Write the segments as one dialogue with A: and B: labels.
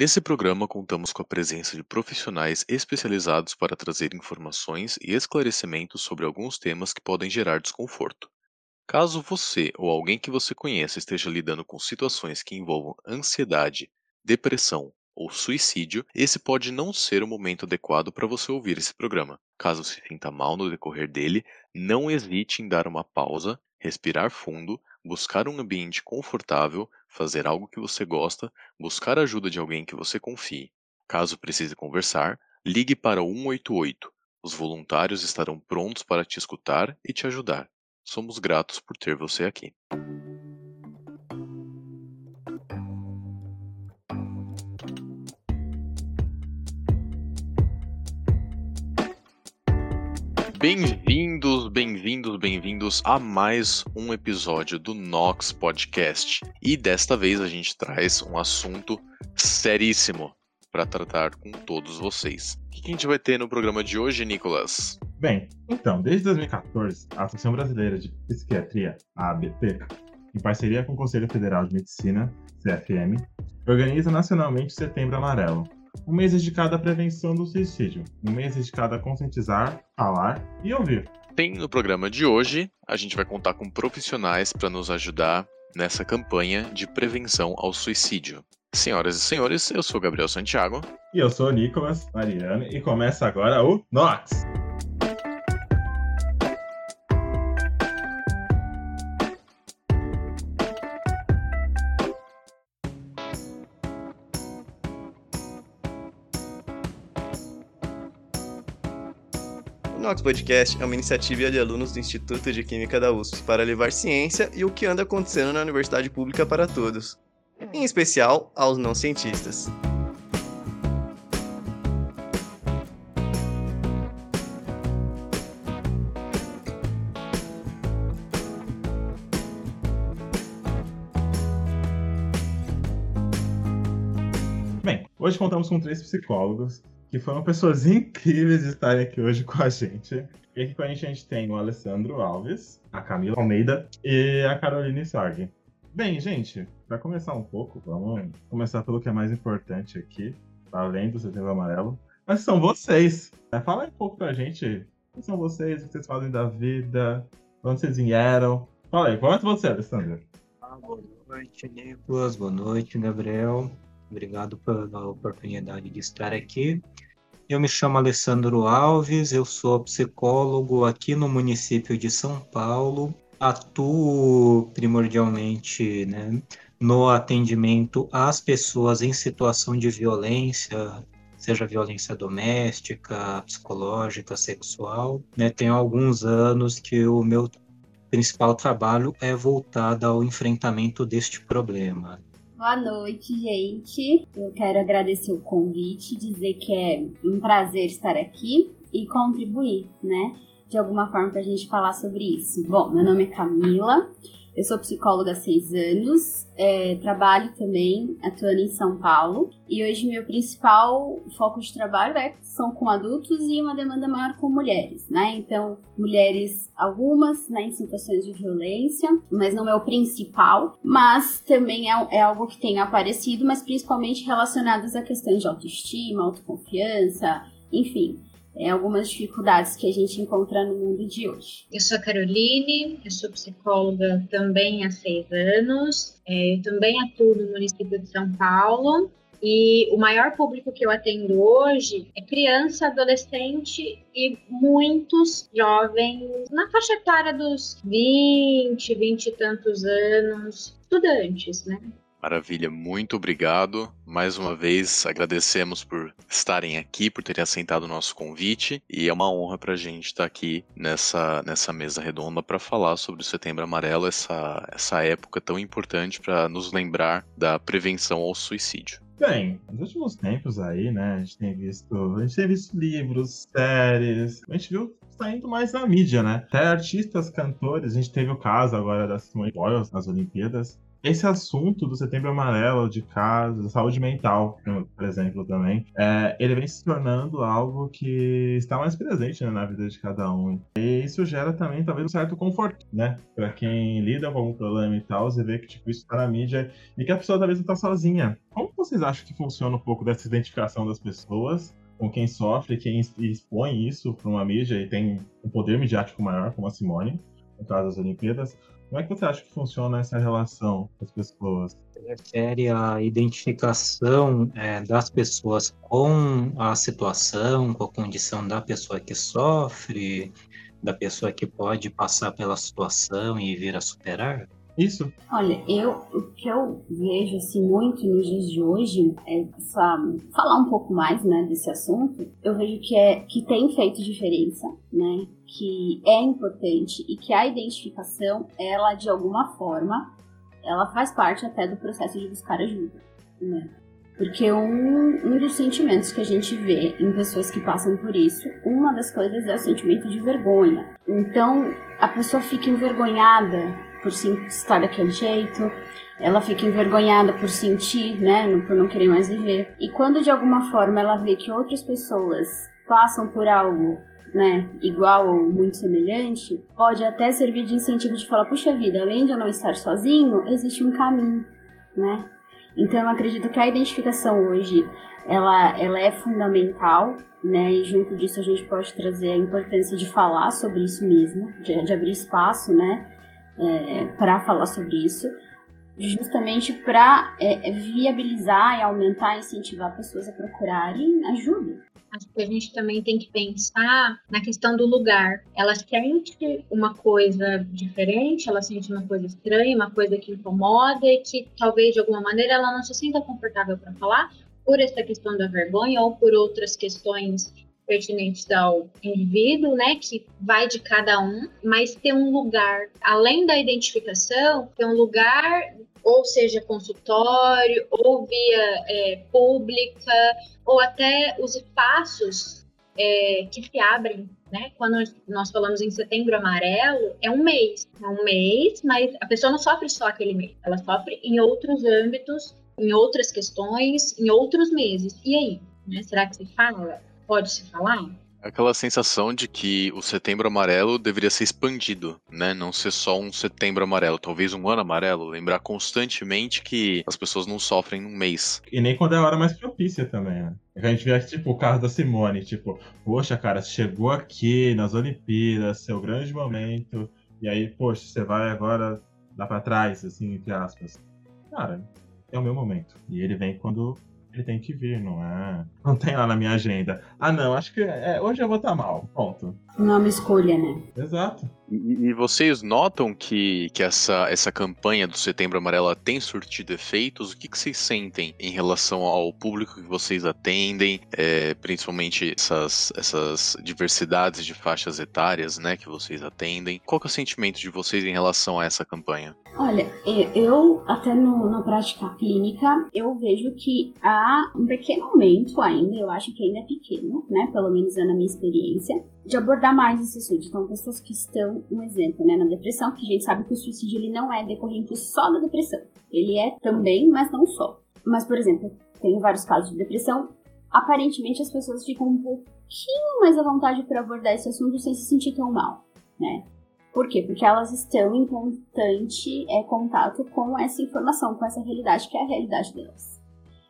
A: Nesse programa, contamos com a presença de profissionais especializados para trazer informações e esclarecimentos sobre alguns temas que podem gerar desconforto. Caso você ou alguém que você conheça esteja lidando com situações que envolvam ansiedade, depressão ou suicídio, esse pode não ser o momento adequado para você ouvir esse programa. Caso se sinta mal no decorrer dele, não hesite em dar uma pausa, respirar fundo, buscar um ambiente confortável, fazer algo que você gosta, buscar ajuda de alguém que você confie. Caso precise conversar, ligue para o 188. Os voluntários estarão prontos para te escutar e te ajudar. Somos gratos por ter você aqui. Bem-vindos, bem-vindos, bem-vindos a mais um episódio do Nox Podcast. E desta vez a gente traz um assunto seríssimo para tratar com todos vocês. O que a gente vai ter no programa de hoje, Nicolas?
B: Bem, então, desde 2014, a Associação Brasileira de Psiquiatria, a ABP, em parceria com o Conselho Federal de Medicina, CFM, organiza nacionalmente o Setembro Amarelo, um mês dedicado à prevenção do suicídio, um mês dedicado a conscientizar, falar e ouvir.
A: Tem no programa de hoje, a gente vai contar com profissionais para nos ajudar nessa campanha de prevenção ao suicídio. Senhoras e senhores, eu sou Gabriel Santiago.
B: E eu sou Nicolas Mariano e começa agora o Nox.
C: Nox Podcast é uma iniciativa de alunos do Instituto de Química da USP para levar ciência e o que anda acontecendo na universidade pública para todos, em especial aos não cientistas.
B: Bem, hoje contamos com três psicólogos que foram pessoas incríveis de estarem aqui hoje com a gente. E aqui com a gente a gente tem o Alessandro Alves, a Camila Almeida e a Caroline Sarg. Bem, gente, para começar um pouco, vamos começar pelo que é mais importante aqui, além do Setembro Amarelo. Mas são vocês. É, fala um pouco pra gente. Quem são vocês? O que vocês fazem da vida? Onde vocês vieram? Fala aí, começa você, Alessandro.
D: Ah, boa noite, Nicolas. Boa noite, Gabriel. Obrigado pela oportunidade de estar aqui. Eu me chamo Alessandro Alves, eu sou psicólogo aqui no município de São Paulo. Atuo primordialmente né, no atendimento às pessoas em situação de violência, seja violência doméstica, psicológica, sexual. Né, tenho alguns anos que o meu principal trabalho é voltado ao enfrentamento deste problema.
E: Boa noite, gente. Eu quero agradecer o convite, dizer que é um prazer estar aqui e contribuir, né, de alguma forma para a gente falar sobre isso. Bom, meu nome é Camila, eu sou psicóloga há seis anos, é, trabalho também atuando em São Paulo e hoje meu principal foco de trabalho é são com adultos e uma demanda maior com mulheres, né? Então, mulheres algumas né, em situações de violência, mas não é o principal, mas também é, é algo que tem aparecido, mas principalmente relacionadas a questões de autoestima, autoconfiança, enfim, é, algumas dificuldades que a gente encontra no mundo de hoje.
F: Eu sou a Caroline, eu sou psicóloga também há seis anos, é, também atuo no município de São Paulo. E o maior público que eu atendo hoje é criança, adolescente e muitos jovens na faixa etária dos 20, 20 e tantos anos, estudantes, né?
A: Maravilha, muito obrigado. Mais uma vez agradecemos por estarem aqui, por terem aceitado o nosso convite e é uma honra para a gente estar aqui nessa, nessa mesa redonda para falar sobre o Setembro Amarelo, essa, essa época tão importante para nos lembrar da prevenção ao suicídio.
B: Bem, nos últimos tempos aí, né, a gente tem visto, a gente tem visto livros, séries, a gente viu saindo mais na mídia, né? Até artistas, cantores, a gente teve o caso agora da Simone Biles nas Olimpíadas, esse assunto do setembro amarelo, de casa, da saúde mental, por exemplo, também, é, ele vem se tornando algo que está mais presente né, na vida de cada um. E isso gera também, talvez, um certo conforto, né? Para quem lida com algum problema e tal, você vê que tipo, isso está na mídia e que a pessoa talvez não está sozinha. Como vocês acham que funciona um pouco dessa identificação das pessoas com quem sofre, quem expõe isso para uma mídia e tem um poder midiático maior, como a Simone, no caso das Olimpíadas? Como é que você acha que funciona essa relação com as pessoas?
D: refere à identificação é, das pessoas com a situação, com a condição da pessoa que sofre, da pessoa que pode passar pela situação e vir a superar?
B: Isso.
E: Olha, eu o que eu vejo assim muito nos dias de hoje é falar um pouco mais, né, desse assunto. Eu vejo que é que tem feito diferença, né? Que é importante e que a identificação, ela de alguma forma, ela faz parte até do processo de buscar ajuda, né? Porque um, um dos sentimentos que a gente vê em pessoas que passam por isso, uma das coisas é o sentimento de vergonha. Então, a pessoa fica envergonhada por estar daquele jeito, ela fica envergonhada por sentir, né, por não querer mais viver. E quando de alguma forma ela vê que outras pessoas passam por algo, né, igual ou muito semelhante, pode até servir de incentivo de falar, puxa vida, além de eu não estar sozinho, existe um caminho, né? Então eu acredito que a identificação hoje, ela, ela é fundamental, né? E junto disso a gente pode trazer a importância de falar sobre isso mesmo, de, de abrir espaço, né? É, para falar sobre isso, justamente para é, viabilizar e aumentar incentivar pessoas a procurarem ajuda.
F: Acho que a gente também tem que pensar na questão do lugar. Ela sente uma coisa diferente, ela sente uma coisa estranha, uma coisa que incomoda e que talvez de alguma maneira ela não se sinta confortável para falar por essa questão da vergonha ou por outras questões pertinentes ao indivíduo, né, que vai de cada um, mas ter um lugar, além da identificação, ter um lugar, ou seja, consultório, ou via é, pública, ou até os espaços é, que se abrem, né? Quando nós falamos em setembro amarelo, é um mês, é um mês, mas a pessoa não sofre só aquele mês, ela sofre em outros âmbitos, em outras questões, em outros meses. E aí? Né? Será que se fala? Pode-se falar?
A: Aquela sensação de que o setembro amarelo deveria ser expandido, né? Não ser só um setembro amarelo, talvez um ano amarelo. Lembrar constantemente que as pessoas não sofrem num mês.
B: E nem quando é a hora mais propícia também, né? A gente vê, tipo, o caso da Simone, tipo, poxa, cara, chegou aqui nas Olimpíadas, seu grande momento, e aí, poxa, você vai agora dar pra trás, assim, entre aspas. Cara, é o meu momento. E ele vem quando ele tem que vir, não é? Não tem lá na minha agenda. Ah, não, acho que é, hoje eu vou estar tá mal. Ponto.
E: Não é uma escolha, né?
B: Exato.
A: E, e, vocês notam que, que essa, essa campanha do Setembro Amarelo tem surtido efeitos? O que, que vocês sentem em relação ao público que vocês atendem, é, principalmente essas, essas diversidades de faixas etárias né, que vocês atendem? Qual que é o sentimento de vocês em relação a essa campanha?
E: Olha, eu até no, na prática clínica, eu vejo que há um pequeno aumento ainda, eu acho que ainda é pequeno, né? Pelo menos é na minha experiência, de abordar mais esse suicídio. Então, pessoas que estão, um exemplo, né, na depressão, que a gente sabe que o suicídio ele não é decorrente só da depressão. Ele é também, mas não só. Mas, por exemplo, tem vários casos de depressão. Aparentemente, as pessoas ficam um pouquinho mais à vontade para abordar esse assunto sem se sentir tão mal, né? Por quê? Porque elas estão em constante é, contato com essa informação, com essa realidade que é a realidade delas.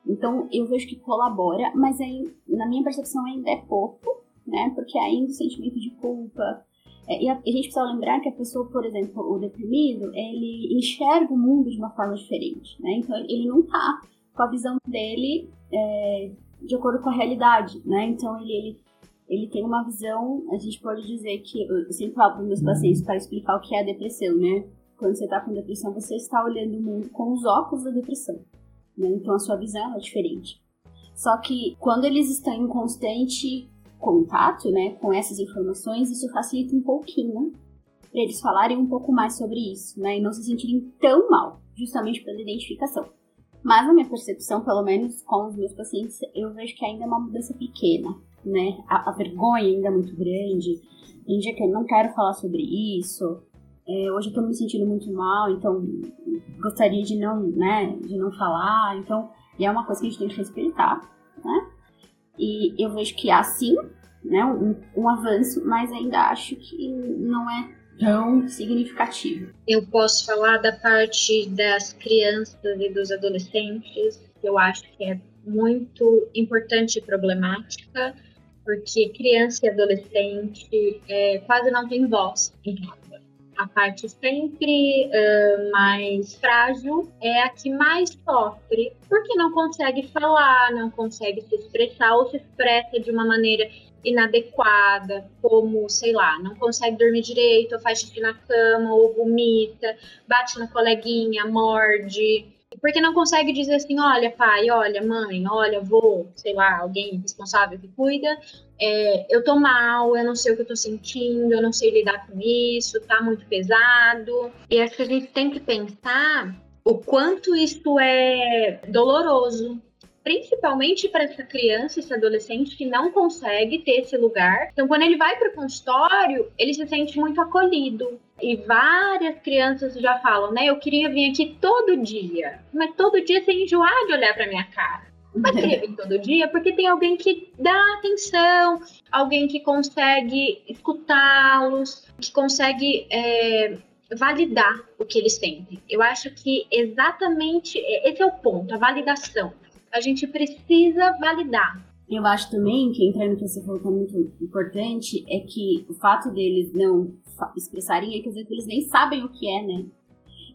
E: Então, eu vejo que colabora, mas aí, na minha percepção ainda é pouco, né? Porque ainda o sentimento de culpa. É, e a, a, gente precisa lembrar que a pessoa, por exemplo, o deprimido, ele enxerga o mundo de uma forma diferente, né? Então ele não tá com a visão dele é, de acordo com a realidade, né? Então ele, ele, ele tem uma visão, a gente pode dizer que, eu sempre falo para meus pacientes para explicar o que é a depressão, né? Quando você está com depressão, você está olhando o mundo com os óculos da depressão, né? Então a sua visão é diferente. Só que quando eles estão em constante contato né, com essas informações, isso facilita um pouquinho para eles falarem um pouco mais sobre isso, né, e não se sentirem tão mal, justamente pela identificação. Mas na minha percepção, pelo menos com os meus pacientes, eu vejo que ainda é uma mudança pequena, né? A, a vergonha ainda é muito grande. Tem dia que eu não quero falar sobre isso. é, hoje eu tô me sentindo muito mal, então gostaria de não, né, de não falar, então, e é uma coisa que a gente tem que respeitar, né? E eu vejo que há sim, né, um, um avanço, mas ainda acho que não é tão significativo.
F: Eu posso falar da parte das crianças e dos adolescentes, que eu acho que é muito importante e problemática, porque criança e adolescente é, quase não tem voz em casa. A parte sempre uh, mais frágil é a que mais sofre, porque não consegue falar, não consegue se expressar ou se expressa de uma maneira inadequada, como, sei lá, não consegue dormir direito, ou faz xixi na cama, ou vomita, bate na coleguinha, morde, porque não consegue dizer assim, olha pai, olha mãe, olha vô, sei lá, alguém responsável que cuida, é, eu tô mal, eu não sei o que eu tô sentindo, eu não sei lidar com isso, tá muito pesado. E acho que a gente tem que pensar o quanto isso é doloroso principalmente para essa criança, esse adolescente que não consegue ter esse lugar. Então, quando ele vai para o consultório, ele se sente muito acolhido. E várias crianças já falam, né? Eu queria vir aqui todo dia, mas todo dia sem enjoar de olhar para minha cara. Mas vir todo dia porque tem alguém que dá atenção, alguém que consegue escutá-los, que consegue é, validar o que eles sentem. Eu acho que exatamente esse é o ponto, a validação a gente precisa validar.
E: Eu acho também que, entrando no que você falou que é muito importante, é que o fato deles não expressarem é que às vezes eles nem sabem o que é, né?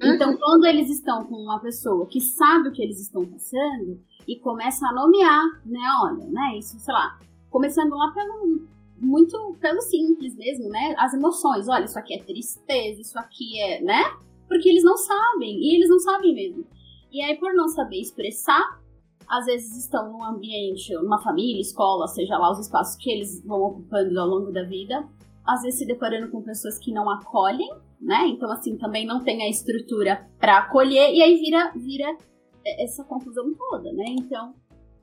E: Então, uhum. quando eles estão com uma pessoa que sabe o que eles estão passando e começa a nomear, né? Olha, né? Isso, sei lá, começando lá pelo muito pelo simples mesmo, né? As emoções. Olha, isso aqui é tristeza, isso aqui é, né? Porque eles não sabem, e eles não sabem mesmo. E aí, por não saber expressar, às vezes estão num ambiente, uma família, escola, seja lá os espaços que eles vão ocupando ao longo da vida, às vezes se deparando com pessoas que não acolhem, né? Então, assim, também não tem a estrutura para acolher, e aí vira, vira essa confusão toda, né? Então,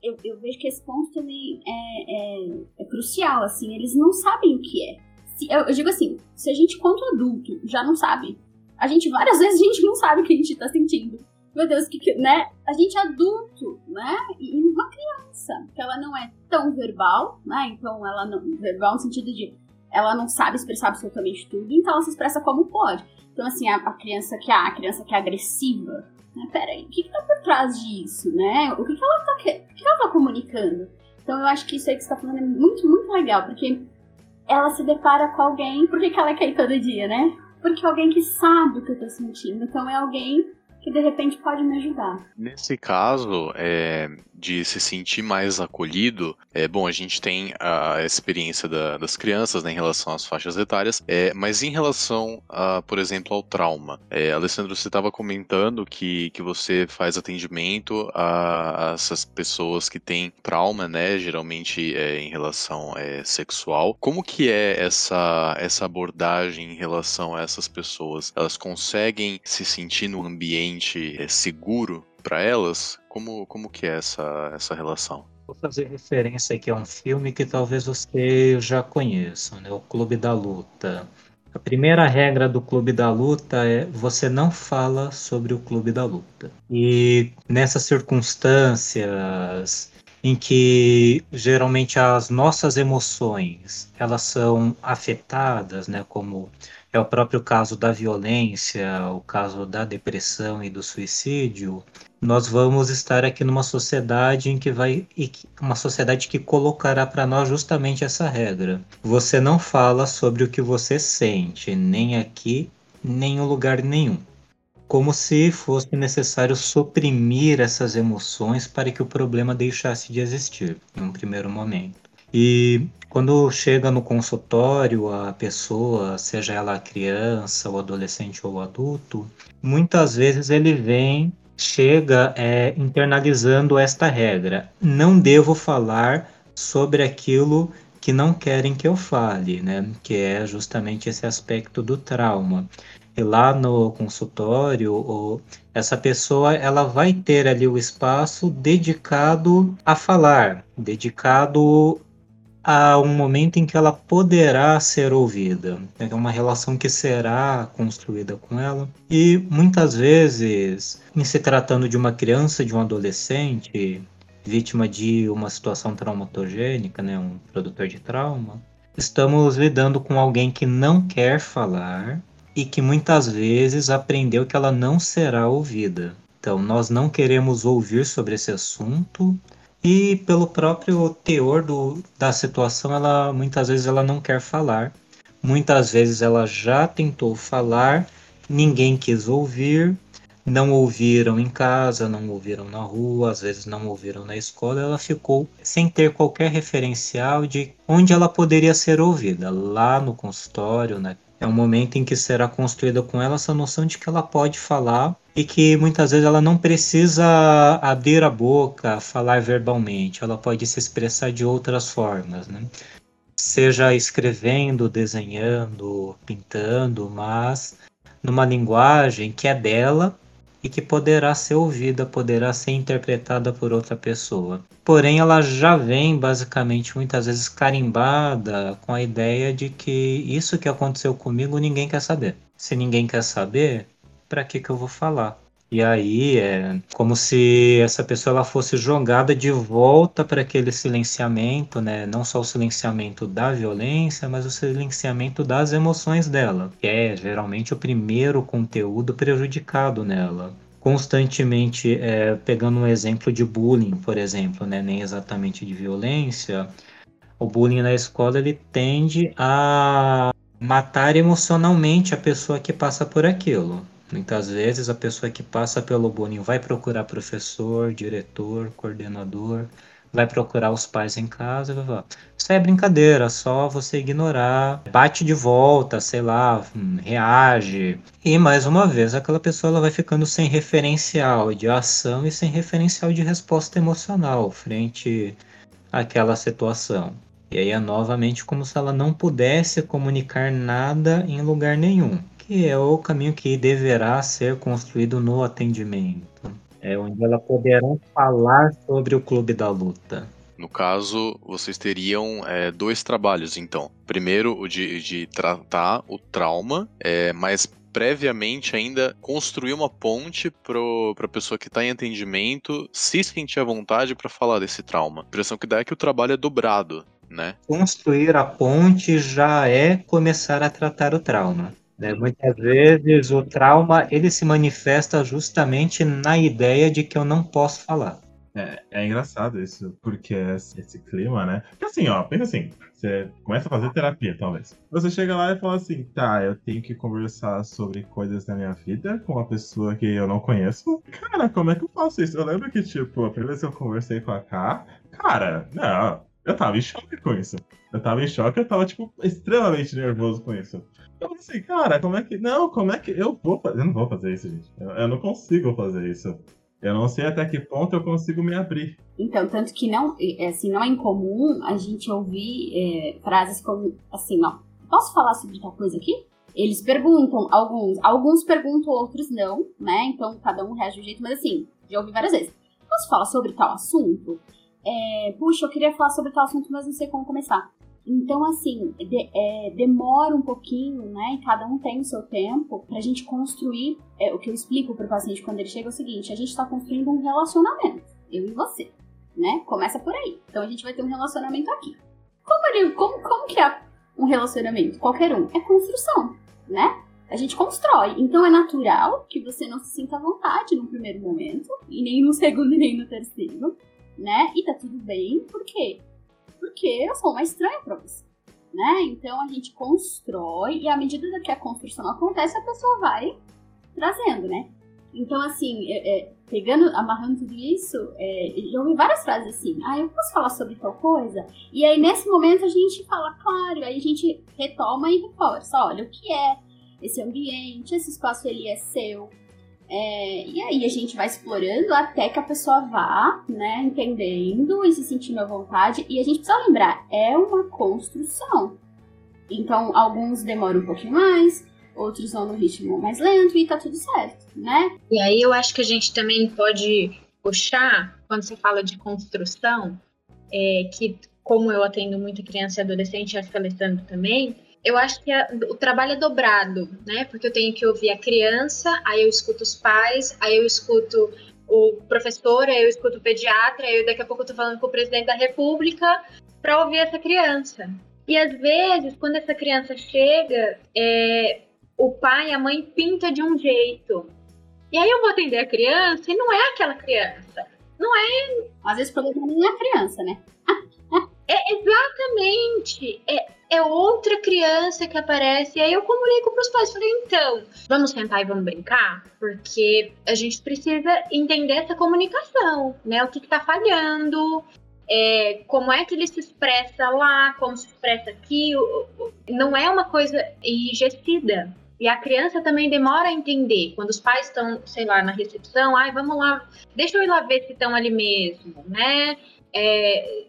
E: eu, eu vejo que esse ponto também é, é, é, crucial, assim, eles não sabem o que é. Se, eu, eu, digo assim, se a gente, quanto adulto, já não sabe, a gente, várias vezes, a gente não sabe o que a gente tá sentindo meu Deus, que, que né? A gente é adulto, né? E uma criança, que ela não é tão verbal, né? Então ela não. Verbal no sentido de ela não sabe expressar absolutamente tudo, então ela se expressa como pode. Então, assim, a, a criança que é a criança que é agressiva, né? Peraí, o que, que tá por trás disso, né? O que, que ela tá. Que, que ela tá comunicando? Então eu acho que isso aí que você tá falando é muito, muito legal, porque ela se depara com alguém. Por que, que ela quer ir todo dia, né? Porque é alguém que sabe o que eu tô sentindo. Então é alguém que de repente pode me ajudar.
A: Nesse caso, é, de se sentir mais acolhido, é bom, a gente tem a experiência da, das crianças né, em relação às faixas etárias, é, mas em relação, a, por exemplo, ao trauma. É, Alessandro, você estava comentando que, que você faz atendimento a, a, essas pessoas que têm trauma, né, geralmente é, em relação é, sexual. Como que é essa, essa abordagem em relação a essas pessoas? Elas conseguem se sentir no ambiente é, seguro para elas? Como, como que é essa, essa relação?
D: Vou fazer referência aqui a um filme que talvez você já conheça, né? O Clube da Luta. A primeira regra do Clube da Luta é você não fala sobre o Clube da Luta. E nessas circunstâncias em que geralmente as nossas emoções elas são afetadas, né, como é o próprio caso da violência, o caso da depressão e do suicídio, nós vamos estar aqui numa sociedade em que vai uma sociedade que colocará para nós justamente essa regra. Você não fala sobre o que você sente, nem aqui, nem em lugar nenhum. Como se fosse necessário suprimir essas emoções para que o problema deixasse de existir, em um primeiro momento. E quando chega no consultório, a pessoa, seja ela criança, ou adolescente ou adulto, muitas vezes ele vem, chega é, internalizando esta regra: não devo falar sobre aquilo que não querem que eu fale, né? Que é justamente esse aspecto do trauma. E lá no consultório, essa pessoa ela vai ter ali o espaço dedicado a falar, dedicado a um momento em que ela poderá ser ouvida. É uma relação que será construída com ela. E muitas vezes, em se tratando de uma criança, de um adolescente, vítima de uma situação traumatogênica, né, um produtor de trauma, estamos lidando com alguém que não quer falar e que muitas vezes aprendeu que ela não será ouvida. Então, nós não queremos ouvir sobre esse assunto e pelo próprio teor do, da situação, ela muitas vezes ela não quer falar. Muitas vezes ela já tentou falar, ninguém quis ouvir, não ouviram em casa, não ouviram na rua, às vezes não ouviram na escola, ela ficou sem ter qualquer referencial de onde ela poderia ser ouvida, lá no consultório, né? É um momento em que será construída com ela essa noção de que ela pode falar e que muitas vezes ela não precisa abrir a boca, falar verbalmente, ela pode se expressar de outras formas, né? Seja escrevendo, desenhando, pintando, mas numa linguagem que é dela e que poderá ser ouvida, poderá ser interpretada por outra pessoa. Porém, ela já vem basicamente muitas vezes carimbada com a ideia de que isso que aconteceu comigo ninguém quer saber. Se ninguém quer saber, para que que eu vou falar? E aí é como se essa pessoa ela fosse jogada de volta para aquele silenciamento, né? Não só o silenciamento da violência, mas o silenciamento das emoções dela, que é geralmente o primeiro conteúdo prejudicado nela constantemente é, pegando um exemplo de bullying, por exemplo, né, nem exatamente de violência, o bullying na escola ele tende a matar emocionalmente a pessoa que passa por aquilo. Muitas vezes a pessoa que passa pelo bullying vai procurar professor, diretor, coordenador, vai procurar os pais em casa vai falar: Isso é brincadeira, só você ignorar, bate de volta, sei lá, hum, reage. E mais uma vez, aquela pessoa ela vai ficando sem referencial de ação e sem referencial de resposta emocional frente àquela situação. E aí é novamente como se ela não pudesse comunicar nada em lugar nenhum que é o caminho que deverá ser construído no atendimento. É onde ela poderá falar sobre o clube da luta.
A: No caso, vocês teriam é, dois trabalhos, então. Primeiro, o de, de tratar o trauma, é, mas previamente ainda construir uma ponte para a pessoa que está em atendimento se sentir à vontade para falar desse trauma. A impressão que dá é que o trabalho é dobrado, né?
D: Construir a ponte já é começar a tratar o trauma. Né? Muitas vezes o trauma ele se manifesta justamente na ideia de que eu não posso falar.
B: É, é engraçado isso, porque esse, esse, clima, né? Porque assim, ó, pensa assim, você começa a fazer terapia, talvez. Você chega lá e fala assim, tá, eu tenho que conversar sobre coisas da minha vida com uma pessoa que eu não conheço. Cara, como é que eu faço isso? Eu lembro que, tipo, a primeira vez que eu conversei com a K, cara, não, eu tava em choque com isso. Eu tava em choque, eu tava, tipo, extremamente nervoso com isso. Eu falei assim, cara, como é que. Não, como é que. Eu vou fazer. Eu não vou fazer isso, gente. Eu, eu não consigo fazer isso. Eu não sei até que ponto eu consigo me abrir.
E: Então, tanto que não, é, assim, não é incomum a gente ouvir é, frases como assim, ó, posso falar sobre tal coisa aqui? Eles perguntam, alguns, alguns perguntam, outros não, né? Então cada um reage de um jeito, mas assim, já ouvi várias vezes. Posso falar sobre tal assunto? É, puxa, eu queria falar sobre tal assunto, mas não sei como começar. Então, assim, de, é, demora um pouquinho, né? E cada um tem o seu tempo pra gente construir. É, o que eu explico pro paciente quando ele chega é o seguinte: a gente tá construindo um relacionamento, eu e você, né? Começa por aí. Então a gente vai ter um relacionamento aqui. Como, ele, como, como que é um relacionamento? Qualquer um. É construção, né? A gente constrói. Então é natural que você não se sinta à vontade no primeiro momento, e nem no segundo, nem no terceiro, né? E tá tudo bem, por quê? Porque eu sou uma estranha pra você. Né? Então a gente constrói e à medida que a construção acontece, a pessoa vai trazendo, né? Então, assim, é, é, pegando, amarrando tudo isso, é, eu ouvi várias frases assim, ah, eu posso falar sobre tal coisa? E aí, nesse momento, a gente fala, claro, aí a gente retoma e reforça, olha, o que é esse ambiente, esse espaço ele é seu, é, e aí a gente vai explorando até que a pessoa vá, né, entendendo e se sentindo à vontade. E a gente precisa lembrar, é uma construção. Então, alguns demoram um pouquinho mais, outros vão no ritmo mais lento e tá tudo certo, né?
F: E aí eu acho que a gente também pode puxar, quando você fala de construção, é, que como eu atendo muita criança e adolescente, acho que a também, eu acho que a, o trabalho é dobrado, né? Porque eu tenho que ouvir a criança, aí eu escuto os pais, aí eu escuto o professor, aí eu escuto o pediatra, aí eu, daqui a pouco eu tô falando com o presidente da república para ouvir essa criança. E às vezes, quando essa criança chega, é, o pai e a mãe pinta de um jeito. E aí eu vou atender a criança e não é aquela criança. Não é.
E: Às vezes o problema nem é a criança, né?
F: é exatamente. É, é outra criança que aparece. E aí eu comunico para os pais. Falei, então, vamos sentar e vamos brincar? Porque a gente precisa entender essa comunicação, né? O que está falhando, é, como é que ele se expressa lá, como se expressa aqui. Não é uma coisa enrijecida. E a criança também demora a entender. Quando os pais estão, sei lá, na recepção, ai, vamos lá, deixa eu ir lá ver se estão ali mesmo, né? É,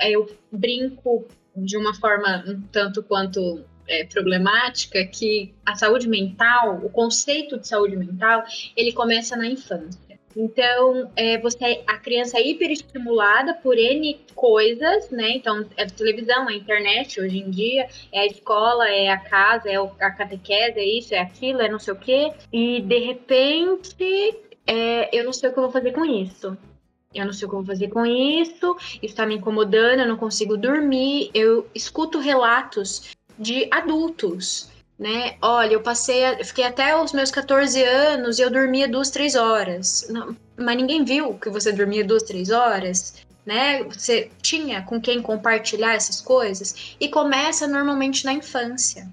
F: eu brinco de uma forma um tanto quanto é, problemática que a saúde mental, o conceito de saúde mental, ele começa na infância. Então, é, você, a criança é hiperestimulada por N coisas, né? Então, é a televisão, é a internet hoje em dia, é a escola, é a casa, é a catequese, é isso, é aquilo, é não sei o quê. E, de repente, é, eu não sei o que eu vou fazer com isso eu não sei o que eu vou fazer com isso, isso está me incomodando, eu não consigo dormir. Eu escuto relatos de adultos, né? Olha, eu passei, eu fiquei até os meus 14 anos e eu dormia duas, três horas. Não, mas ninguém viu que você dormia duas, três horas, né? Você tinha com quem compartilhar essas coisas e começa normalmente na infância.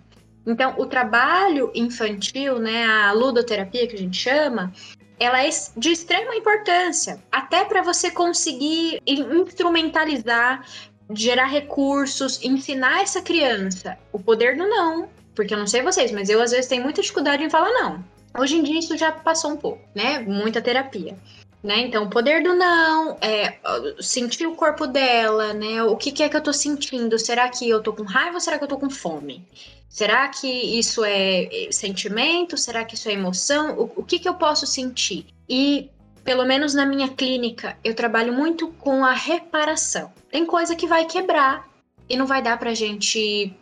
F: Então, o trabalho infantil, né, a ludoterapia que a gente chama, ela é de extrema importância, até para você conseguir instrumentalizar, gerar recursos, ensinar essa criança o poder do não. Porque eu não sei vocês, mas eu às vezes tenho muita dificuldade em falar não. Hoje em dia isso já passou um pouco, né? Muita terapia. Né? Então, o poder do não, é, sentir o corpo dela, né? O que, que, é que eu tô sentindo? Será que eu tô com raiva ou será que eu tô com fome? Será que isso é sentimento? Será que isso é emoção? O, o que, que eu posso sentir? E, pelo menos na minha clínica, eu trabalho muito com a reparação. Tem coisa que vai quebrar e não vai dar pra gente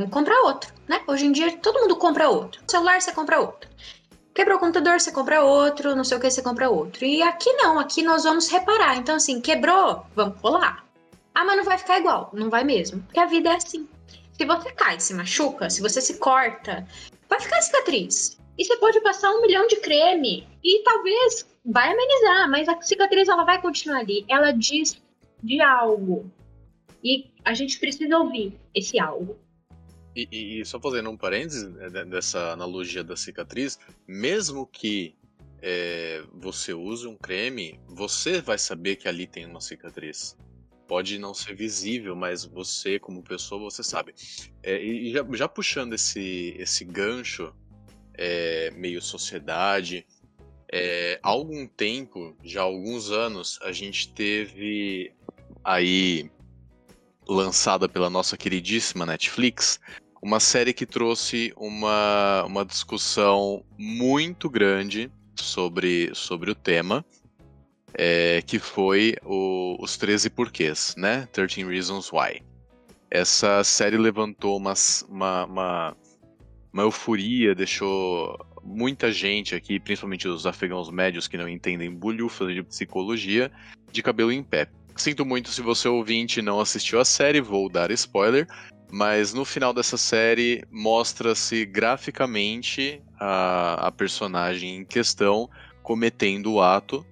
F: um, comprar outro, né? Hoje em dia todo mundo compra outro. celular você compra outro. Quebrou o computador, você compra outro, não sei o que, você compra outro. E aqui não, aqui nós vamos reparar. Então, assim, quebrou, vamos colar. Ah, mas não vai ficar igual. Não vai mesmo. Porque a vida é assim. Se você cai, se machuca, se você se corta, vai ficar cicatriz. E você pode passar um milhão de creme e talvez vai amenizar, mas a cicatriz ela vai continuar ali. Ela diz de algo. E a gente precisa ouvir esse algo.
A: E, e, e só fazendo um parênteses né, dessa analogia da cicatriz, mesmo que é, você use um creme, você vai saber que ali tem uma cicatriz pode não ser visível, mas você, como pessoa, você sabe. É, e já, já, puxando esse, esse gancho, é, meio sociedade, é, há algum tempo, já há alguns anos, a gente teve aí lançada pela nossa queridíssima Netflix uma série que trouxe uma, uma discussão muito grande sobre, sobre o tema é, que foi o, os 13 porquês, né? 13 Reasons Why. Essa série levantou uma, uma, uma, uma euforia, deixou muita gente aqui, principalmente os afegãos médios que não entendem bulhufas de psicologia, de cabelo em pé. Sinto muito se você ouvinte não assistiu a série, vou dar spoiler, mas no final dessa série mostra-se graficamente a, a personagem em questão cometendo o ato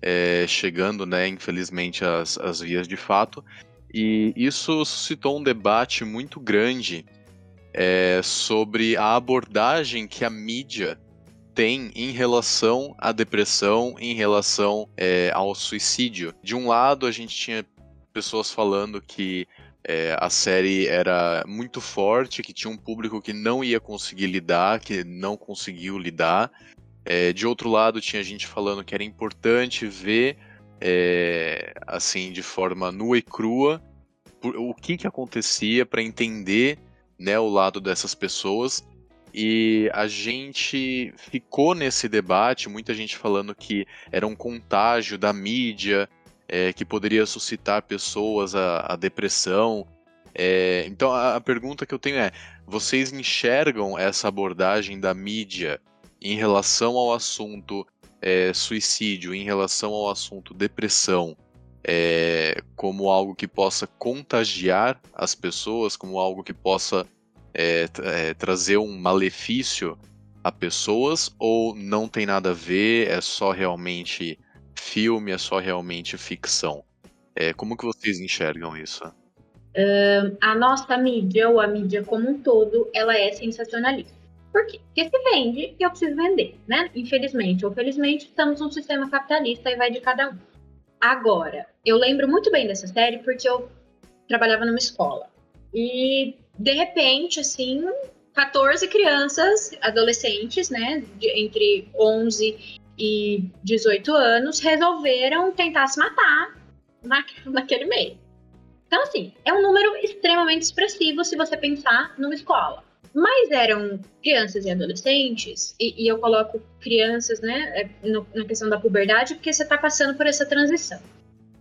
A: é, chegando, né, infelizmente, às, às vias de fato. E isso suscitou um debate muito grande é, sobre a abordagem que a mídia tem em relação à depressão, em relação é, ao suicídio. De um lado, a gente tinha pessoas falando que é, a série era muito forte, que tinha um público que não ia conseguir lidar, que não conseguiu lidar. É, de outro lado, tinha gente falando que era importante ver, é, assim, de forma nua e crua, o que, que acontecia para entender né, o lado dessas pessoas. E a gente ficou nesse debate, muita gente falando que era um contágio da mídia, é, que poderia suscitar pessoas a, a depressão. É, então a, a pergunta que eu tenho é: vocês enxergam essa abordagem da mídia em relação ao assunto é, suicídio, em relação ao assunto depressão, é, como algo que possa contagiar as pessoas, como algo que possa é, é, trazer um malefício a pessoas, ou não tem nada a ver, é só realmente filme, é só realmente ficção? É, como que vocês enxergam isso?
F: A nossa mídia, ou a mídia como um todo, ela é sensacionalista. Por quê? Porque se vende e eu preciso vender, né? Infelizmente ou felizmente, estamos num sistema capitalista e vai de cada um. Agora, eu lembro muito bem dessa série porque eu trabalhava numa escola. E, de repente, assim, 14 crianças, adolescentes, né, de, entre 11 e 18 anos, resolveram tentar se matar na, naquele meio. Então, assim, é um número extremamente expressivo se você pensar numa escola. Mas eram crianças e adolescentes, e, e eu coloco crianças, né, é, no, na questão da puberdade, porque você está passando por essa transição.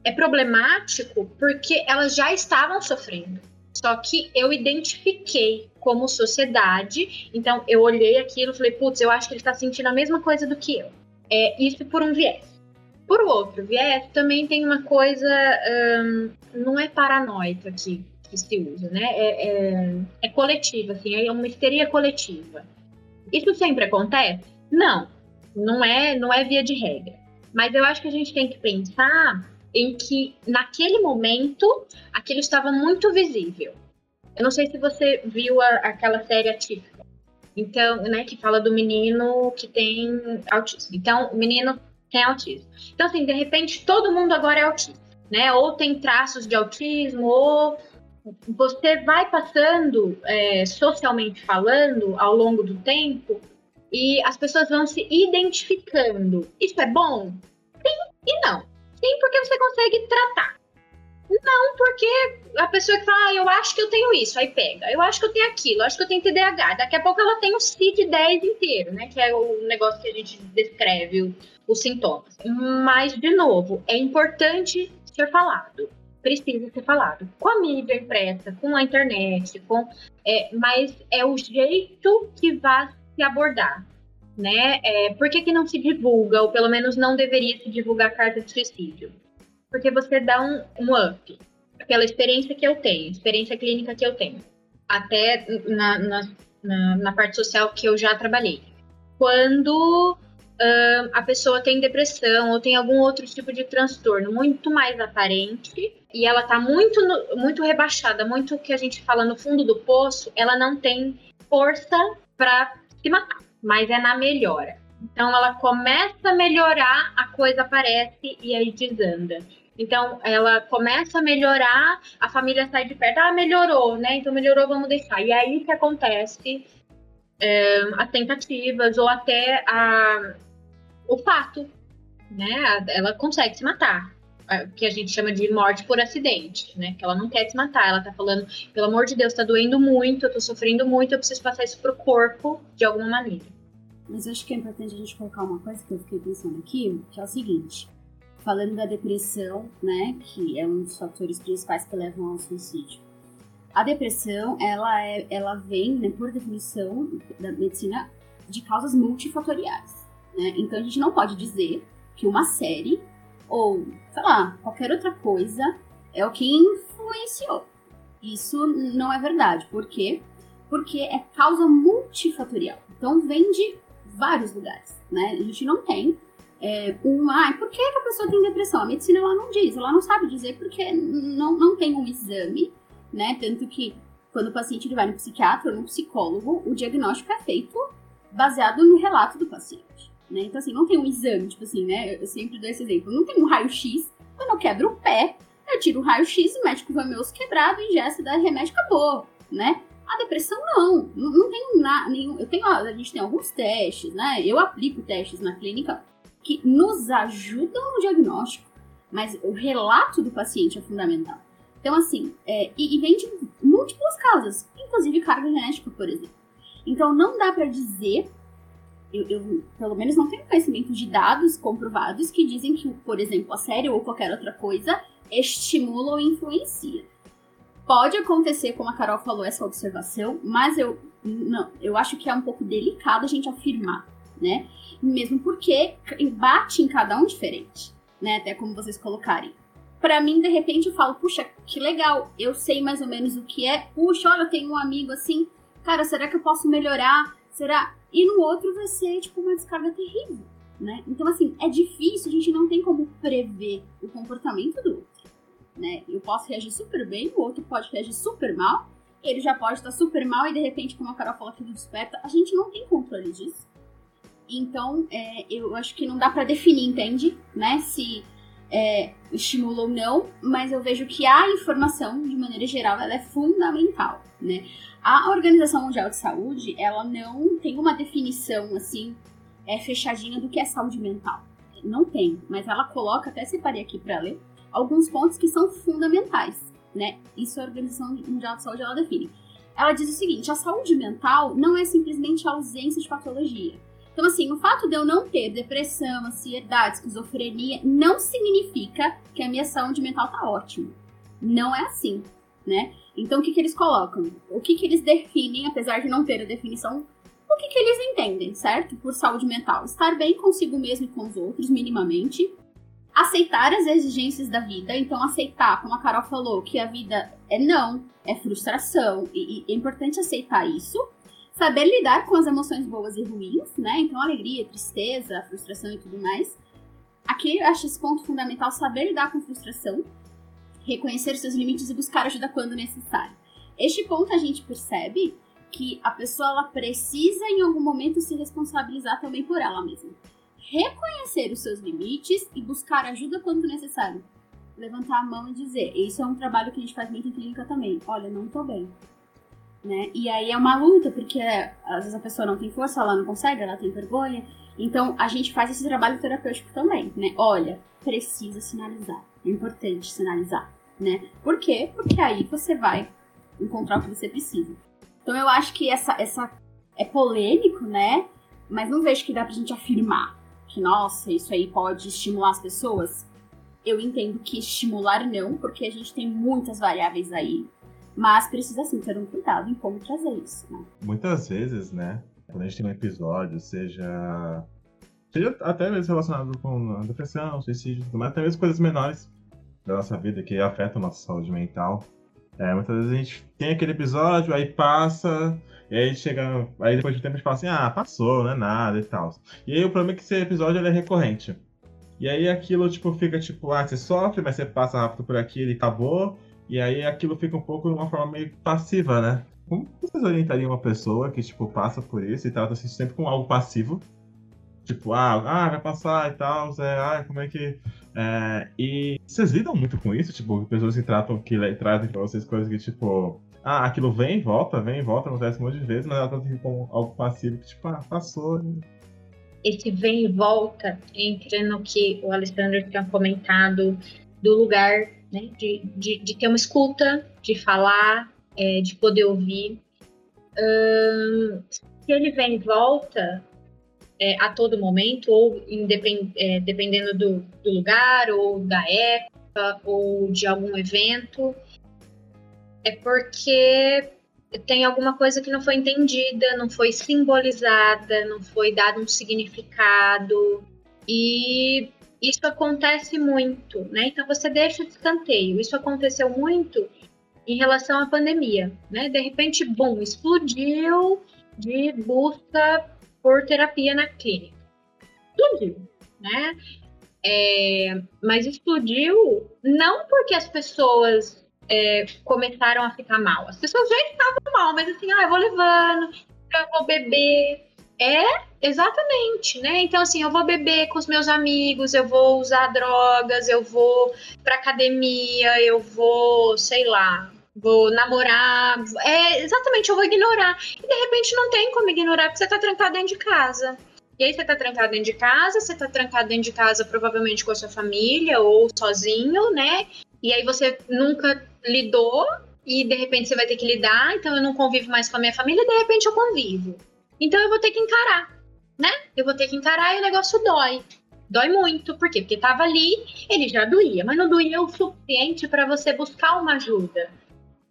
F: É problemático porque elas já estavam sofrendo. Só que eu identifiquei como sociedade, então eu olhei aquilo e falei, putz, eu acho que ele está sentindo a mesma coisa do que eu. É isso por um viés. Por outro viés, também tem uma coisa, hum, não é paranoica aqui que se usa, né? É, é, é coletiva, assim, é uma histeria coletiva. Isso sempre acontece? Não, não é, não é via de regra. Mas eu acho que a gente tem que pensar em que naquele momento aquilo estava muito visível. Eu não sei se você viu a, aquela série atípica. Então, né, que fala do menino que tem autismo. Então, o menino tem autismo. Então, assim, de repente, todo mundo agora é autista, né? Ou tem traços de autismo, ou você vai passando, é, socialmente falando, ao longo do tempo, e as pessoas vão se identificando. Isso é bom? Sim e não. Sim, porque você consegue tratar. Não, porque a pessoa que fala, ah, eu acho que eu tenho isso, aí pega. Eu acho que eu tenho aquilo, eu acho que eu tenho TDAH. Daqui a pouco ela tem o CID-10 inteiro, né? Que é o negócio que a gente descreve, os sintomas. Mas, de novo, é importante ser falado precisa ser falado. Com a mídia impressa, com a internet, com, é, mas é o jeito que vai se abordar. Né? É, por que, que não se divulga, ou pelo menos não deveria se divulgar carta de suicídio? Porque você dá um, um up pela experiência que eu tenho, experiência clínica que eu tenho, até na, na, na, na parte social que eu já trabalhei. Quando a pessoa tem depressão ou tem algum outro tipo de transtorno muito mais aparente e ela tá muito, muito rebaixada, muito que a gente fala no fundo do poço, ela não tem força para se matar, mas é na melhora. Então ela começa a melhorar, a coisa aparece e aí desanda. Então ela começa a melhorar, a família sai de perto, ah, melhorou, né? Então melhorou, vamos deixar. E aí que acontece é, as tentativas ou até a, o fato, né? Ela consegue se matar, que a gente chama de morte por acidente, né? Que ela não quer se matar, ela tá falando, pelo amor de Deus, tá doendo muito, eu tô sofrendo muito, eu preciso passar isso pro corpo de alguma maneira.
E: Mas eu acho que é importante a gente colocar uma coisa que eu fiquei pensando aqui, que é o seguinte. Falando da depressão, né, que é um dos fatores principais que levam ao suicídio. A depressão, ela, é, ela vem, né, por definição da medicina, de causas multifatoriais. Né? Então a gente não pode dizer que uma série ou, sei lá, qualquer outra coisa é o que influenciou. Isso não é verdade. Por quê? Porque é causa multifatorial. Então vem de vários lugares, né? A gente não tem é, um, ah, por que a pessoa tem depressão? A medicina ela não diz, ela não sabe dizer porque não, não tem um exame, né? Tanto que quando o paciente vai no psiquiatra ou no psicólogo, o diagnóstico é feito baseado no relato do paciente. Né? Então, assim, não tem um exame, tipo assim, né? Eu sempre dou esse exemplo. Não tem um raio-x. Quando eu quebro o pé, eu tiro o raio-x, o médico vê meu osso quebrado, ingesta, dá remédio, acabou, né? A depressão não, não, não tem nada, nenhum. Eu tenho, a gente tem alguns testes, né? Eu aplico testes na clínica que nos ajudam no diagnóstico, mas o relato do paciente é fundamental. Então, assim, é, e, e vem de múltiplas causas, inclusive carga genética, por exemplo. Então, não dá para dizer eu, eu, pelo menos não tenho conhecimento de dados comprovados que dizem que, por exemplo, a série ou qualquer outra coisa estimula ou influencia. Pode acontecer, como a Carol falou, essa observação, mas eu não, eu acho que é um pouco delicado a gente afirmar, né? Mesmo porque bate em cada um diferente, né? Até como vocês colocarem. Para mim, de repente, eu falo, puxa, que legal, eu sei mais ou menos o que é. Puxa, olha, eu tenho um amigo assim, cara, será que eu posso melhorar? Será? E no outro vai ser, tipo, uma descarga terrível, né? Então, assim, é difícil, a gente não tem como prever o comportamento do outro né? Eu posso reagir super bem, o outro pode reagir super mal, ele já pode estar super mal e de repente, como a Carol falou aqui do desperta, a gente não tem controle disso. Então, é, eu acho que não dá para definir, entende? Né? Se é, estimula ou não, mas eu vejo que a informação, de maneira geral, ela é fundamental, né? A Organização Mundial de Saúde, ela não tem uma definição, assim, é, fechadinha do que é saúde mental. Não tem, mas ela coloca, até separei aqui para ler, alguns pontos que são fundamentais, né? Isso a Organização Mundial de Saúde ela define. Ela diz o seguinte: a saúde mental não é simplesmente a ausência de patologia. Então, assim, o fato de eu não ter depressão, ansiedade, esquizofrenia, não significa que a minha saúde mental tá ótima. Não é assim, né? Então, o que, que eles colocam? O que, que eles definem, apesar de não ter a definição, o que, que eles entendem, certo? Por saúde mental. Estar bem consigo mesmo e com os outros, minimamente aceitar as exigências da vida, então aceitar, como a Carol falou, que a vida é não, é frustração, e, e é importante aceitar isso. Saber lidar com as emoções boas e ruins, né? Então, alegria, tristeza, frustração e tudo mais. Aqui eu acho esse ponto fundamental, saber lidar com frustração, reconhecer seus limites e buscar ajuda quando necessário. Este ponto a gente percebe que a pessoa ela precisa em algum momento se responsabilizar também por ela mesma reconhecer os seus limites e buscar ajuda quando necessário. Levantar a mão e dizer. Isso é um trabalho que a gente faz muito em clínica também. Olha, não tô bem. Né? E aí é uma luta, porque às vezes a pessoa não tem força, ela não consegue, ela tem vergonha. Então a gente faz esse trabalho terapêutico também, né? Olha, precisa sinalizar. É importante sinalizar, né? Por quê? Porque aí você vai encontrar o que você precisa. Então eu acho que essa, essa é polêmico, né? Mas não vejo que dá pra gente afirmar que, nossa, isso aí pode estimular as pessoas, eu entendo que estimular não, porque a gente tem muitas variáveis aí. Mas precisa sim ter um cuidado em como trazer isso, né?
B: Muitas vezes, né? Quando a gente tem um episódio, seja. Seja até mesmo relacionado com a depressão, suicídio, mas até mesmo coisas menores da nossa vida que afetam a nossa saúde mental. É, muitas vezes a gente tem aquele episódio, aí passa, e aí chega. Aí depois de um tempo gente fala assim, ah, passou, não é nada e tal. E aí o problema é que esse episódio é recorrente. E aí aquilo, tipo, fica tipo, ah, você sofre, mas você passa rápido por aquilo e acabou. E aí aquilo fica um pouco de uma forma meio passiva, né? Como vocês orientariam uma pessoa que, tipo, passa por isso e trata assim sempre com algo passivo? Tipo, ah, ah vai passar e tal, é, ah, como é que. É, e vocês lidam muito com isso? Tipo, pessoas que tratam, que tratam pra vocês coisas que, tipo, ah, aquilo vem e volta, vem e volta, acontece um monte de vezes, mas ela tá assim, como algo passivo que, tipo, ah, passou.
F: Esse vem e volta entra no que o Alessandro tinha comentado do lugar, né, de, de, de ter uma escuta, de falar, é, de poder ouvir. Hum, se ele vem e volta é, a todo momento, ou é, dependendo do, do lugar, ou da época, ou de algum evento, é porque tem alguma coisa que não foi entendida, não foi simbolizada, não foi dado um significado. E isso acontece muito, né? Então você deixa de escanteio. Isso aconteceu muito em relação à pandemia, né? De repente, bom, explodiu de busca por terapia na clínica. Explodiu, né? É, mas explodiu não porque as pessoas é, começaram a ficar mal. As pessoas já estavam mal, mas assim, ah, eu vou levando, eu vou beber. É, exatamente, né? Então, assim, eu vou beber com os meus amigos, eu vou usar drogas, eu vou pra academia, eu vou, sei lá, vou namorar. É, exatamente, eu vou ignorar. E de repente não tem como ignorar, porque você tá trancado dentro de casa. E aí você tá trancado dentro de casa, você tá trancado dentro de casa provavelmente com a sua família ou sozinho, né? E aí você nunca lidou e de repente você vai ter que lidar, então eu não convivo mais com a minha família, e de repente eu convivo. Então eu vou ter que encarar. né? Eu vou ter que encarar e o negócio dói. Dói muito. Por quê? Porque tava ali, ele já doía, mas não doía o suficiente para você buscar uma ajuda.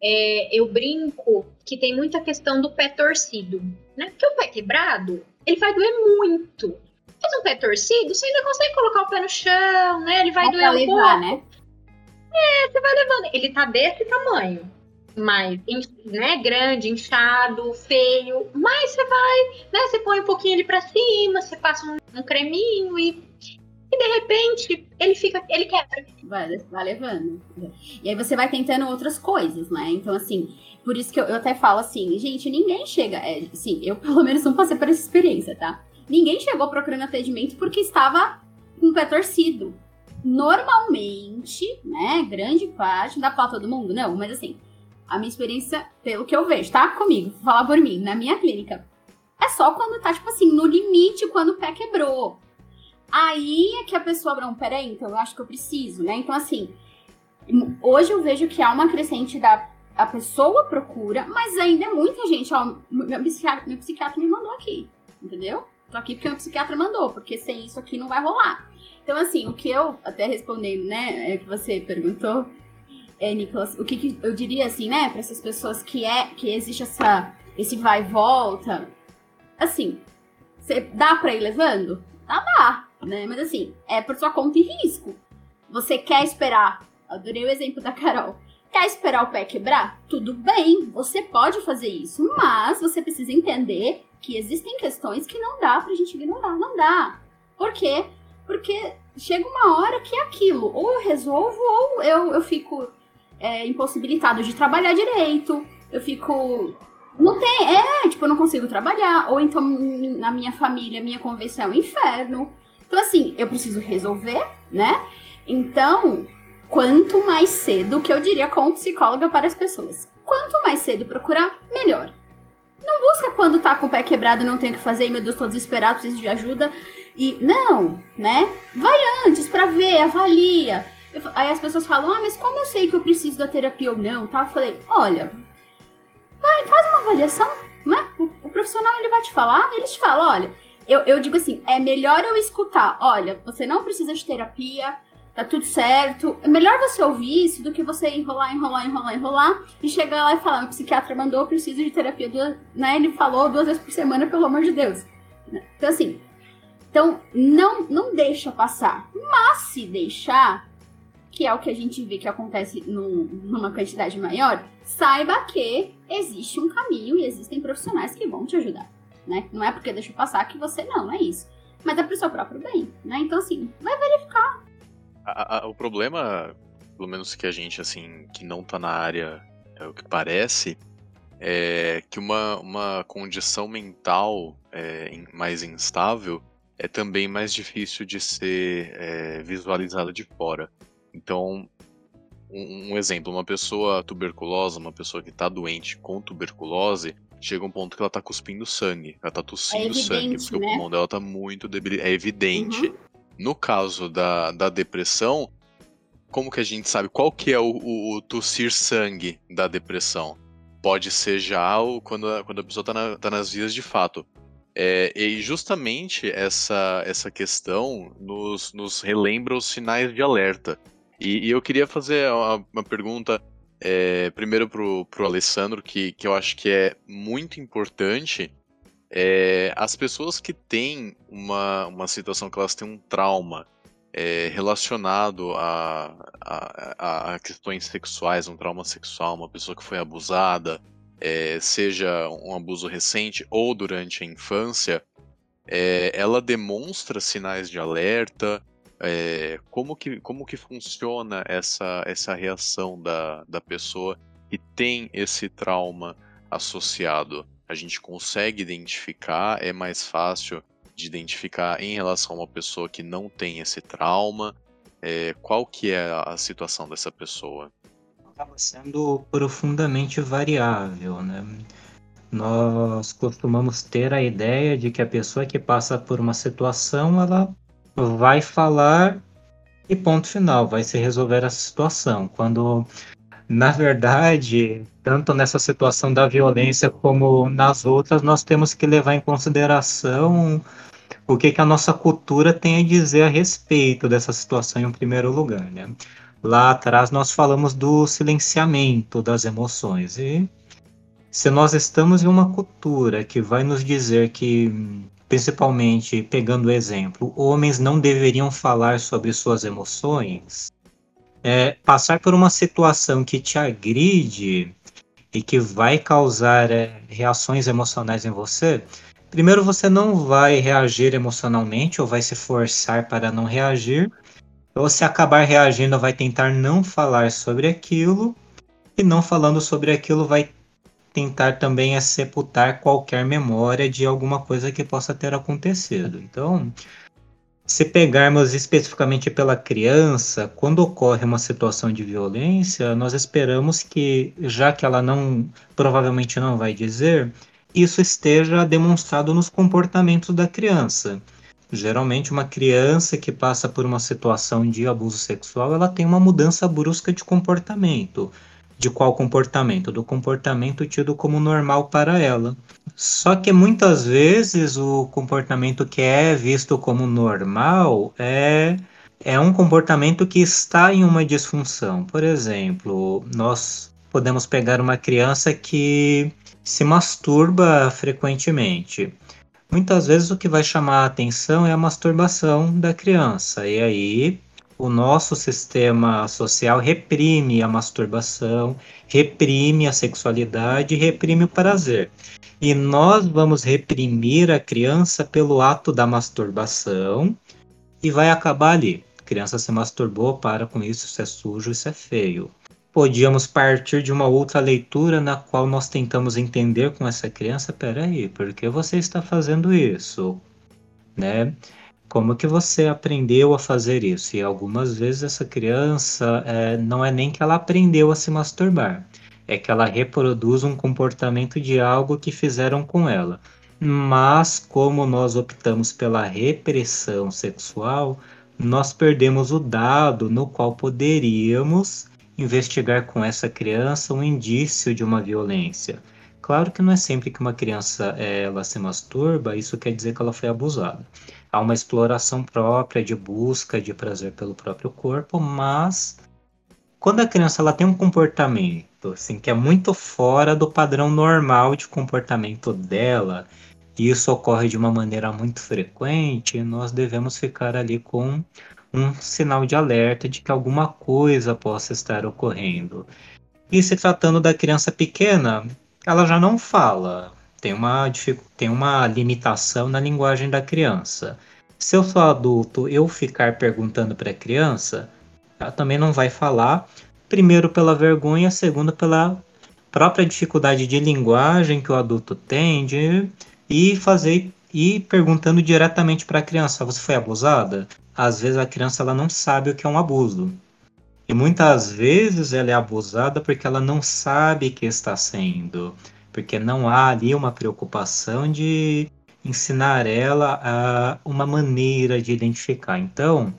F: É, eu brinco que tem muita questão do pé torcido, né? Porque o pé quebrado, ele vai doer muito. Mas um pé torcido, você ainda consegue colocar o pé no chão, né? Ele vai
E: Dá
F: doer um pouco.
E: né?
F: É, você vai levando. Ele tá desse tamanho. Mas, né, grande, inchado, feio. Mas você vai, né? Você põe um pouquinho ele pra cima, você passa um, um creminho e, e de repente ele fica. Ele quebra.
E: Vai, vai levando. E aí você vai tentando outras coisas, né? Então, assim, por isso que eu, eu até falo assim, gente, ninguém chega. É, assim, eu pelo menos não passei por essa experiência, tá? Ninguém chegou procurando atendimento porque estava com o pé torcido. Normalmente, né? Grande parte, não dá pra todo mundo, não, mas assim, a minha experiência, pelo que eu vejo, tá? Comigo, vou falar por mim, na minha clínica. É só quando tá, tipo assim, no limite, quando o pé quebrou. Aí é que a pessoa, não, peraí, então eu acho que eu preciso, né? Então, assim, hoje eu vejo que há uma crescente da a pessoa procura, mas ainda é muita gente, ó, meu psiquiatra, meu psiquiatra me mandou aqui, entendeu? Tô aqui porque meu psiquiatra mandou, porque sem isso aqui não vai rolar. Então, assim, o que eu, até respondendo, né, é que você perguntou, é, Nicolas, o que, que eu diria, assim, né, para essas pessoas que é, que existe essa, esse vai e volta, assim, cê, dá pra ir levando? Dá, dá, né, mas assim, é por sua conta e risco. Você quer esperar, adorei o exemplo da Carol, quer esperar o pé quebrar? Tudo bem, você pode fazer isso, mas você precisa entender que existem questões que não dá pra gente ignorar, não dá. Por quê? Porque chega uma hora que é aquilo, ou eu resolvo, ou eu, eu fico é, impossibilitado de trabalhar direito, eu fico. Não tem, é, tipo, eu não consigo trabalhar, ou então na minha família, minha convenção é um inferno. Então, assim, eu preciso resolver, né? Então, quanto mais cedo, que eu diria como psicóloga para as pessoas, quanto mais cedo procurar, melhor. Não busca quando tá com o pé quebrado, não tem o que fazer, e meu Deus, tô desesperado, preciso de ajuda. E não, né? Vai antes pra ver, avalia. Eu, aí as pessoas falam, ah, mas como eu sei que eu preciso da terapia ou não? Tá? Eu falei, olha, vai, faz uma avaliação, né? O, o profissional ele vai te falar, ele te fala, olha, eu, eu digo assim, é melhor eu escutar, olha, você não precisa de terapia, tá tudo certo. É melhor você ouvir isso do que você enrolar, enrolar, enrolar, enrolar e chegar lá e falar, o psiquiatra mandou, eu preciso de terapia, duas, né? Ele falou duas vezes por semana, pelo amor de Deus. Então, assim, então não, não deixa passar. Mas se deixar, que é o que a gente vê que acontece num, numa quantidade maior, saiba que existe um caminho e existem profissionais que vão te ajudar, né? Não é porque deixa passar que você não, não é isso. Mas é pro seu próprio bem, né? Então, assim, vai verificar
A: A- a- o problema, pelo menos que a gente, assim, que não tá na área, é o que parece, é que uma, uma condição mental é, mais instável é também mais difícil de ser é, visualizada de fora. Então, um, um exemplo, uma pessoa tuberculosa, uma pessoa que tá doente com tuberculose, chega um ponto que ela tá cuspindo sangue, ela tá tossindo
E: evidente,
A: sangue, porque
E: né?
A: o pulmão dela tá muito debilitado, é evidente.
E: Uhum.
A: No caso da, da depressão, como que a gente sabe qual que é o, o, o tossir sangue da depressão? Pode ser já o, quando, a, quando a pessoa tá, na- tá nas vias de fato. É, e justamente essa, essa questão nos, nos relembra os sinais de alerta. E, e eu queria fazer uma, uma pergunta é, primeiro pro, pro Alessandro, que, que eu acho que é muito importante. É, as pessoas que têm uma, uma situação que elas têm um trauma é, relacionado a, a, a- questões sexuais, um trauma sexual, uma pessoa que foi abusada, é, seja um abuso recente ou durante a infância, é, ela demonstra sinais de alerta. é, como, que, como que funciona essa, essa reação da, da pessoa que tem esse trauma associado? A gente consegue identificar, é mais fácil de identificar em relação a uma pessoa que não tem esse trauma? É, qual que é a situação dessa pessoa?
D: acaba sendo profundamente variável, né? Nós costumamos ter a ideia de que a pessoa que passa por uma situação, ela vai falar e ponto final, vai se resolver essa situação. Quando, na verdade, tanto nessa situação da violência como nas outras, nós temos que levar em consideração o que, que a nossa cultura tem a dizer a respeito dessa situação em primeiro lugar, né? Lá atrás nós falamos do silenciamento das emoções e se nós estamos em uma cultura que vai nos dizer que, principalmente pegando o exemplo, homens não deveriam falar sobre suas emoções, é, passar por uma situação que te agride e que vai causar é, reações emocionais em você, primeiro você não vai reagir emocionalmente ou vai se forçar para não reagir, ou se acabar reagindo vai tentar não falar sobre aquilo, e não falando sobre aquilo vai tentar também sepultar qualquer memória de alguma coisa que possa ter acontecido. Então, se pegarmos especificamente pela criança, quando ocorre uma situação de violência, nós esperamos que, já que ela não provavelmente não vai dizer, isso esteja demonstrado nos comportamentos da criança. Geralmente, uma criança que passa por uma situação de abuso sexual, ela tem uma mudança brusca de comportamento de qual comportamento? Do comportamento tido como normal para ela. Só que muitas vezes o comportamento que é visto como normal é, é um comportamento que está em uma disfunção. Por exemplo, nós podemos pegar uma criança que se masturba frequentemente. Muitas vezes o que vai chamar a atenção é a masturbação da criança. E aí o nosso sistema social reprime a masturbação, reprime a sexualidade, reprime o prazer. E nós vamos reprimir a criança pelo ato da masturbação e vai acabar ali. A criança se masturbou, para com isso, isso é sujo, isso é feio. Podíamos partir de uma outra leitura na qual nós tentamos entender com essa criança, peraí, por que você está fazendo isso? Né? Como que você aprendeu a fazer isso? E algumas vezes essa criança é, não é nem que ela aprendeu a se masturbar, é que ela reproduz um comportamento de algo que fizeram com ela. Mas como nós optamos pela repressão sexual, nós perdemos o dado no qual poderíamos investigar com essa criança um indício de uma violência. Claro que não é sempre que uma criança é, ela se masturba, isso quer dizer que ela foi abusada há uma exploração própria de busca de prazer pelo próprio corpo, mas quando a criança ela tem um comportamento assim que é muito fora do padrão normal de comportamento dela, e isso ocorre de uma maneira muito frequente, nós devemos ficar ali com um sinal de alerta de que alguma coisa possa estar ocorrendo. E se tratando da criança pequena, ela já não fala, tem uma, tem uma limitação na linguagem da criança. Se eu sou adulto, eu ficar perguntando para a criança, ela também não vai falar. Primeiro pela vergonha, segundo pela própria dificuldade de linguagem que o adulto tem de e fazer e perguntando diretamente para a criança, você foi abusada? Às vezes a criança ela não sabe o que é um abuso. E muitas vezes ela é abusada porque ela não sabe que está sendo porque não há ali uma preocupação de ensinar ela a uma maneira de identificar. Então,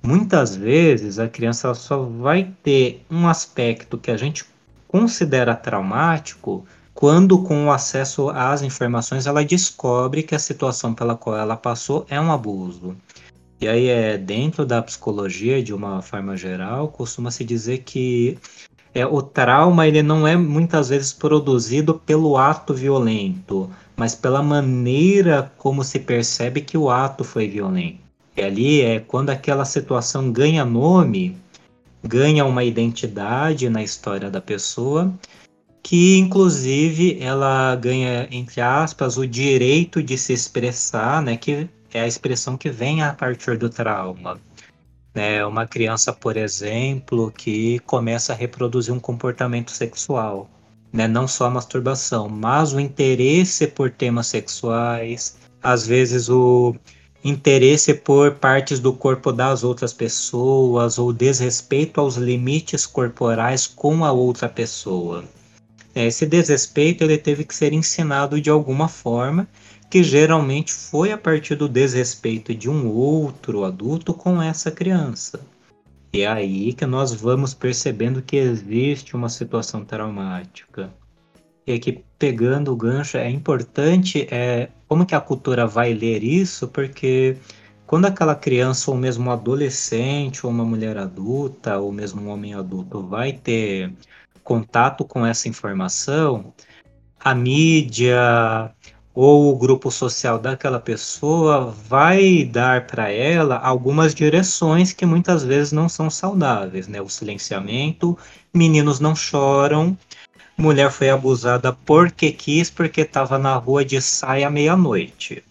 D: muitas vezes a criança só vai ter um aspecto que a gente considera traumático quando, com o acesso às informações, ela descobre que a situação pela qual ela passou é um abuso. E aí, é, dentro da psicologia, de uma forma geral, costuma-se dizer que é, o trauma ele não é muitas vezes produzido pelo ato violento, mas pela maneira como se percebe que o ato foi violento. E ali é quando aquela situação ganha nome, ganha uma identidade na história da pessoa, que inclusive ela ganha, entre aspas, o direito de se expressar, né, que é a expressão que vem a partir do trauma. Né? Uma criança, por exemplo, que começa a reproduzir um comportamento sexual. Né? Não só a masturbação, mas o interesse por temas sexuais, às vezes o interesse por partes do corpo das outras pessoas ou desrespeito aos limites corporais com a outra pessoa. Esse desrespeito ele teve que ser ensinado de alguma forma que geralmente foi a partir do desrespeito de um outro adulto com essa criança. E é aí que nós vamos percebendo que existe uma situação traumática. E aqui, pegando o gancho, é importante é, como que a cultura vai ler isso, porque quando aquela criança, ou mesmo um adolescente, ou uma mulher adulta, ou mesmo um homem adulto vai ter contato com essa informação, a mídia ou o grupo social daquela pessoa vai dar para ela algumas direções que muitas vezes não são saudáveis, né? O silenciamento, meninos não choram, mulher foi abusada porque quis, porque estava na rua de saia meia-noite.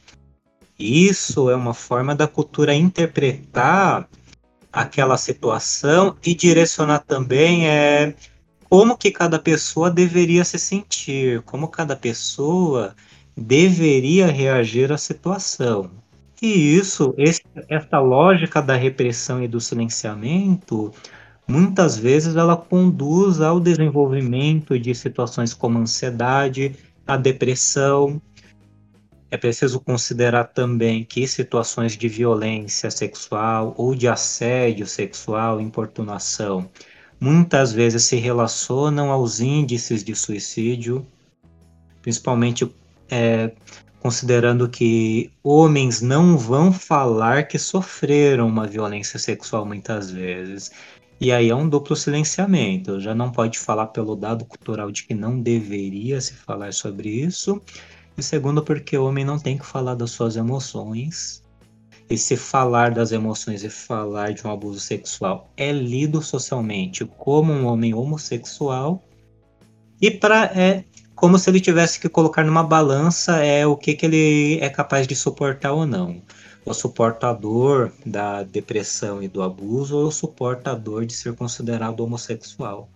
D: Isso é uma forma da cultura interpretar aquela situação e direcionar também é, como que cada pessoa deveria se sentir, como cada pessoa deveria reagir à situação. E isso, esse, essa lógica da repressão e do silenciamento, muitas vezes ela conduz ao desenvolvimento de situações como ansiedade, a depressão. É preciso considerar também que situações de violência sexual ou de assédio sexual, importunação, muitas vezes se relacionam aos índices de suicídio, principalmente é, considerando que homens não vão falar que sofreram uma violência sexual muitas vezes. E aí é um duplo silenciamento. Já não pode falar pelo dado cultural de que não deveria se falar sobre isso. E segundo, porque o homem não tem que falar das suas emoções e se falar das emoções e falar de um abuso sexual é lido socialmente como um homem homossexual e para é como se ele tivesse que colocar numa balança é o que, que ele é capaz de suportar ou não. O suportador da depressão e do abuso ou o suportador de ser considerado homossexual.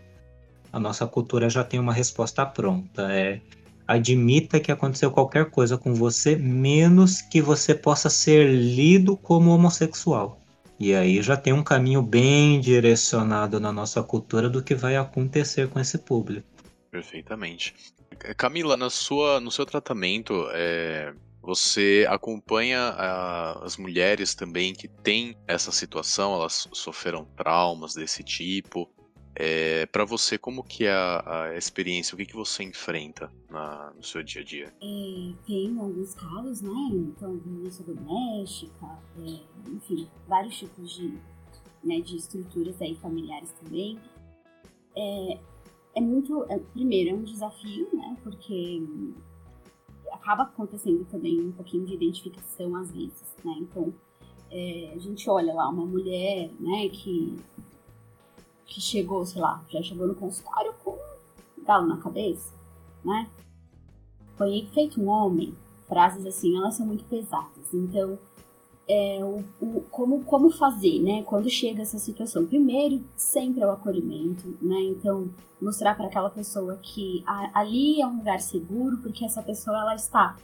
D: A nossa cultura já tem uma resposta pronta. É admita que aconteceu qualquer coisa com você, menos que você possa ser lido como homossexual. E aí já tem um caminho bem direcionado na nossa cultura do que vai acontecer com esse público.
A: Perfeitamente. Camila, na sua, no seu tratamento, é, você acompanha a, as mulheres também que têm essa situação, elas sofreram traumas desse tipo, é, para você, como que é a, a, experiência? O que, que você enfrenta na, no seu dia a dia?
E: É, tem alguns casos, né? Então, violência doméstica, é, enfim, vários tipos de, né, de estruturas aí familiares também. É, é muito, é, primeiro, é um desafio, né? Porque acaba acontecendo também um pouquinho de identificação às vezes, né? Então, é, a gente olha lá uma mulher, né, que que chegou, sei lá, já chegou no consultório com um galo na cabeça, né? Foi feito um homem. Frases assim, elas são muito pesadas. Então, é, o, o, como, como fazer, né? Quando chega essa situação. Primeiro, sempre é o acolhimento, né? Então, mostrar para aquela pessoa que a, ali é um lugar seguro, porque essa pessoa ela está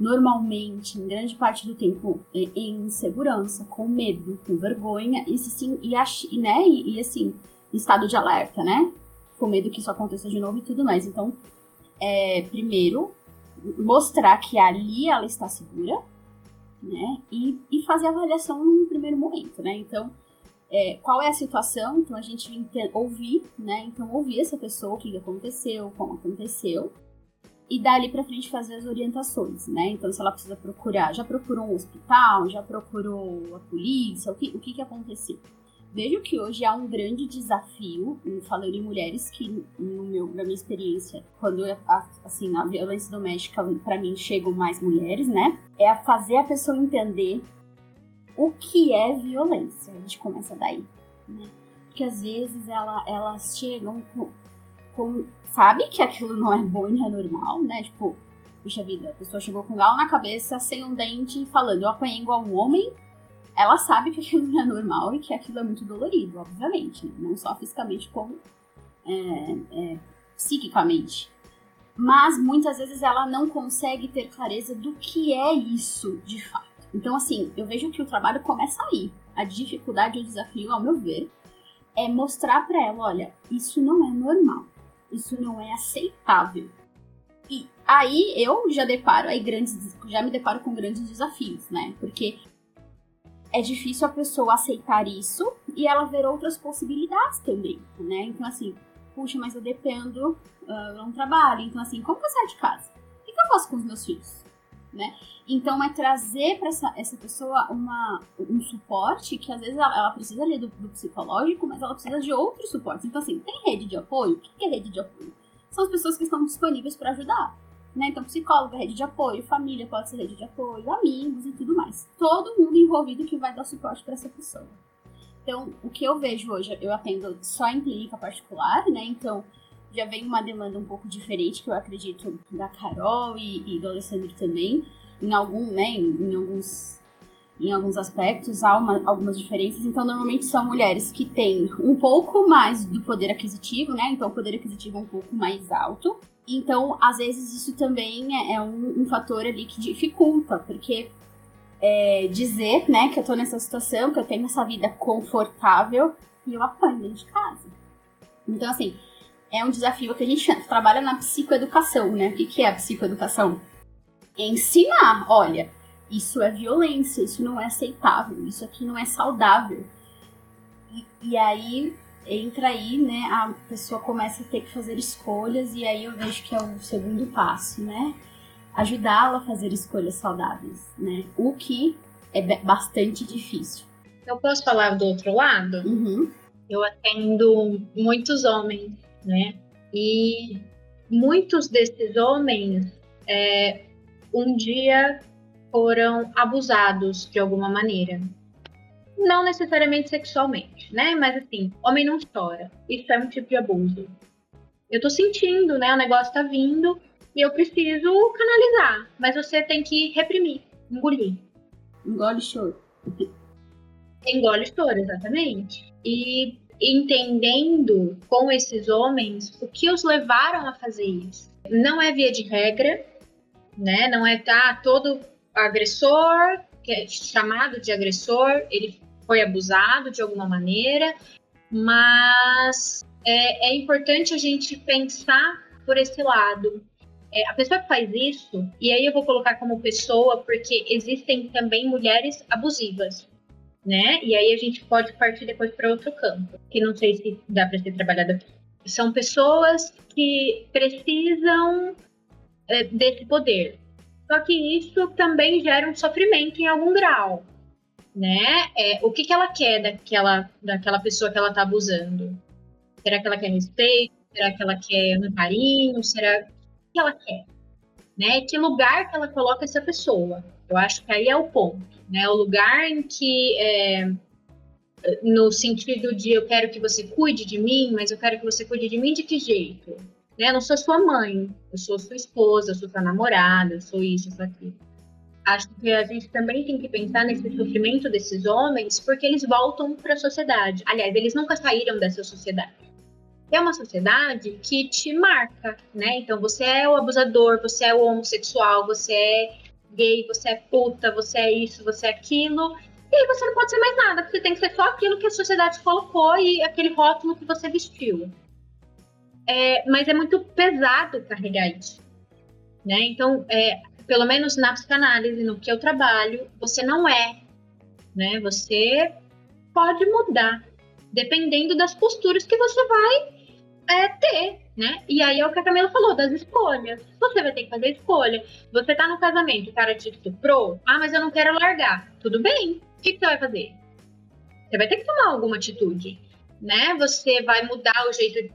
E: normalmente, em grande parte do tempo, em insegurança, com medo, com vergonha, e, sim, e, né? e, e assim, estado de alerta, né? Com medo que isso aconteça de novo e tudo mais. Então, é, primeiro, mostrar que ali ela está segura, né? E, e fazer a avaliação no primeiro momento, né? Então, é, qual é a situação? Então, a gente ouvir, né? Então, ouvir essa pessoa, o que aconteceu, como aconteceu. E dali para frente fazer as orientações, né? Então, se ela precisa procurar, já procurou um hospital, já procurou a polícia, o que, o que, que aconteceu? Vejo que hoje há um grande desafio, falando em mulheres, que no meu, na minha experiência, quando assim, a violência doméstica para mim chegam mais mulheres, né? É a fazer a pessoa entender o que é violência. A gente começa daí, né? Porque às vezes ela, elas chegam com, com, sabe que aquilo não é bom e não é normal, né? Tipo, puxa vida, a pessoa chegou com galo na cabeça, sem um dente, falando, eu apanhei igual um homem, ela sabe que aquilo não é normal e que aquilo é muito dolorido, obviamente, né? não só fisicamente como é, é, psiquicamente. Mas muitas vezes ela não consegue ter clareza do que é isso de fato. Então, assim, eu vejo que o trabalho começa aí. A dificuldade e o desafio, ao meu ver, é mostrar para ela: olha, isso não é normal, isso não é aceitável. E aí eu já deparo aí grandes, já me deparo com grandes desafios, né? Porque é difícil a pessoa aceitar isso e ela ver outras possibilidades também, né? Então, assim, puxa, mas eu dependo, uh, eu não trabalho. Então, assim, como que eu saio de casa? O que eu faço com os meus filhos? Né? Então, é trazer para essa, essa pessoa uma, um suporte que às vezes ela, ela precisa ali do, do, psicológico, mas ela precisa de outros suportes. Então, assim, tem rede de apoio? O que é rede de apoio? São as pessoas que estão disponíveis para ajudar. Né? Então, psicólogo, rede de apoio, família pode ser rede de apoio, amigos e tudo mais. Todo mundo envolvido que vai dar suporte para essa pessoa. Então, o que eu vejo hoje, eu atendo só em clínica particular, né? Então, já vem uma demanda um pouco diferente, que eu acredito da Carol e, e do Alessandro também, em algum, né, em, em alguns em alguns aspectos há uma, algumas diferenças. Então, normalmente são mulheres que têm um pouco mais do poder aquisitivo, né? Então, o poder aquisitivo é um pouco mais alto. Então, às vezes, isso também é, é um, um fator ali que dificulta, porque é, dizer, né, que eu tô nessa situação, que eu tenho essa vida confortável e eu apanho dentro de casa. Então, assim, é um desafio que a gente trabalha na psicoeducação, né? O que, que é a psicoeducação? É ensinar, olha, isso é violência, isso não é aceitável, isso aqui não é saudável. E, e aí entra aí, né, a pessoa começa a ter que fazer escolhas e aí eu vejo que é o segundo passo, né? ajudá-la a fazer escolhas saudáveis, né? O que é bastante difícil.
F: Eu posso falar do outro lado?
E: Uhum.
F: Eu atendo muitos homens, né? E muitos desses homens é, um dia foram abusados de alguma maneira. Não necessariamente sexualmente, né? Mas assim, homem não chora. Isso é um tipo de abuso. Eu tô sentindo, né? O negócio tá vindo e eu preciso canalizar. Mas você tem que reprimir, engolir.
E: Engole choro.
F: Engole choro, exatamente. E entendendo com esses homens o que os levaram a fazer isso. Não é via de regra, né? Não é tá todo agressor, que é chamado de agressor, ele foi abusado de alguma maneira, mas é, é importante a gente pensar por esse lado é, a pessoa que faz isso, e aí eu vou colocar como pessoa, porque existem também mulheres abusivas, né? E aí a gente pode partir depois para outro campo, que não sei se dá para ser trabalhado aqui. São pessoas que precisam é, desse poder. Só que isso também gera um sofrimento em algum grau, né? É, o que, que ela quer daquela, daquela pessoa que ela está abusando? Será que ela quer respeito? Será que ela quer um carinho? Será que ela quer, né? Que lugar que ela coloca essa pessoa. Eu acho que aí é o ponto, né? O lugar em que é, no sentido de eu quero que você cuide de mim, mas eu quero que você cuide de mim de que jeito? Né? Eu não sou sua mãe, eu sou sua esposa, eu sou sua namorada, eu sou isso, eu sou aquilo. Acho que a gente também tem que pensar nesse sofrimento desses homens, porque eles voltam para a sociedade. Aliás, eles nunca saíram dessa sociedade é uma sociedade que te marca, né? Então você é o abusador, você é o homossexual, você é gay, você é puta, você é isso, você é aquilo. E aí você não pode ser mais nada, porque tem que ser só aquilo que a sociedade colocou e aquele rótulo que você vestiu. É, mas é muito pesado carregar isso. Né? Então, é, pelo menos na psicanálise, no que eu trabalho, você não é. Né? Você pode mudar, dependendo das posturas que você vai é, ter, né? E aí é o que a Camila falou, das escolhas. Você vai ter que fazer escolha. Você tá no casamento, o cara te estuprou, ah, mas eu não quero largar. Tudo bem. O que, que você vai fazer? Você vai ter que tomar alguma atitude, né? Você vai mudar o jeito de...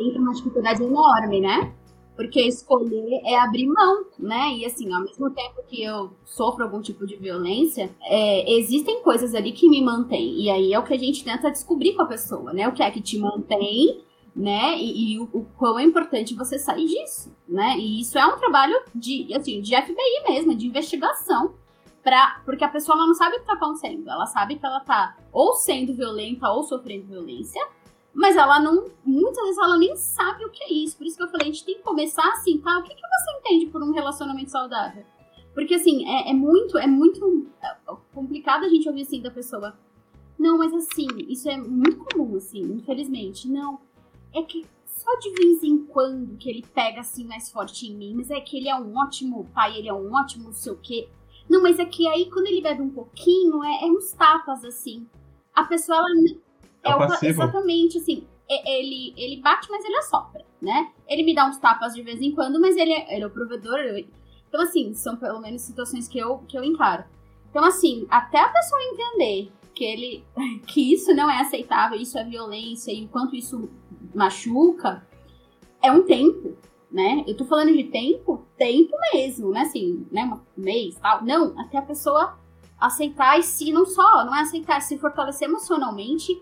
E: Entra uma dificuldade enorme, né? Porque escolher é abrir mão, né? E assim, ao mesmo tempo que eu sofro algum tipo de violência, é, existem coisas ali que me mantêm. E aí é o que a gente tenta descobrir com a pessoa, né? O que é que te mantém né? E, e o, o, quão é importante você sair disso, né? E isso é um trabalho de, assim, de FBI mesmo, de investigação, pra, porque a pessoa não sabe o que tá acontecendo. Ela sabe que ela tá ou sendo violenta ou sofrendo violência, mas ela não, muitas vezes ela nem sabe o que é isso. Por isso que eu falei, a gente tem que começar assim, tá? O que, que você entende por um relacionamento saudável? Porque assim, é, é muito, é muito é, complicado a gente ouvir assim da pessoa. Não, mas assim, isso é muito comum, assim, infelizmente. Não, é que só de vez em quando que ele pega assim mais forte em mim, mas é que ele é um ótimo pai, ele é um ótimo não sei o quê. Não, mas é que aí quando ele bebe um pouquinho, é, é uns tapas assim. A pessoa, ela.
B: É, é o passivo.
E: Exatamente, assim. ele, ele bate, mas ele assopra, né? Ele me dá uns tapas de vez em quando, mas ele é, ele é o provedor. Ele... Então, assim, são pelo menos situações que eu, que eu encaro. Então, assim, até a pessoa entender que ele que isso não é aceitável, isso é violência e o quanto isso machuca, é um tempo, né? Eu tô falando de tempo, tempo mesmo, né? Assim, né? Um mês, tal. Não, até a pessoa aceitar e se não só, não é aceitar, se fortalecer emocionalmente,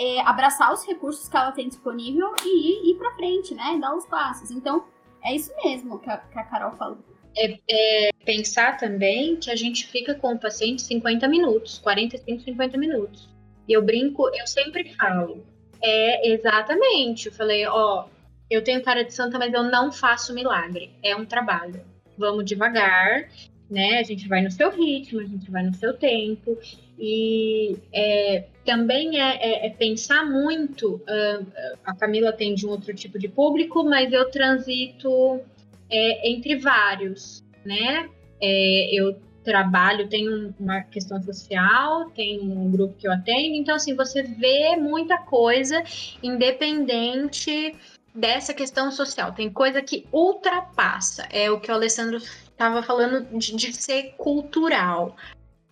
E: é, abraçar os recursos que ela tem disponível e ir, ir pra frente, né? Dar os passos. Então, é isso mesmo que a, que a Carol falou.
F: É, é, pensar também que a gente fica com o paciente 50 minutos, 45, 50 minutos. E eu brinco, eu sempre falo. É exatamente. Eu falei, ó, eu tenho cara de santa, mas eu não faço milagre. É um trabalho. Vamos devagar, né? A gente vai no seu ritmo, a gente vai no seu tempo. E é, também é, é, é, pensar muito. Uh, a Camila tem de um outro tipo de público, mas eu transito é, entre vários, né? É, eu trabalho, tenho uma questão social, tenho um grupo que eu atendo, então assim, você vê muita coisa independente dessa questão social. Tem coisa que ultrapassa, é o que o Alessandro estava falando de, de, ser cultural.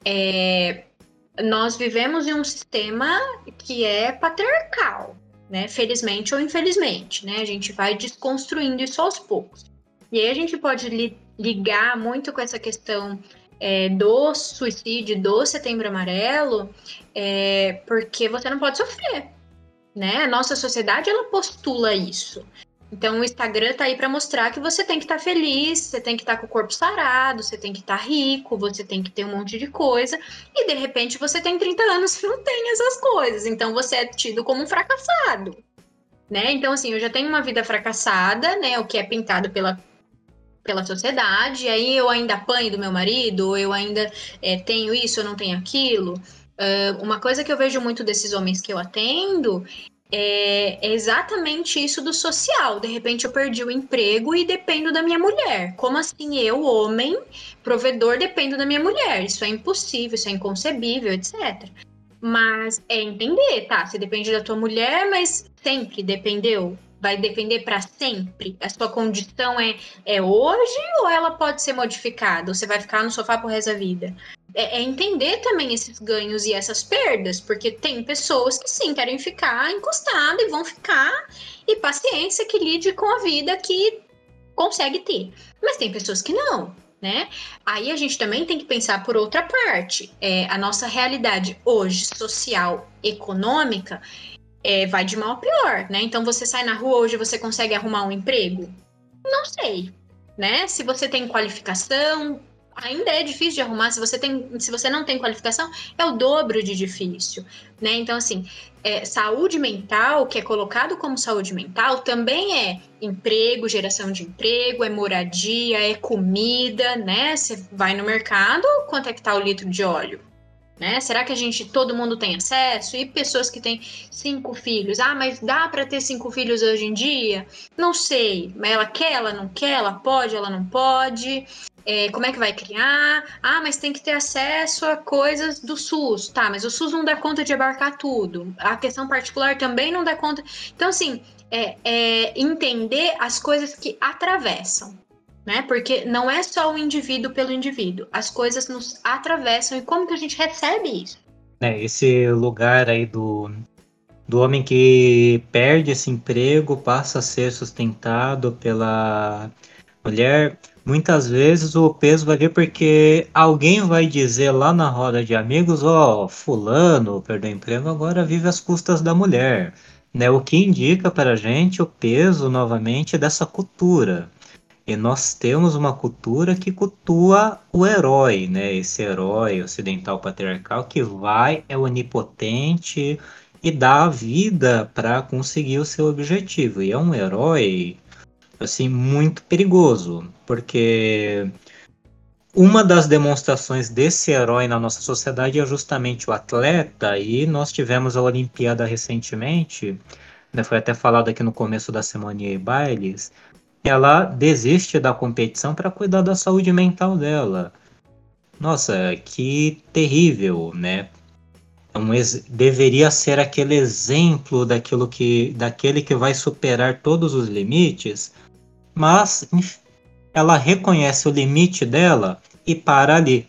F: É, nós vivemos em um sistema que é patriarcal, né? Felizmente ou infelizmente, né? A gente vai desconstruindo isso aos poucos. E aí a gente pode li ligar muito com essa questão é, do suicídio, do setembro amarelo, é, porque você não pode sofrer né? A nossa sociedade ela postula isso. Então o Instagram tá aí para mostrar que você tem que estar tá feliz, você tem que estar tá com o corpo sarado, você tem que estar tá rico, você tem que ter um monte de coisa, e de repente você tem 30 anos e não tem essas coisas. Então você é tido como um fracassado. Né? Então assim, eu já tenho uma vida fracassada, né, o que é pintado pela pela sociedade, e aí eu ainda apanho do meu marido, ou eu ainda é, tenho isso, eu não tenho aquilo. Uh, uma coisa que eu vejo muito desses homens que eu atendo é exatamente isso do social. De repente eu perdi o emprego e dependo da minha mulher. Como assim eu, homem, provedor, dependo da minha mulher? Isso é impossível, isso é inconcebível, etc. Mas é entender, tá? Você depende da tua mulher, mas sempre dependeu. Vai depender para sempre. A sua condição é, é hoje ou ela pode ser modificada? Ou você vai ficar no sofá por resto da vida? É, é, entender também esses ganhos e essas perdas, porque tem pessoas que sim querem ficar encostadas e vão ficar, e paciência que lide com a vida que consegue ter. Mas tem pessoas que não, né? Aí a gente também tem que pensar por outra parte. É, a nossa realidade hoje, social, econômica, é, vai de mal a pior, né? Então você sai na rua hoje, você consegue arrumar um emprego? Não sei, né? Se você tem qualificação, ainda é difícil de arrumar. Se você, tem, se você não tem qualificação, é o dobro de difícil, né? Então, assim, é, saúde mental, que é colocado como saúde mental, também é emprego, geração de emprego, é moradia, é comida, né? Você vai no mercado, quanto é que tá o litro de óleo? Né? Será que a gente, todo mundo tem acesso? E pessoas que têm cinco filhos? Ah, mas dá para ter cinco filhos hoje em dia? Não sei. Mas ela quer, ela não quer, ela pode, ela não pode é, como é que vai criar? Ah, mas tem que ter acesso a coisas do SUS. Tá, mas o SUS não dá conta de abarcar tudo. A questão particular também não dá conta. Então, assim, é, é entender as coisas que atravessam. Né? Porque não é só o indivíduo pelo indivíduo, as coisas nos atravessam e como que a gente recebe isso?
D: É, esse lugar aí do, do homem que perde esse emprego passa a ser sustentado pela mulher, muitas vezes o peso vai vir porque alguém vai dizer lá na roda de amigos, ó, oh, fulano perdeu emprego, agora vive às custas da mulher. Né? O que indica para a gente o peso, novamente, dessa cultura. E nós temos uma cultura que cultua o herói, né? Esse herói ocidental patriarcal que vai, é onipotente e dá a vida para conseguir o seu objetivo. E é um herói assim muito perigoso, porque uma das demonstrações desse herói na nossa sociedade é justamente o atleta, e nós tivemos a Olimpíada recentemente, né, foi até falado aqui no começo da semana e bailes, ela desiste da competição para cuidar da saúde mental dela. Nossa, que terrível, né? um deveria ser aquele exemplo daquilo que, daquele que vai superar todos os limites, mas ela reconhece o limite dela e para ali.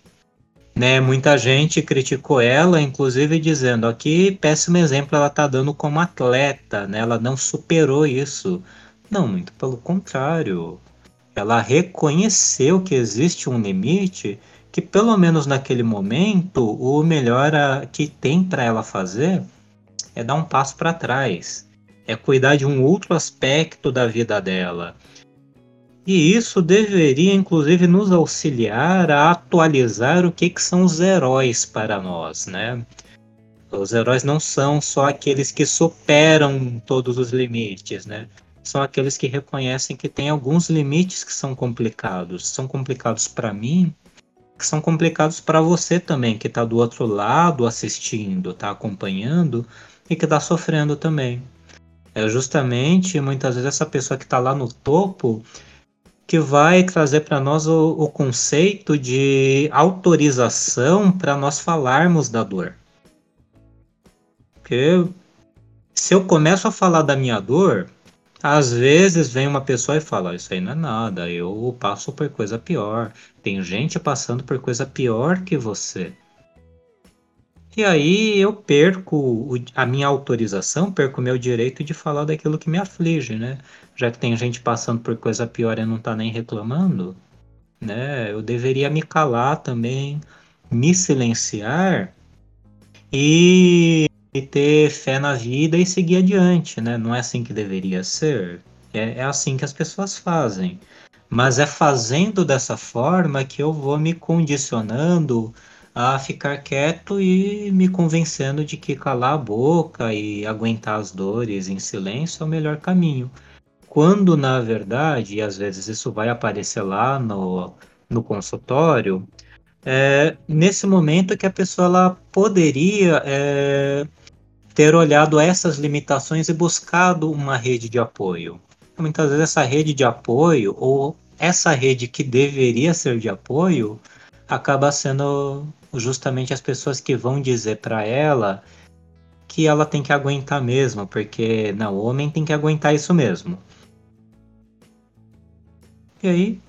D: Né, muita gente criticou ela, inclusive dizendo aqui péssimo exemplo ela está dando como atleta, né? Ela não superou isso. Não, muito pelo contrário. Ela reconheceu que existe um limite que pelo menos naquele momento o melhor que tem para ela fazer é dar um passo para trás, é cuidar de um outro aspecto da vida dela. E isso deveria, inclusive, nos auxiliar a atualizar o que, que são os heróis para nós, né? Os heróis não são só aqueles que superam todos os limites, né? São aqueles que reconhecem que tem alguns limites que são complicados. São complicados para mim, que são complicados para você também, que está do outro lado assistindo, está acompanhando e que está sofrendo também. É justamente muitas vezes essa pessoa que está lá no topo que vai trazer para nós o, o, conceito de autorização para nós falarmos da dor. Porque se eu começo a falar da minha dor, às vezes vem uma pessoa e fala: Isso aí não é nada, eu passo por coisa pior. Tem gente passando por coisa pior que você. E aí eu perco a minha autorização, perco o meu direito de falar daquilo que me aflige, né? Já que tem gente passando por coisa pior e não tá nem reclamando, né? Eu deveria me calar também, me silenciar e e ter fé na vida e seguir adiante, né? Não é assim que deveria ser. É, é assim que as pessoas fazem. Mas é fazendo dessa forma que eu vou me condicionando a ficar quieto e me convencendo de que calar a boca e aguentar as dores em silêncio é o melhor caminho. Quando, na verdade, e às vezes isso vai aparecer lá no, no consultório, é, nesse momento que a pessoa ela poderia é, ter olhado essas limitações e buscado uma rede de apoio. Muitas vezes essa rede de apoio, ou essa rede que deveria ser de apoio, acaba sendo justamente as pessoas que vão dizer para ela que ela tem que aguentar mesmo, porque não, o homem tem que aguentar isso mesmo. E aí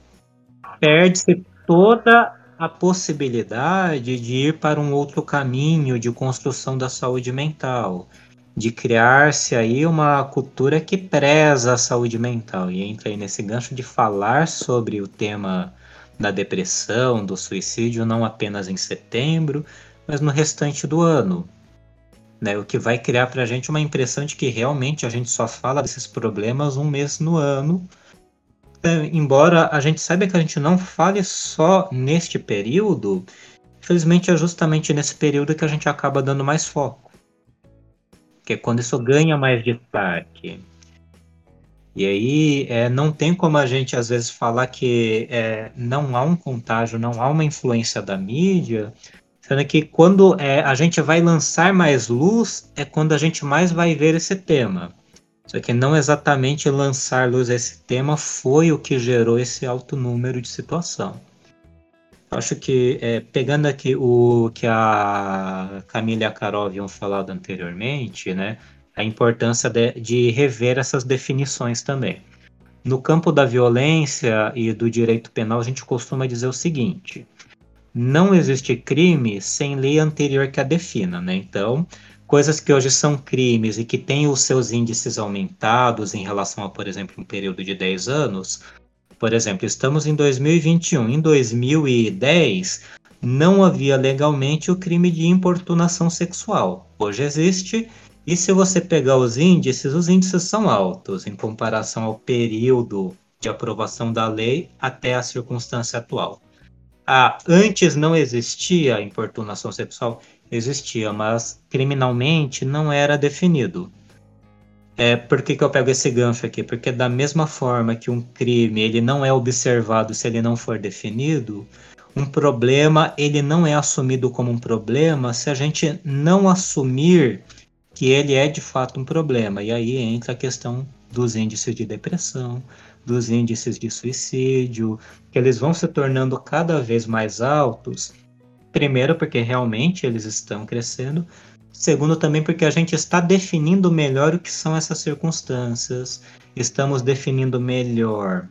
D: perde-se toda a possibilidade de ir para um outro caminho de construção da saúde mental, de criar-se aí uma cultura que preza a saúde mental e entra aí nesse gancho de falar sobre o tema da depressão, do suicídio, não apenas em setembro, mas no restante do ano. Né, o que vai criar para a gente uma impressão de que realmente a gente só fala desses problemas um mês no ano é, embora a gente saiba que a gente não fale só neste período, infelizmente é justamente nesse período que a gente acaba dando mais foco. Que é quando isso ganha mais destaque. E aí é, não tem como a gente às vezes falar que é, não há um contágio, não há uma influência da mídia, sendo que quando é, a gente vai lançar mais luz é quando a gente mais vai ver esse tema. Só que não exatamente lançar luz a esse tema foi o que gerou esse alto número de situação. Acho que, é, pegando aqui o que a Camila e a Carol haviam falado anteriormente, né, a importância de, de rever essas definições também. No campo da violência e do direito penal, a gente costuma dizer o seguinte: não existe crime sem lei anterior que a defina, né? Então, coisas que hoje são crimes e que têm os seus índices aumentados em relação a, por exemplo, um período de 10 anos. Por exemplo, estamos em 2021. Em 2010, não havia legalmente o crime de importunação sexual. Hoje existe, e se você pegar os índices, os índices são altos em comparação ao período de aprovação da lei até a circunstância atual. Ah, antes não existia importunação sexual? existia, mas criminalmente não era definido. É, por que, que eu pego esse gancho aqui? Porque da mesma forma que um crime ele não é observado se ele não for definido, um problema ele não é assumido como um problema se a gente não assumir que ele é de fato um problema. E aí entra a questão dos índices de depressão, dos índices de suicídio, que eles vão se tornando cada vez mais altos Primeiro, porque realmente eles estão crescendo. Segundo, também porque a gente está definindo melhor o que são essas circunstâncias, estamos definindo melhor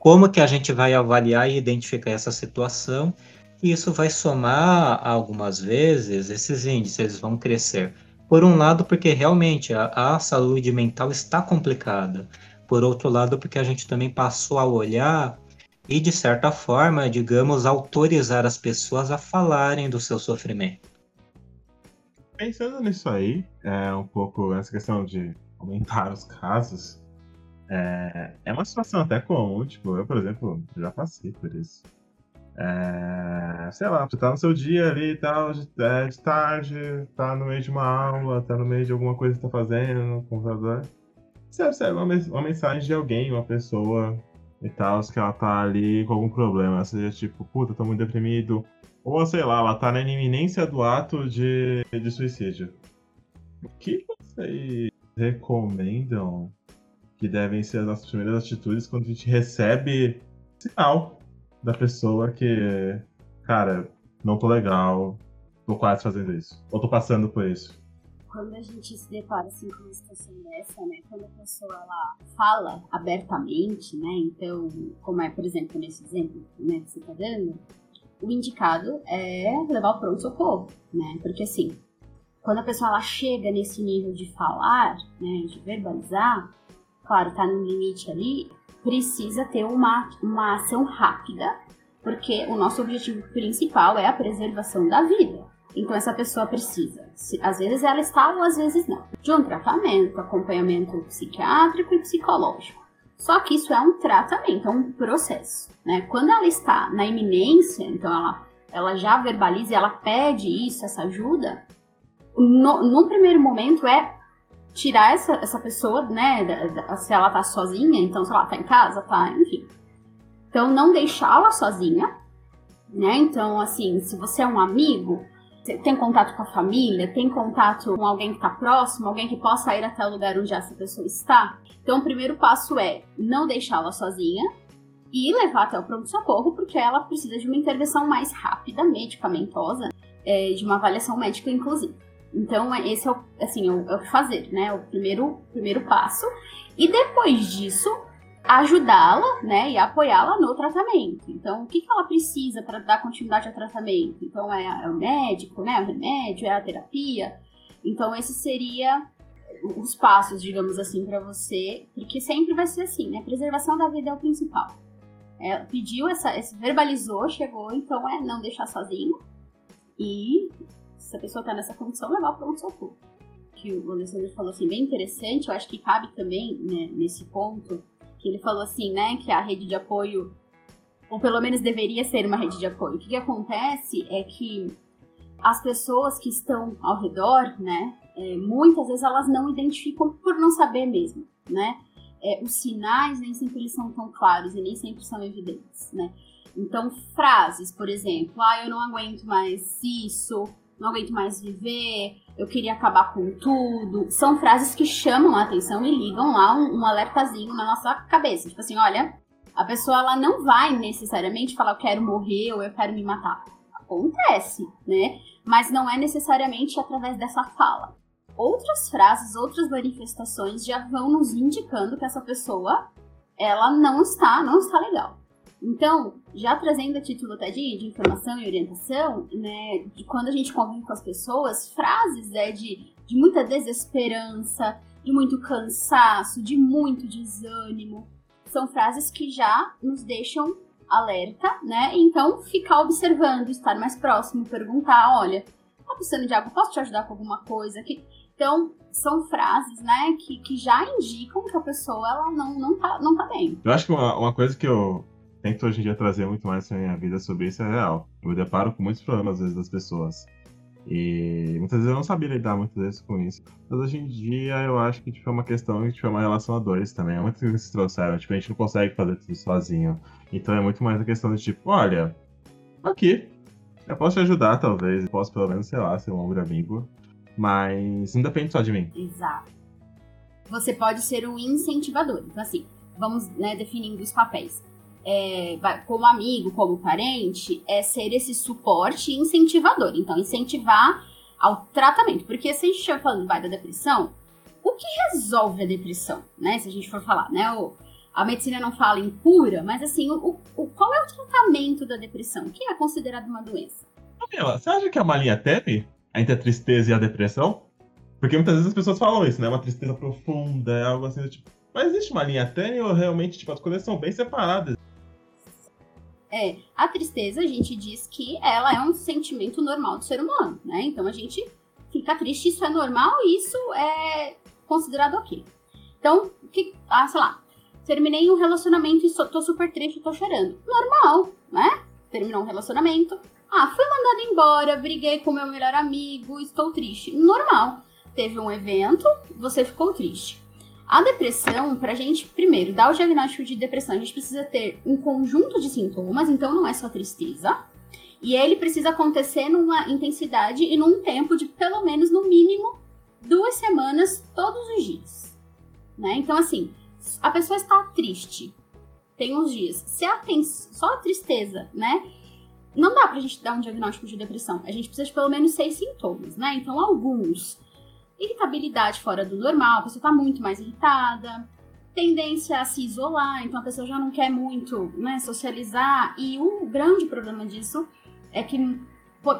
D: como que a gente vai avaliar e identificar essa situação, e isso vai somar algumas vezes, esses índices eles vão crescer. Por um lado, porque realmente a, a saúde mental está complicada. Por outro lado, porque a gente também passou a olhar e, de certa forma, digamos, autorizar as pessoas a falarem do seu sofrimento.
B: Pensando nisso aí, é um pouco nessa questão de aumentar os casos, é, é uma situação até comum, tipo, eu, por exemplo, já passei por isso. É, sei lá, você tá no seu dia ali e tal, de, é, de, tarde, tá no meio de uma aula, tá no meio de alguma coisa que tá fazendo no computador. Você recebe uma, uma mensagem de alguém, uma pessoa e tal, que ela tá ali com algum problema, seja tipo, puta, tô muito deprimido, ou sei lá, ela tá na iminência do ato de, de suicídio. O que vocês recomendam que devem ser as nossas primeiras atitudes quando a gente recebe sinal da pessoa que, cara, não tô legal, tô quase fazendo isso, ou tô passando por isso.
E: Quando a gente se depara assim com uma situação dessa, né, quando a pessoa ela fala abertamente, né, então, como é, por exemplo, nesse exemplo né, que você tá dando, o indicado é levar o pronto-socorro, né, porque assim, quando a pessoa ela chega nesse nível de falar, né, de verbalizar, claro, está no limite ali, precisa ter uma, uma ação rápida, porque o nosso objetivo principal é a preservação da vida. Então essa pessoa precisa, às vezes ela está ou às vezes não, de um tratamento, acompanhamento psiquiátrico e psicológico. Só que isso é um tratamento, é um processo. Né? Quando ela está na iminência, então ela, ela já verbaliza, ela pede isso, essa ajuda, no, no primeiro momento é tirar essa, essa pessoa, né, da, da, se ela tá sozinha, então, sei lá, tá em casa, tá, enfim. Então, não deixá-la sozinha, né, então, assim, se você é um amigo, tem contato com a família, tem contato com alguém que tá próximo, alguém que possa ir até o lugar onde essa pessoa está. Então, o primeiro passo é não deixá-la sozinha e levar até o pronto-socorro, porque ela precisa de uma intervenção mais rápida, medicamentosa, é, de uma avaliação médica, inclusive. Então, é, esse é o, assim, é o que fazer, né? O primeiro, primeiro passo. E depois disso, ajudá-la, né, e apoiá-la no tratamento. Então, o que, que ela precisa para dar continuidade ao tratamento? Então, é, é, o médico, né, o remédio, é a terapia. Então, esse seria os passos, digamos assim, para você, porque sempre vai ser assim, né? Preservação da vida é o principal. É, pediu essa, esse verbalizou, chegou, então é não deixar sozinho e se a pessoa está nessa condição, levar para um socorro. Que o Alessandro falou assim, bem interessante, eu acho que cabe também né, nesse ponto, que ele falou assim, né, que a rede de apoio, ou pelo menos deveria ser uma rede de apoio. O que, que acontece é que as pessoas que estão ao redor, né, é, muitas vezes elas não identificam por não saber mesmo, né? É, os sinais nem sempre eles são tão claros e nem sempre são evidentes, né? Então, frases, por exemplo, ah, eu não aguento mais isso, não aguento mais viver, eu queria acabar com tudo. São frases que chamam a atenção e ligam lá um, um alertazinho na nossa cabeça. Tipo assim, olha, a pessoa ela não vai necessariamente falar eu quero morrer ou eu quero me matar. Acontece, né? Mas não é necessariamente através dessa fala. Outras frases, outras manifestações já vão nos indicando que essa pessoa ela não está, não está legal. Então, já trazendo a título até de, informação e orientação, né, de quando a gente convive com as pessoas, frases é de, de muita desesperança, de muito cansaço, de muito desânimo, são frases que já nos deixam alerta, né? Então, ficar observando, estar mais próximo, perguntar, olha, tá precisando de algo? Posso te ajudar com alguma coisa? Que... Então, são frases, né, que, que já indicam que a pessoa, ela não, não, tá, não tá bem.
B: Eu acho que uma, uma coisa que eu, tento hoje em dia trazer muito mais na minha vida sobre isso é real. Eu me deparo com muitos problemas, às vezes, das pessoas. E muitas vezes eu não sabia lidar muitas vezes com isso. Mas hoje em dia eu acho que tipo, é uma questão que tipo, é uma relação a dois também. É muito que se trouxeram. Tipo, a gente não consegue fazer tudo sozinho. Então é muito mais a questão de tipo, olha, aqui. Eu posso te ajudar, talvez. Eu posso pelo menos, sei lá, ser um ombro amigo. Mas não depende só de mim.
E: Exato. Você pode ser um incentivador. Então, assim, vamos né, definindo os papéis é, como amigo, como parente, é ser esse suporte incentivador. Então, incentivar ao tratamento. Porque se a gente estiver falando vai da depressão, o que resolve a depressão, né? Se a gente for falar, né? O, a medicina não fala em cura, mas assim, o, o, qual é o tratamento da depressão? O que é considerado uma doença?
B: Camila, você acha que é uma linha tênue entre a tristeza e a depressão? Porque muitas vezes as pessoas falam isso, né? Uma tristeza profunda, é algo assim tipo. Mas existe uma linha tênue ou realmente, tipo, as coisas são bem separadas?
E: É, a tristeza, a gente diz que ela é um sentimento normal do ser humano, né? Então a gente fica triste, isso é normal e isso é considerado ok. Então, que, ah, sei lá, terminei um relacionamento e so, tô super triste, tô chorando. Normal, né? Terminou um relacionamento. Ah, fui mandada embora, briguei com meu melhor amigo, estou triste. Normal. Teve um evento, você ficou triste. A depressão, pra gente, primeiro, dar o diagnóstico de depressão, a gente precisa ter um conjunto de sintomas, então não é só tristeza. E ele precisa acontecer numa intensidade e num tempo de pelo menos, no mínimo, duas semanas todos os dias. Né? Então, assim, a pessoa está triste, tem uns dias. Se ela tem só a tristeza, né? Não dá pra gente dar um diagnóstico de depressão. A gente precisa de pelo menos seis sintomas, né? Então, alguns irritabilidade fora do normal, a pessoa está muito mais irritada, tendência a se isolar, então a pessoa já não quer muito né, socializar. E um grande problema disso é que,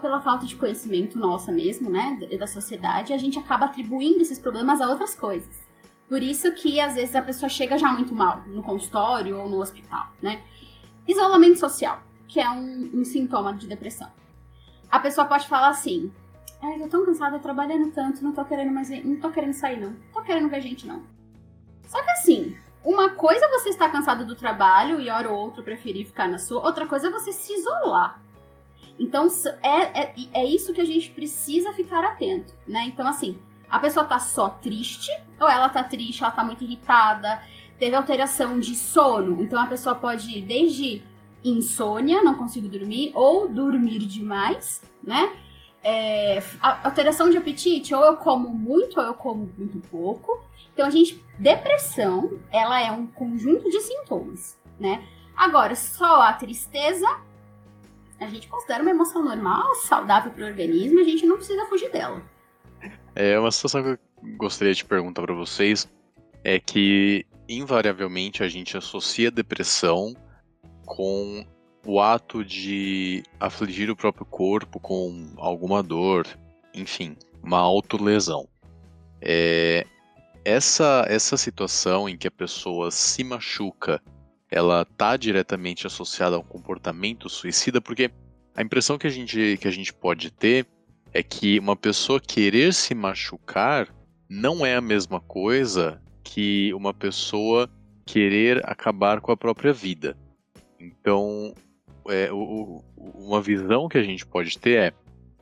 E: pela falta de conhecimento nossa mesmo, né, da sociedade, a gente acaba atribuindo esses problemas a outras coisas. Por isso que às vezes a pessoa chega já muito mal no consultório ou no hospital, né? Isolamento social, que é um, um sintoma de depressão. A pessoa pode falar assim: Ai, tô tão cansada, trabalhando tanto, não tô querendo mais. Não tô querendo sair, não. Tô querendo ver gente, não. Só que assim, uma coisa é você estar cansado do trabalho e hora ou outra preferir ficar na sua, outra coisa é você se isolar. Então, é, é, é isso que a gente precisa ficar atento, né? Então, assim, a pessoa tá só triste, ou ela tá triste, ela tá muito irritada, teve alteração de sono. Então, a pessoa pode ir desde insônia, não consigo dormir, ou dormir demais, né? É, alteração de apetite, ou eu como muito, ou eu como muito pouco. Então, a gente, depressão, ela é um conjunto de sintomas, né? Agora, só a tristeza, a gente considera uma emoção normal, saudável para o organismo, a gente não precisa fugir dela.
A: É uma situação que eu gostaria de perguntar para vocês é que invariavelmente a gente associa depressão com o ato de afligir o próprio corpo com alguma dor, enfim, uma autolesão. É, essa, essa situação em que a pessoa se machuca, ela está diretamente associada ao comportamento suicida, porque a impressão que a gente, que a gente pode ter é que uma pessoa querer se machucar não é a mesma coisa que uma pessoa querer acabar com a própria vida. Então, é, o, uma visão que a gente pode ter é,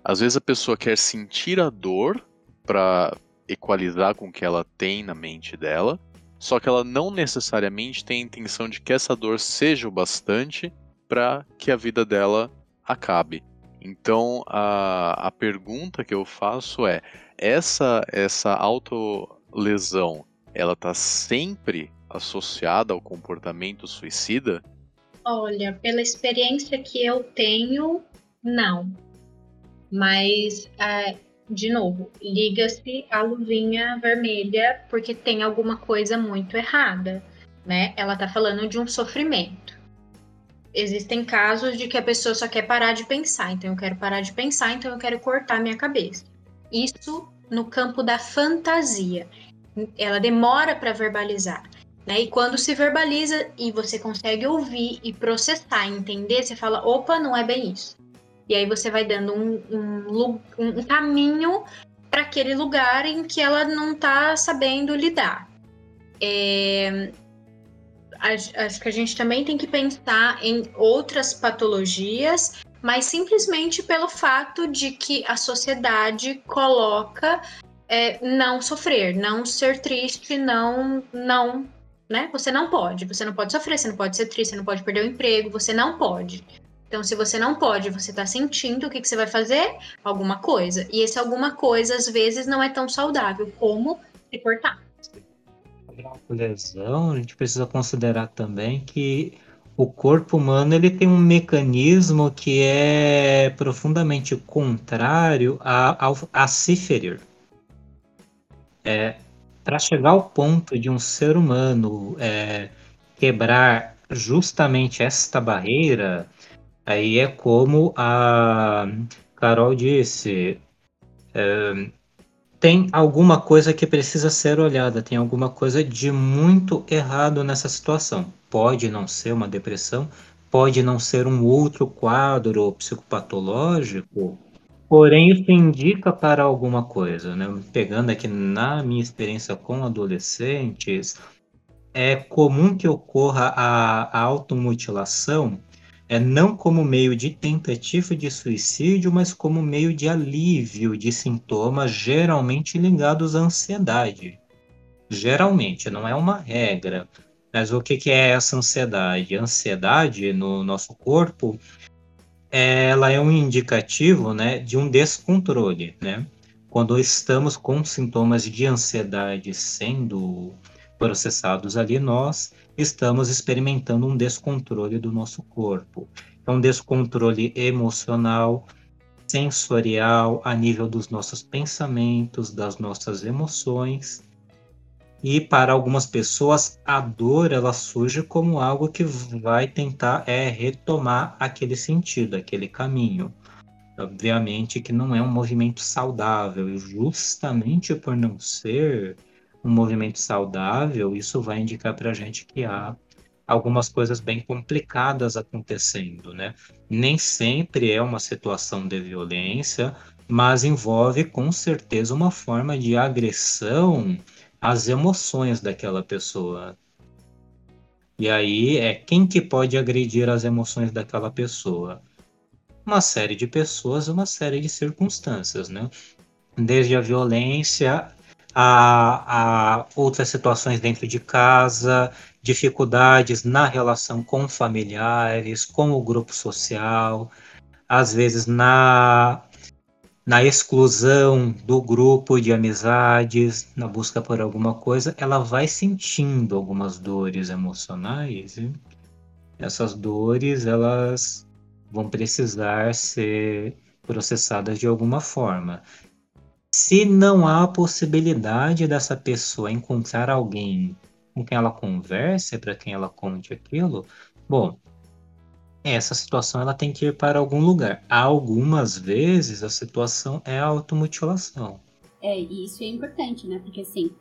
A: às vezes a pessoa quer sentir a dor para equalizar com o que ela tem na mente dela, só que ela não necessariamente tem a intenção de que essa dor seja o bastante para que a vida dela acabe. Então a, a pergunta que eu faço é: essa essa autolesão, ela está sempre associada ao comportamento suicida?
F: Olha, pela experiência que eu tenho, não. Mas, é, de novo, liga-se a luvinha vermelha porque tem alguma coisa muito errada, né? Ela tá falando de um sofrimento. Existem casos de que a pessoa só quer parar de pensar, então eu quero parar de pensar, então eu quero cortar minha cabeça. Isso no campo da fantasia. Ela demora para verbalizar. Né? E quando se verbaliza e você consegue ouvir e processar, entender, você fala, opa, não é bem isso. E aí você vai dando um, um, um caminho para aquele lugar em que ela não está sabendo lidar. É, acho que a gente também tem que pensar em outras patologias, mas simplesmente pelo fato de que a sociedade coloca é, não sofrer, não ser triste, não, não né? Você não pode. Você não pode sofrer, você não pode ser triste, você não pode perder o emprego, você não pode. Então, se você não pode, você está sentindo, o que, que você vai fazer? Alguma coisa. E esse alguma coisa, às vezes, não é tão saudável como se cortar.
D: lesão, a gente precisa considerar também que o corpo humano ele tem um mecanismo que é profundamente contrário a, a, a se ferir. É, Para chegar ao ponto de um ser humano é, quebrar justamente esta barreira, aí é como a Carol disse, é, tem alguma coisa que precisa ser olhada, tem alguma coisa de muito errado nessa situação. Pode não ser uma depressão, pode não ser um outro quadro psicopatológico, porém isso indica para alguma coisa, né? Pegando aqui na minha experiência com adolescentes, é comum que ocorra a, automutilação é não como meio de tentativa de suicídio, mas como meio de alívio de sintomas geralmente ligados à ansiedade. Geralmente, não é uma regra. Mas o que, que é essa ansiedade? A ansiedade no nosso corpo, ela é um indicativo né, de um descontrole, né? Quando estamos com sintomas de ansiedade sendo processados ali, nós estamos experimentando um descontrole do nosso corpo. É um descontrole emocional, sensorial, a nível dos nossos pensamentos, das nossas emoções. E para algumas pessoas, a dor ela surge como algo que vai tentar é retomar aquele sentido, aquele caminho. Obviamente que não é um movimento saudável, e justamente por não ser, um movimento saudável, isso vai indicar para a gente que há algumas coisas bem complicadas acontecendo, né? Nem sempre é uma situação de violência, mas envolve com certeza uma forma de agressão às emoções daquela pessoa. E aí é quem que pode agredir as emoções daquela pessoa? Uma série de pessoas, uma série de circunstâncias, né? Desde a violência a, a outras situações dentro de casa, dificuldades na relação com familiares, com o grupo social, às vezes na, na exclusão do grupo de amizades, na busca por alguma coisa, ela vai sentindo algumas dores emocionais. E essas dores, elas vão precisar ser processadas de alguma forma. Se não há possibilidade dessa pessoa encontrar alguém com quem ela converse, para quem ela conte aquilo, bom, essa situação ela tem que ir para algum lugar. Algumas vezes a situação é a automutilação.
E: É, e isso é importante, né? Porque assim,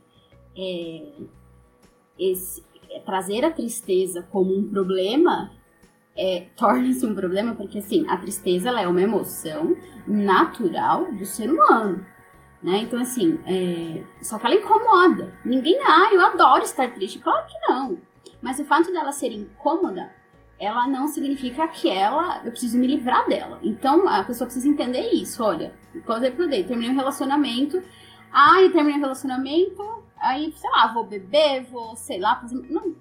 E: é, esse, é, trazer a tristeza como um problema é, torna-se um problema, porque assim, a tristeza ela é uma emoção natural do ser humano. Né? Então, assim, é... só que ela incomoda. Ninguém, ah, eu adoro estar triste. Claro que não. Mas o fato dela ser incômoda, ela não significa que ela, eu preciso me livrar dela. Então, a pessoa precisa entender isso. Olha, por exemplo, terminei um relacionamento. Eu terminei um relacionamento, aí, sei lá, vou beber, vou, sei lá, fazer. Não.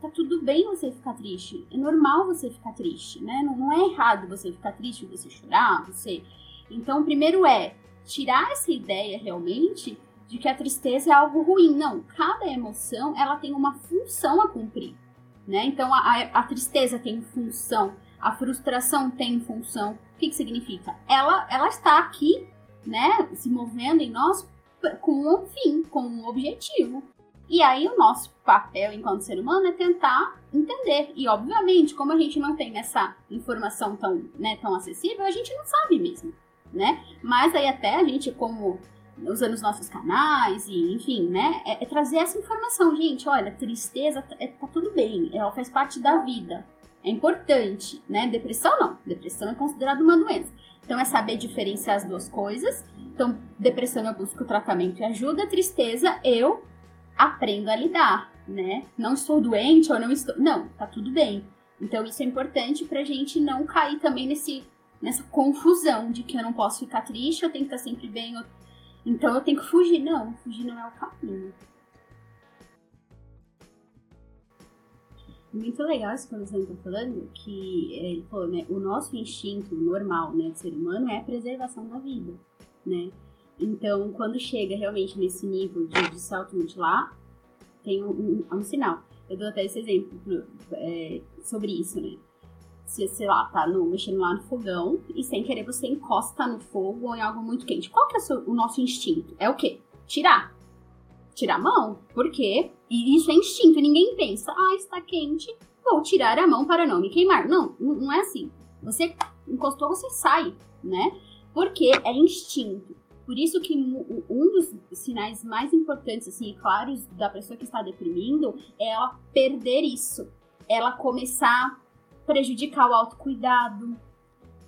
E: Tá tudo bem você ficar triste. É normal você ficar triste, né? Não, não é errado você ficar triste, você chorar, você. Então, primeiro é tirar essa ideia realmente de que a tristeza é algo ruim. Não, cada emoção ela tem uma função a cumprir, né? Então a, a tristeza tem função, a frustração tem função. O que, que significa? Ela, ela está aqui, né, se movendo em nós com um fim, com um objetivo. E aí o nosso papel enquanto ser humano é tentar entender. E obviamente, como a gente não tem essa informação tão, né, tão acessível, a gente não sabe mesmo né? Mas aí até a gente, como usando os nossos canais e enfim, né? É, é trazer essa informação, gente. Olha, tristeza é, tá tudo bem, ela faz parte da vida. É importante, né? Depressão não. Depressão é considerada uma doença. Então é saber diferenciar as duas coisas. Então, depressão eu busco tratamento e ajuda, tristeza eu aprendo a lidar, né? Não estou doente ou não estou. Não, tá tudo bem. Então isso é importante pra gente não cair também nesse nessa confusão de que eu não posso ficar triste, eu tenho que estar sempre bem, eu... então eu tenho que fugir. Não, fugir não é o caminho. Muito legal isso que o Luciano está falando, que ele falou, né, o nosso instinto normal, né, de ser humano é a preservação da vida, né? Então, quando chega realmente nesse nível de, de se automutilar, tem um, um, um sinal. eu dou até esse exemplo é, sobre isso, né? Se, sei lá, tá no, mexendo lá no fogão e sem querer você encosta no fogo ou em algo muito quente. Qual que é o, seu, o nosso instinto? É o quê? Tirar. Tirar a mão. Por quê? E isso é instinto. Ninguém pensa, ah, está quente, vou tirar a mão para não me queimar. Não, não é assim. Você encostou, você sai, né? Porque é instinto. Por isso que um dos sinais mais importantes, assim, claros da pessoa que está deprimindo é ela perder isso. Ela começar prejudicar o autocuidado.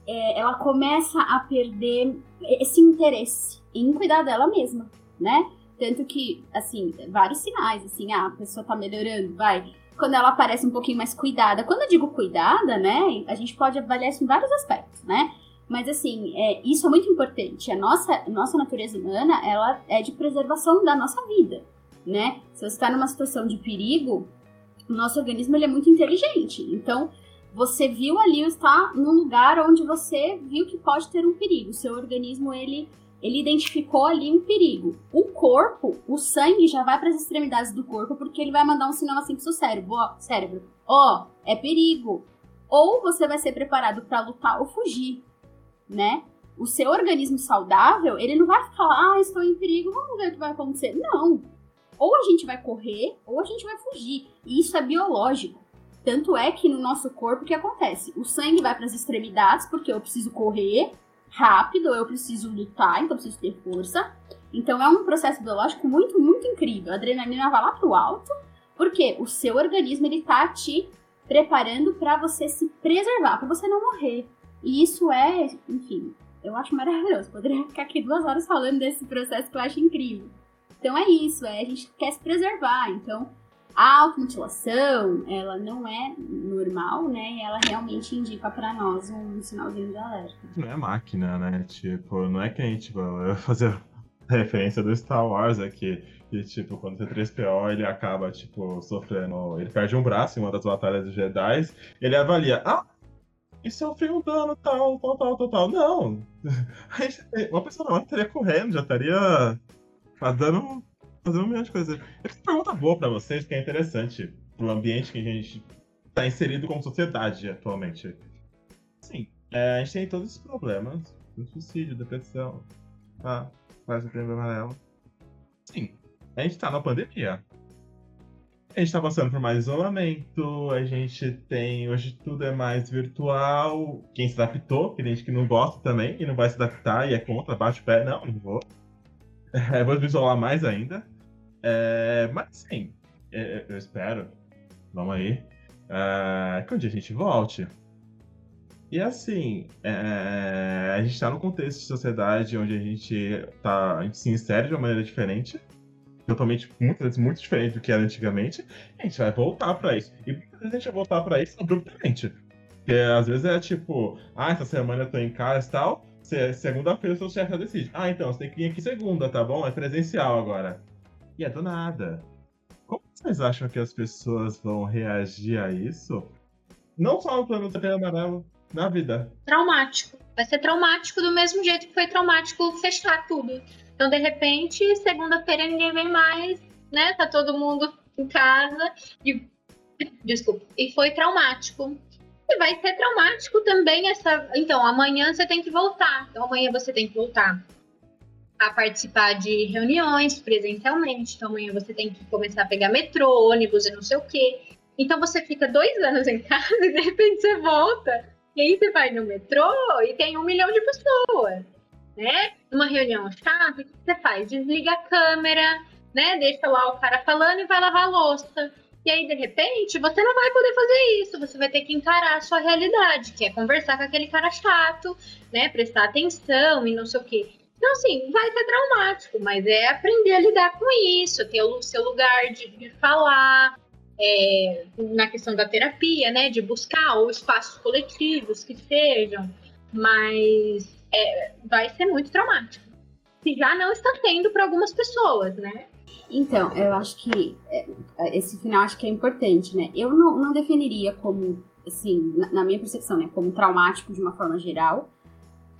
E: É, ela começa a perder esse interesse em cuidar dela mesma, né? Tanto que, assim, vários sinais, assim, ah, a pessoa tá melhorando, vai. Quando ela parece um pouquinho mais cuidada. Quando eu digo cuidada, né, a gente pode avaliar isso em vários aspectos, né? Mas assim, é, isso é muito importante. A nossa, nossa natureza humana, ela é de preservação da nossa vida, né? Se você está numa situação de perigo, o nosso organismo ele é muito inteligente. Então, você viu ali está num lugar onde você viu que pode ter um perigo. Seu organismo ele ele identificou ali um perigo. O corpo, o sangue já vai para as extremidades do corpo porque ele vai mandar um sinal assim pro seu cérebro, ó, cérebro. Ó, é perigo. Ou você vai ser preparado para lutar ou fugir né? O seu organismo saudável, ele não vai falar, ah, estou em perigo, vamos ver o que vai acontecer. Não. Ou a gente vai correr, ou a gente vai fugir. E isso é biológico. Tanto é que no nosso corpo o que acontece? O sangue vai para as extremidades, porque eu preciso correr rápido, eu preciso lutar, então eu preciso ter força. Então é um processo biológico muito, muito incrível. A adrenalina vai lá pro alto, porque o seu organismo ele tá te preparando para você se preservar, para você não morrer. E isso é, enfim, eu acho maravilhoso. Poderia ficar aqui duas horas falando desse processo que eu acho incrível. Então é isso, é, a gente quer se preservar. Então, a automutilação, ela não é normal, né? E ela realmente indica para nós um sinalzinho de alerta.
B: Não é máquina, né? Tipo, não é que a gente vai fazer referência do Star Wars aqui. E, tipo, quando o C3PO ele acaba, tipo, sofrendo. Ele perde um braço em uma das batalhas dos Jedi. Ele avalia, ah, e sofreu um dano tal, tal, tal, tal, tal. Não. Uma pessoa não estaria correndo, já estaria fazendo, fazendo um milhão de coisas. Eu tenho uma pergunta boa pra vocês, que é interessante pro ambiente que a gente tá inserido como sociedade atualmente. Sim, é, a gente tem todos esses problemas. Suicídio, depressão, tá? Quase setembro amarelo. Sim, a gente tá na pandemia. A gente tá passando por mais isolamento, a gente tem. Hoje tudo é mais virtual. Quem se adaptou, tem gente que não gosta também e não vai se adaptar e é contra, bate o pé. Não, não vou. É, vou me isolar mais ainda. É, mas sim, é, é, eu espero. Vamos aí. É, que um dia a gente volte. E assim, é, a gente está num contexto de sociedade onde a gente, tá, a gente se insere de uma maneira diferente totalmente, muitas vezes, muito diferente do que era antigamente, a gente vai voltar para isso. E muitas vezes a gente vai voltar para isso abruptamente. Porque às vezes é tipo, ah, essa semana eu tô em casa e tal, segunda-feira o seu chefe decide. Ah, então, você tem que vir aqui segunda, tá bom? É presencial agora. E é do nada. Como vocês acham que as pessoas vão reagir a isso? Não só no plano do amarelo, na vida.
F: Traumático. Vai ser traumático do mesmo jeito que foi traumático fechar tudo. Então, de repente, segunda-feira ninguém vem mais, né? Tá todo mundo em casa. E, desculpa. E foi traumático. E vai ser traumático também essa. Então, amanhã você tem que voltar. Então, amanhã você tem que voltar a participar de reuniões presencialmente. Então, amanhã você tem que começar a pegar metrô, ônibus e não sei o quê. Então, você fica dois anos em casa e de repente você volta. E aí você vai no metrô e tem um milhão de pessoas né? Numa reunião chata, o que você faz? Desliga a câmera, né? Deixa lá o cara falando e vai lavar a louça. E aí, de repente, você não vai poder fazer isso. Você vai ter que encarar a sua realidade, que é conversar com aquele cara chato, né? Prestar atenção e não sei o quê. Então, assim, vai ser traumático, mas é aprender a lidar com isso, ter o seu lugar de, de falar, é, na questão da terapia, né? De buscar ou espaços coletivos que sejam, mas é, vai ser muito traumático. Se já não está sendo para algumas pessoas, né?
E: Então, eu acho que é, esse final acho que é importante, né? Eu não, não definiria como, assim, na, na minha percepção, né? Como traumático de uma forma geral,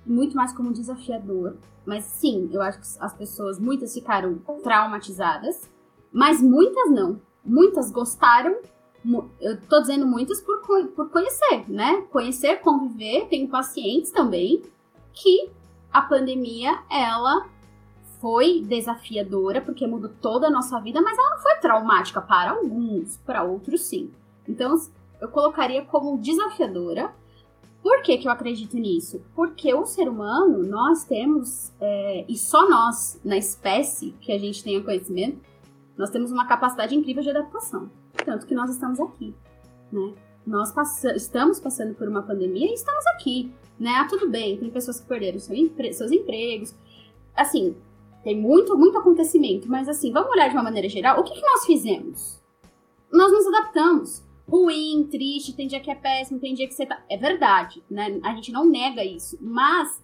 E: muito mais como desafiador. Mas sim, eu acho que as pessoas, muitas ficaram traumatizadas, mas muitas não. Muitas gostaram Eu tô dizendo muitas por, por conhecer, né? Conhecer, conviver. Tenho pacientes também que a pandemia, ela foi desafiadora, porque mudou toda a nossa vida, mas ela não foi traumática para alguns, para outros sim. Então, eu colocaria como desafiadora. Por que, que eu acredito nisso? Porque o ser humano, nós temos, é, e só nós, na espécie que a gente tenha conhecimento, nós temos uma capacidade incrível de adaptação. Tanto que nós estamos aqui, né? Nós estamos passando por uma pandemia e estamos aqui, né? Ah, tudo bem, tem pessoas que perderam seu empre seus empregos. Assim, tem muito, muito acontecimento, mas assim, vamos olhar de uma maneira geral. O que, que nós fizemos? Nós nos adaptamos. Ruim, triste, tem dia que é péssimo, tem dia que você tá. É verdade, né? A gente não nega isso. Mas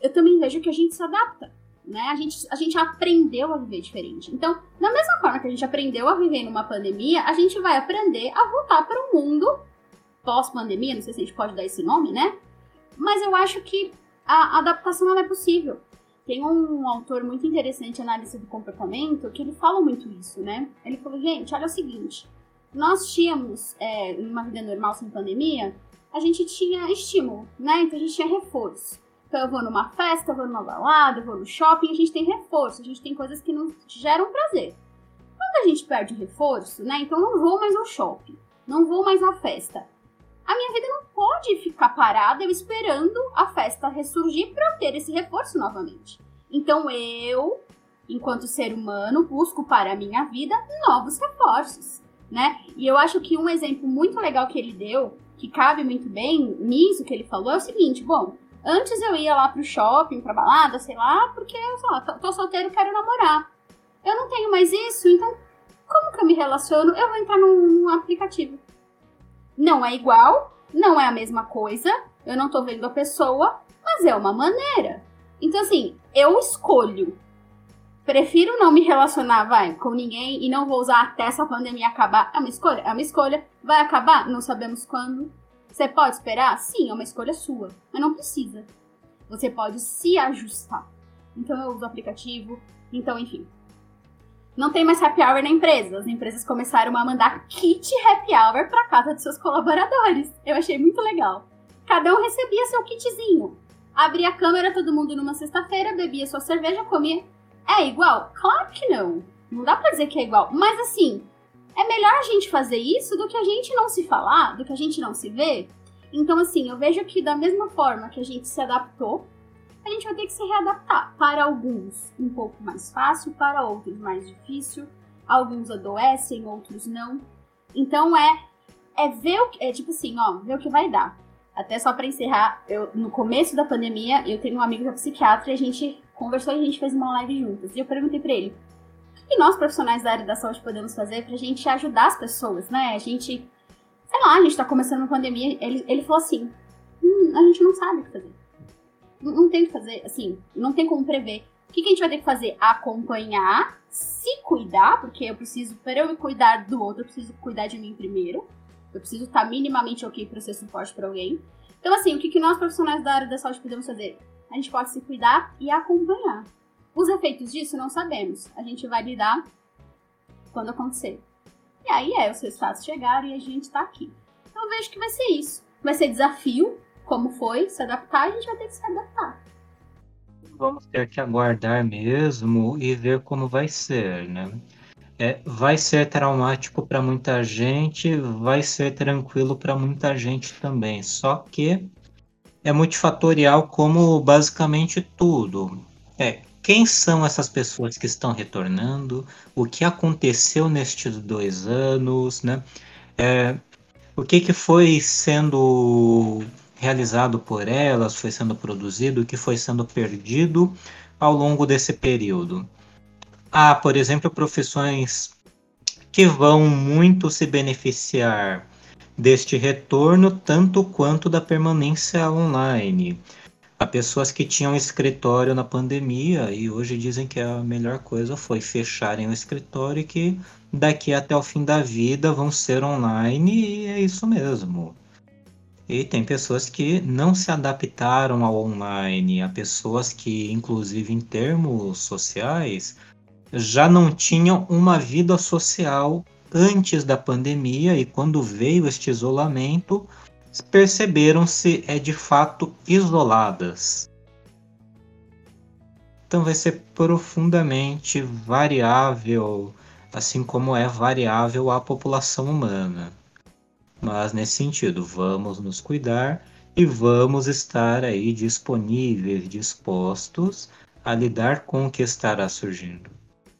E: eu também vejo que a gente se adapta. Né? A, gente, a gente aprendeu a viver diferente. Então, da mesma forma que a gente aprendeu a viver numa pandemia, a gente vai aprender a voltar para o mundo pós-pandemia. Não sei se a gente pode dar esse nome, né? Mas eu acho que a adaptação é possível. Tem um autor muito interessante, Análise do Comportamento, que ele fala muito isso, né? Ele falou, gente, olha o seguinte, nós tínhamos, é, numa vida normal sem pandemia, a gente tinha estímulo, né? Então a gente tinha reforço. Então eu vou numa festa, eu vou numa balada, eu vou no shopping, a gente tem reforço, a gente tem coisas que não geram prazer. Quando a gente perde reforço, né? Então não vou mais ao shopping, não vou mais à festa. A minha vida não pode ficar parada eu esperando a festa ressurgir para eu ter esse reforço novamente. Então eu, enquanto ser humano, busco para a minha vida novos reforços, né? E eu acho que um exemplo muito legal que ele deu, que cabe muito bem nisso que ele falou, é o seguinte: bom, antes eu ia lá pro shopping, pra balada, sei lá, porque sei lá, tô solteiro quero namorar. Eu não tenho mais isso, então como que eu me relaciono? Eu vou entrar num, num aplicativo. Não é igual, não é a mesma coisa, eu não tô vendo a pessoa, mas é uma maneira. Então, assim, eu escolho. Prefiro não me relacionar, vai, com ninguém e não vou usar até essa pandemia acabar. É uma escolha? É uma escolha. Vai acabar? Não sabemos quando. Você pode esperar? Sim, é uma escolha sua. Mas não precisa. Você pode se ajustar. Então eu uso o aplicativo. Então, enfim. Não tem mais happy hour na empresa. As empresas começaram a mandar kit happy hour para casa de seus colaboradores. Eu achei muito legal. Cada um recebia seu kitzinho. Abria a câmera todo mundo numa sexta-feira, bebia sua cerveja, comia. É igual? Claro que não. Não dá pra dizer que é igual. Mas assim, é melhor a gente fazer isso do que a gente não se falar, do que a gente não se ver. Então, assim, eu vejo que da mesma forma que a gente se adaptou a gente vai ter que se readaptar. Para alguns, um pouco mais fácil, para outros, mais difícil. Alguns adoecem, outros não. Então é é ver o que, é tipo assim, ó, ver o que vai dar. Até só para encerrar, eu no começo da pandemia, eu tenho um amigo que é psiquiatra e a gente conversou e a gente fez uma live juntas. E eu perguntei para ele: "O que nós profissionais da área da saúde podemos fazer pra gente ajudar as pessoas, né? A gente sei lá, a gente tá começando uma pandemia". Ele ele falou assim: hum, a gente não sabe o que fazer não tem que fazer, assim, não tem como prever. O que, que a gente vai ter que fazer? Acompanhar, se cuidar, porque eu preciso, para eu me cuidar do outro, eu preciso cuidar de mim primeiro. Eu preciso estar minimamente ok para ser suporte para alguém. Então, assim, o que, que nós profissionais da área da saúde podemos fazer? A gente pode se cuidar e acompanhar. Os efeitos disso não sabemos. A gente vai lidar quando acontecer. E aí é, os resultados chegaram e a gente tá aqui. Então eu vejo que vai ser isso. Vai ser desafio, como foi se adaptar, a gente vai ter que se adaptar.
D: Vamos ter que aguardar mesmo e ver como vai ser, né? É, vai ser traumático para muita gente, vai ser tranquilo para muita gente também. Só que é multifatorial como basicamente tudo. É, quem são essas pessoas que estão retornando? O que aconteceu nestes dois anos, né? É, o que, que foi sendo realizado por elas, foi sendo produzido, que foi sendo perdido ao longo desse período. Há, por exemplo, profissões que vão muito se beneficiar deste retorno, tanto quanto da permanência online. Há pessoas que tinham escritório na pandemia e hoje dizem que a melhor coisa foi fecharem o escritório e que daqui até o fim da vida vão ser online e é isso mesmo. E tem pessoas que não se adaptaram ao online, há pessoas que, inclusive em termos sociais, já não tinham uma vida social antes da pandemia e quando veio este isolamento, perceberam-se é de fato isoladas. Então vai ser profundamente variável, assim como é variável a população humana. Mas nesse sentido, vamos nos cuidar e vamos estar aí disponíveis, dispostos a lidar com o que estará surgindo.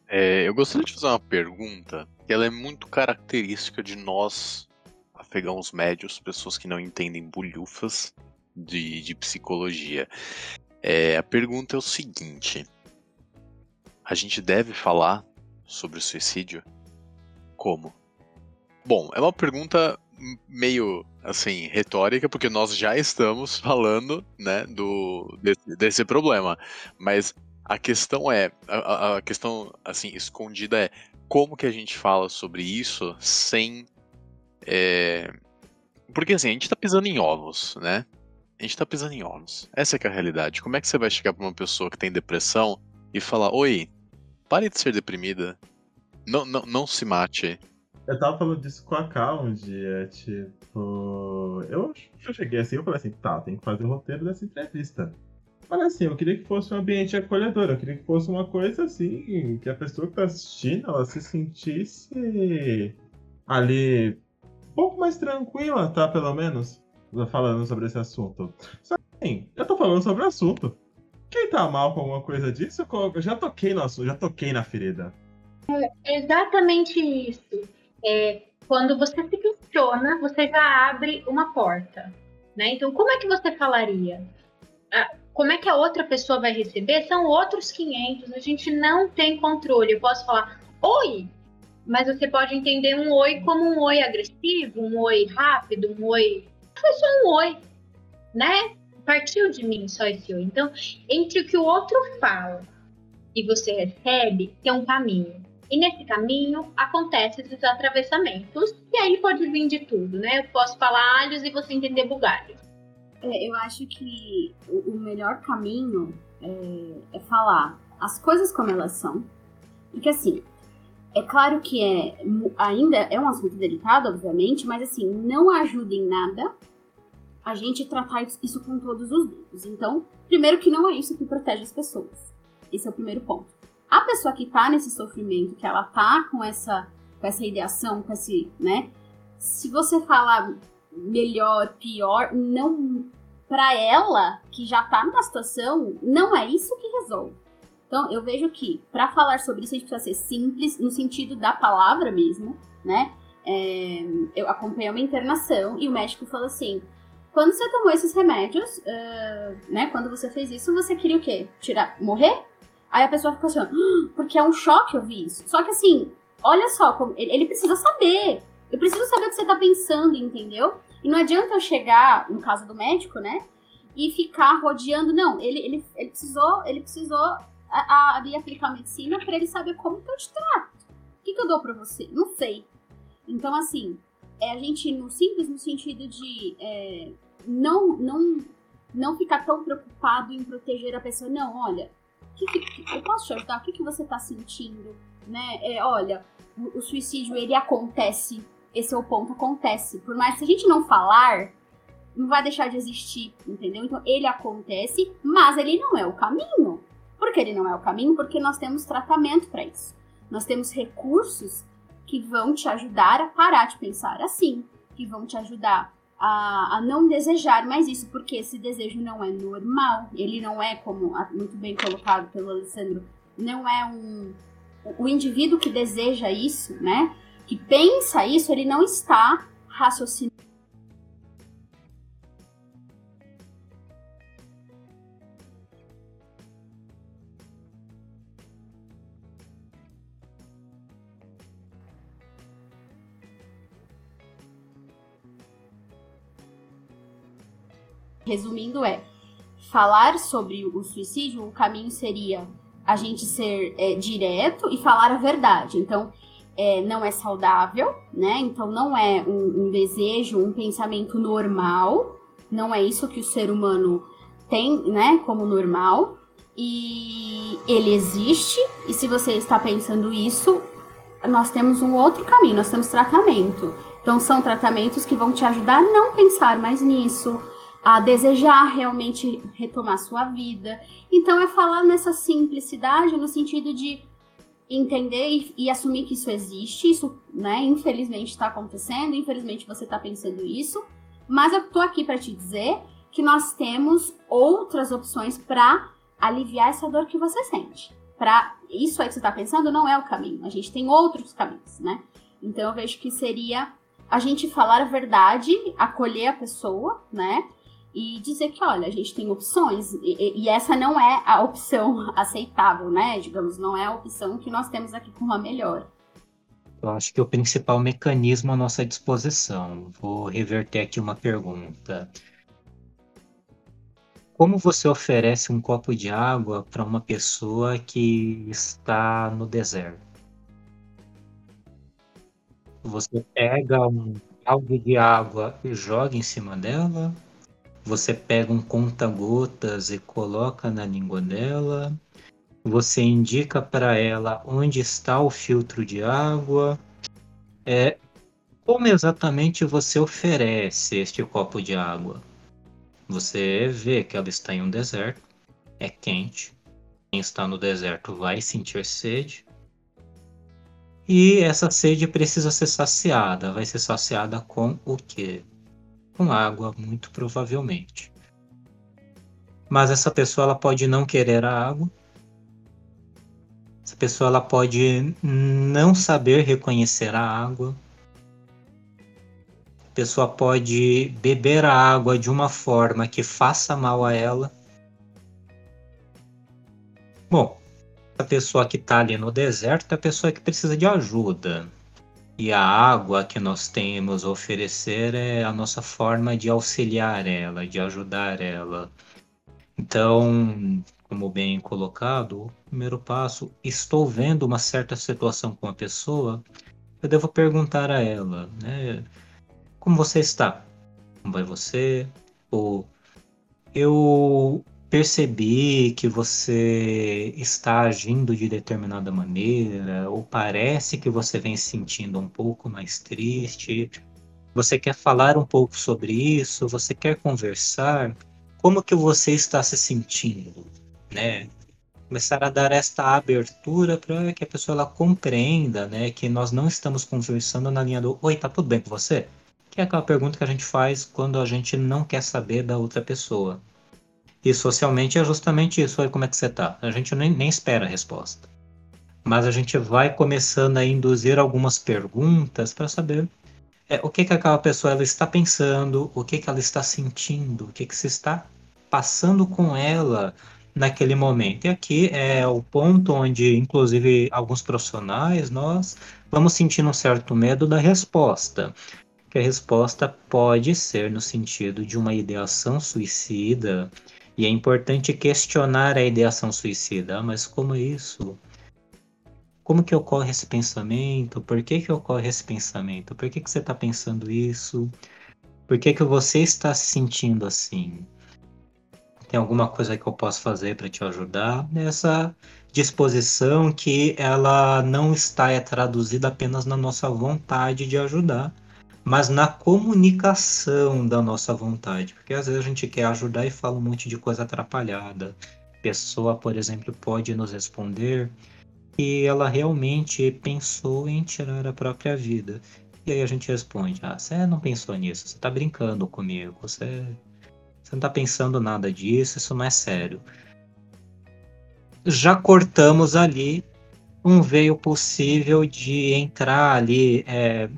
A: É, eu gostaria de fazer uma pergunta ela é muito característica de nós, afegãos médios, pessoas que não entendem bulhufas de, de psicologia. É, a pergunta é o seguinte: a gente deve falar sobre o suicídio? Como? Bom, é uma pergunta meio assim retórica porque nós já estamos falando né do desse, desse problema mas a questão é a, a, questão assim escondida é como que a gente fala sobre isso sem é... porque assim a gente tá pisando em ovos né a gente tá pisando em ovos essa é, é a realidade como é que você vai chegar para uma pessoa que tem depressão e falar oi pare de ser deprimida não não, não se mate
B: eu tava falando disso com a Cal um dia, tipo. Eu, eu cheguei assim, eu falei assim, tá, tem que fazer o roteiro dessa entrevista. Mas assim, eu queria que fosse um ambiente acolhedor, eu queria que fosse uma coisa assim, que a pessoa que tá assistindo, ela se sentisse ali um pouco mais tranquila, tá? Pelo menos, falando sobre esse assunto. Só que assim, eu tô falando sobre o assunto. Quem tá mal com alguma coisa disso, eu já toquei no assunto, já toquei na ferida.
F: É exatamente isso é, quando você se questiona, você já abre uma porta. Né? Então, como é que você falaria? Ah, como é que a outra pessoa vai receber? São outros 500, a gente não tem controle. Eu posso falar, oi, mas você pode entender um oi como um oi agressivo, um oi rápido, um oi. Foi só um oi, né? Partiu de mim só esse oi. Então, entre o que o outro fala e você recebe, tem um caminho. E nesse caminho acontecem esses atravessamentos, e aí pode vir de tudo, né? Eu posso falar alhos e você entender bugalhos.
E: É, eu acho que o melhor caminho é, é falar as coisas como elas são. Porque assim, é claro que é, ainda é um assunto delicado, obviamente, mas assim, não ajuda em nada a gente tratar isso com todos os dedos. Então, primeiro que não é isso que protege as pessoas. Esse é o primeiro ponto a pessoa que tá nesse sofrimento, que ela tá com essa, com essa ideação, com esse, né? Se você falar melhor, pior, não para ela que já tá numa situação, não é isso que resolve. Então, eu vejo que para falar sobre isso a gente precisa ser simples no sentido da palavra mesmo, né? É, eu acompanhei uma internação e o médico falou assim: quando você tomou esses remédios, uh, né? Quando você fez isso, você queria o quê? Tirar, morrer? Aí a pessoa fica assim, ah, porque é um choque ouvir isso. Só que assim, olha só, ele precisa saber. Eu preciso saber o que você tá pensando, entendeu? E não adianta eu chegar, no caso do médico, né? E ficar rodeando. Não, ele, ele, ele precisou, ele precisou ali aplicar medicina para ele saber como que eu te trato. O que, que eu dou para você? Não sei. Então, assim, é a gente no simples no sentido de é, não, não, não ficar tão preocupado em proteger a pessoa. Não, olha, que, que, eu posso te ajudar? O que, que você está sentindo? Né? É, olha, o, o, suicídio ele acontece, esse é o ponto, acontece. Por mais que a gente não falar, não vai deixar de existir, entendeu? Então ele acontece, mas ele não é o caminho. Por que ele não é o caminho? Porque nós temos tratamento para isso. Nós temos recursos que vão te ajudar a parar de pensar assim, que vão te ajudar a, a, não desejar mais isso, porque esse desejo não é normal, ele não é, como muito bem colocado pelo Alessandro, não é um. O indivíduo que deseja isso, né? Que pensa isso, ele não está raciocinando Resumindo, é falar sobre o suicídio, o caminho seria a gente ser é, direto e falar a verdade. Então, é, não é saudável, né? Então, não é um, um, desejo, um pensamento normal. Não é isso que o ser humano tem, né? Como normal. E ele existe. E se você está pensando isso, nós temos um outro caminho, nós temos tratamento. Então, são tratamentos que vão te ajudar a não pensar mais nisso, a desejar realmente retomar sua vida. Então, é falar nessa simplicidade no sentido de entender e, e assumir que isso existe, isso, né, infelizmente está acontecendo, infelizmente você está pensando isso, mas eu tô aqui para te dizer que nós temos outras opções para aliviar essa dor que você sente. Para isso aí que você está pensando não é o caminho. A gente tem outros caminhos, né? Então eu vejo que seria a gente falar a verdade, acolher a pessoa, né? E dizer que, olha, a gente tem opções, e, e, essa não é a opção aceitável, né? Digamos, não é a opção que nós temos aqui com uma melhor.
D: Eu acho que o principal mecanismo à nossa disposição. Vou reverter aqui uma pergunta. Como você oferece um copo de água para uma pessoa que está no deserto? Você pega um balde de água e joga em cima dela? Você pega um conta-gotas e coloca na língua dela? Você indica para ela onde está o filtro de água? É, como exatamente você oferece este copo de água? Você vê que ela está em um deserto, é quente. Quem está no deserto vai sentir sede. E essa sede precisa ser saciada. Vai ser saciada com o quê? Com água, muito provavelmente. Mas essa pessoa ela pode não querer a água. Essa pessoa ela pode não saber reconhecer a água pessoa pode beber a água de uma forma que faça mal a ela. Bom, a pessoa que está ali no deserto é a pessoa que precisa de ajuda. E a água que nós temos a oferecer é a nossa forma de auxiliar ela, de ajudar ela. Então, como bem colocado, o primeiro passo, estou vendo uma certa situação com a pessoa, eu devo perguntar a ela, né? Como você está? Como vai você? Ou eu percebi que você está agindo de determinada maneira, ou parece que você vem se sentindo um pouco mais triste. Você quer falar um pouco sobre isso? Você quer conversar? Como que você está se sentindo, né? Começar a dar esta abertura para que a pessoa ela compreenda, né, que nós não estamos conversando na linha do oi, tá tudo bem com você? que é aquela pergunta que a gente faz quando a gente não quer saber da outra pessoa. E socialmente é justamente isso, olha como é que você tá. A gente nem, nem espera a resposta. Mas a gente vai começando a induzir algumas perguntas para saber é, o que, que aquela pessoa ela está pensando, o que, que ela está sentindo, o que, que se está passando com ela naquele momento. E aqui é o ponto onde, inclusive, alguns profissionais, nós vamos sentindo um certo medo da resposta que a resposta pode ser no sentido de uma ideação suicida, e é importante questionar a ideação suicida. Ah, mas como é isso? Como que ocorre esse pensamento? Por que que ocorre esse pensamento? Por que que você está pensando isso? Por que que você está se sentindo assim? Tem alguma coisa que eu posso fazer para te ajudar? Nessa disposição que ela não está é traduzida apenas na nossa vontade de ajudar, mas na comunicação da nossa vontade. Porque às vezes a gente quer ajudar e fala um monte de coisa atrapalhada. Pessoa, por exemplo, pode nos responder que ela realmente pensou em tirar a própria vida. E aí a gente responde: Ah, você não pensou nisso, você está brincando comigo, você, você não está pensando nada disso, isso não é sério. Já cortamos ali um veio possível de entrar ali é,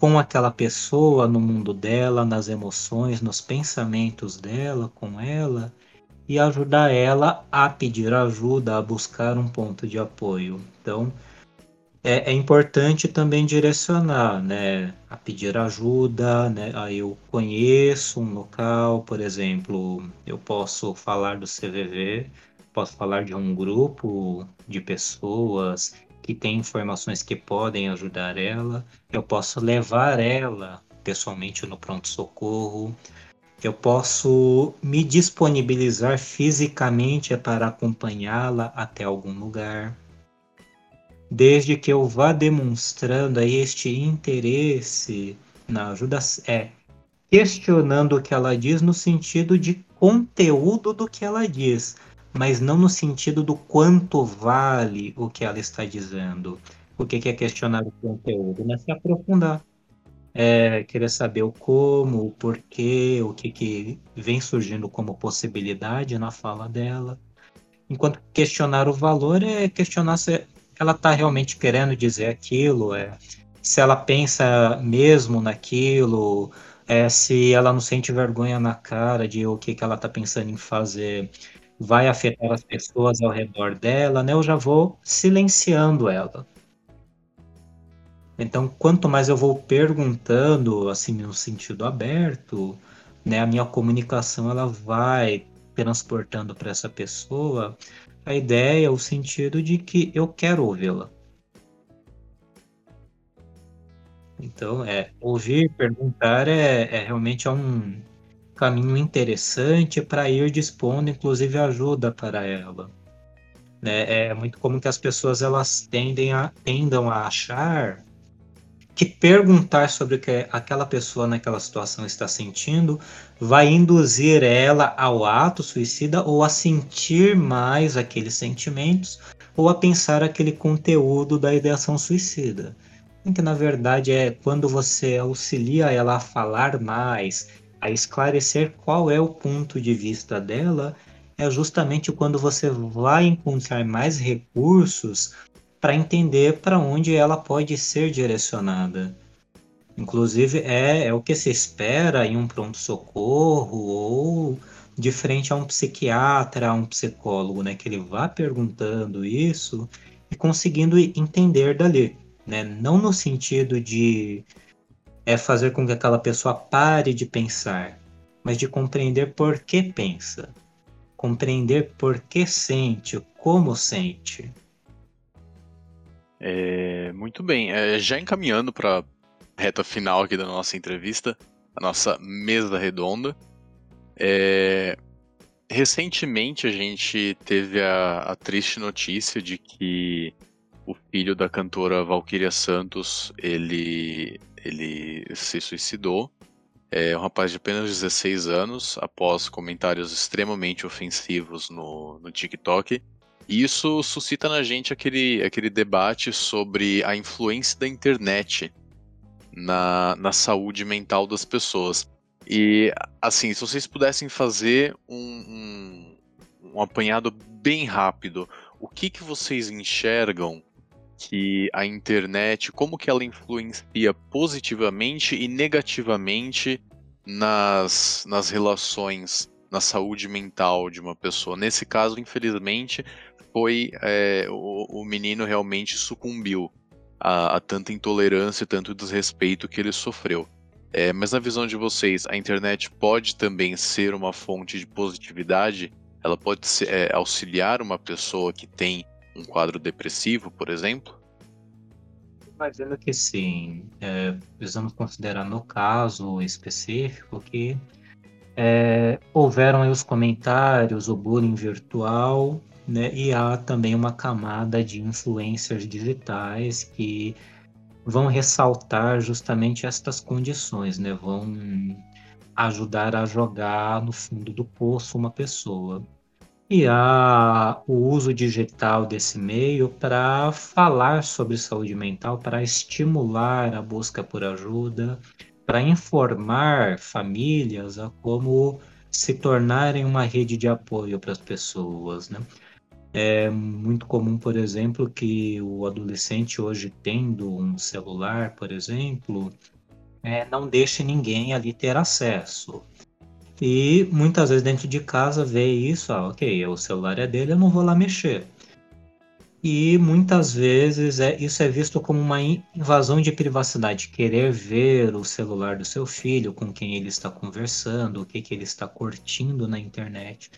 D: com aquela pessoa no mundo dela, nas emoções, nos pensamentos dela, com ela, e ajudar ela a pedir ajuda, a buscar um ponto de apoio. Então, é, é importante também direcionar, né, a pedir ajuda, né, aí eu conheço um local, por exemplo, eu posso falar do CVV, posso falar de um grupo de pessoas que tem informações que podem ajudar ela, eu posso levar ela pessoalmente no pronto-socorro, eu posso me disponibilizar fisicamente para acompanhá-la até algum lugar. desde que eu vá demonstrando aí este interesse na ajuda, é questionando o que ela diz no sentido de conteúdo do que ela diz, mas não no sentido do quanto vale o que ela está dizendo. O que é questionar o conteúdo? Né? Se aprofundar. É, querer saber o como, o porquê, o que, que vem surgindo como possibilidade na fala dela. Enquanto questionar o valor é questionar se ela está realmente querendo dizer aquilo, é, se ela pensa mesmo naquilo, é, se ela não sente vergonha na cara de o que, que ela está pensando em fazer vai afetar as pessoas ao redor dela, né? Eu já vou silenciando ela. Então, quanto mais eu vou perguntando, assim, no sentido aberto, né, a minha comunicação ela vai transportando para essa pessoa a ideia, o sentido de que eu quero ouvi-la. Então, é ouvir, perguntar é, é realmente é um caminho interessante para ir dispondo, inclusive, ajuda para ela. Né? É muito comum que as pessoas elas tendem a, tendam a achar que perguntar sobre o que aquela pessoa naquela situação está sentindo vai induzir ela ao ato suicida ou a sentir mais aqueles sentimentos ou a pensar aquele conteúdo da ideação suicida. Que na verdade é quando você auxilia ela a falar mais, a esclarecer qual é o ponto de vista dela, é justamente quando você vai encontrar mais recursos para entender para onde ela pode ser direcionada. Inclusive, é, é o que se espera em um pronto-socorro ou de frente a um psiquiatra, a um psicólogo, né? Que ele vá perguntando isso e conseguindo entender dali, né? Não no sentido de é fazer com que aquela pessoa pare de pensar, mas de compreender por que pensa, compreender por que sente, como sente.
A: É, muito bem. É, já encaminhando para reta final aqui da nossa entrevista, a nossa mesa redonda. É, recentemente a gente teve a, a, triste notícia de que o filho da cantora Valquíria Santos ele, ele se suicidou. É um rapaz de apenas 16 anos, após comentários extremamente ofensivos no, no TikTok. E isso suscita na gente aquele, aquele debate sobre a influência da internet na, na saúde mental das pessoas. E, assim, se vocês pudessem fazer um, um, um apanhado bem rápido, o que, que vocês enxergam que a internet, como que ela influencia positivamente e negativamente nas, nas relações, na saúde mental de uma pessoa? Nesse caso, infelizmente, foi é, o, o, menino realmente sucumbiu a, a, tanta intolerância, tanto desrespeito que ele sofreu. É, mas na visão de vocês, a internet pode também ser uma fonte de positividade? Ela pode ser, é, auxiliar uma pessoa que tem um quadro depressivo, por exemplo?
D: Imagino que sim. É, precisamos considerar no caso específico que é, houveram os comentários, o bullying virtual, né? E há também uma camada de influencers digitais que vão ressaltar justamente estas condições, né? Vão ajudar a jogar no fundo do poço uma pessoa. E há o uso digital desse meio para falar sobre saúde mental, para estimular a busca por ajuda, para informar famílias a como se tornarem uma rede de apoio para as pessoas, né? É muito comum, por exemplo, que o adolescente hoje tendo um celular, por exemplo, é, não deixe ninguém ali ter acesso. E muitas vezes dentro de casa vê isso, ah, ok, o celular é dele, eu não vou lá mexer. E muitas vezes é, isso é visto como uma invasão de privacidade, querer ver o celular do seu filho, com quem ele está conversando, o que, que ele está curtindo na internet.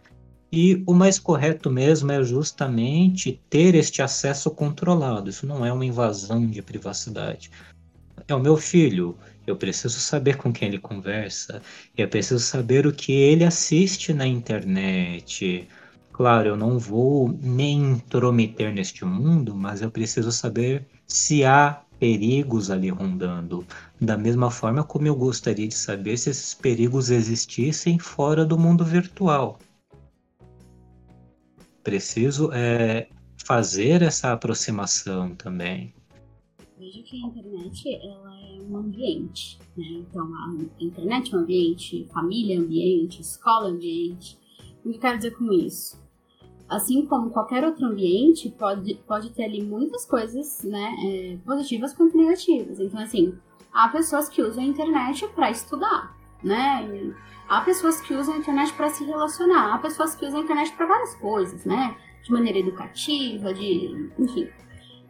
D: E o mais correto mesmo é justamente ter este acesso controlado. Isso não é uma invasão de privacidade. É o meu filho. Eu preciso saber com quem ele conversa. Eu preciso saber o que ele assiste na internet. Claro, eu não vou me intrometer neste mundo, mas eu preciso saber se há perigos ali rondando. Da mesma forma como eu gostaria de saber se esses perigos existissem fora do mundo virtual. Preciso é, fazer essa aproximação também.
E: Vejo que a internet ela um ambiente, né? Então a internet é um ambiente, família é ambiente, escola é ambiente. O que eu quero dizer com isso? Assim como qualquer outro ambiente, pode, pode ter ali muitas coisas, né, é, positivas quanto negativas. Então, assim, há pessoas que usam a internet para estudar, né? Há pessoas que usam a internet para se relacionar, há pessoas que usam a internet para várias coisas, né? De maneira educativa, de, enfim.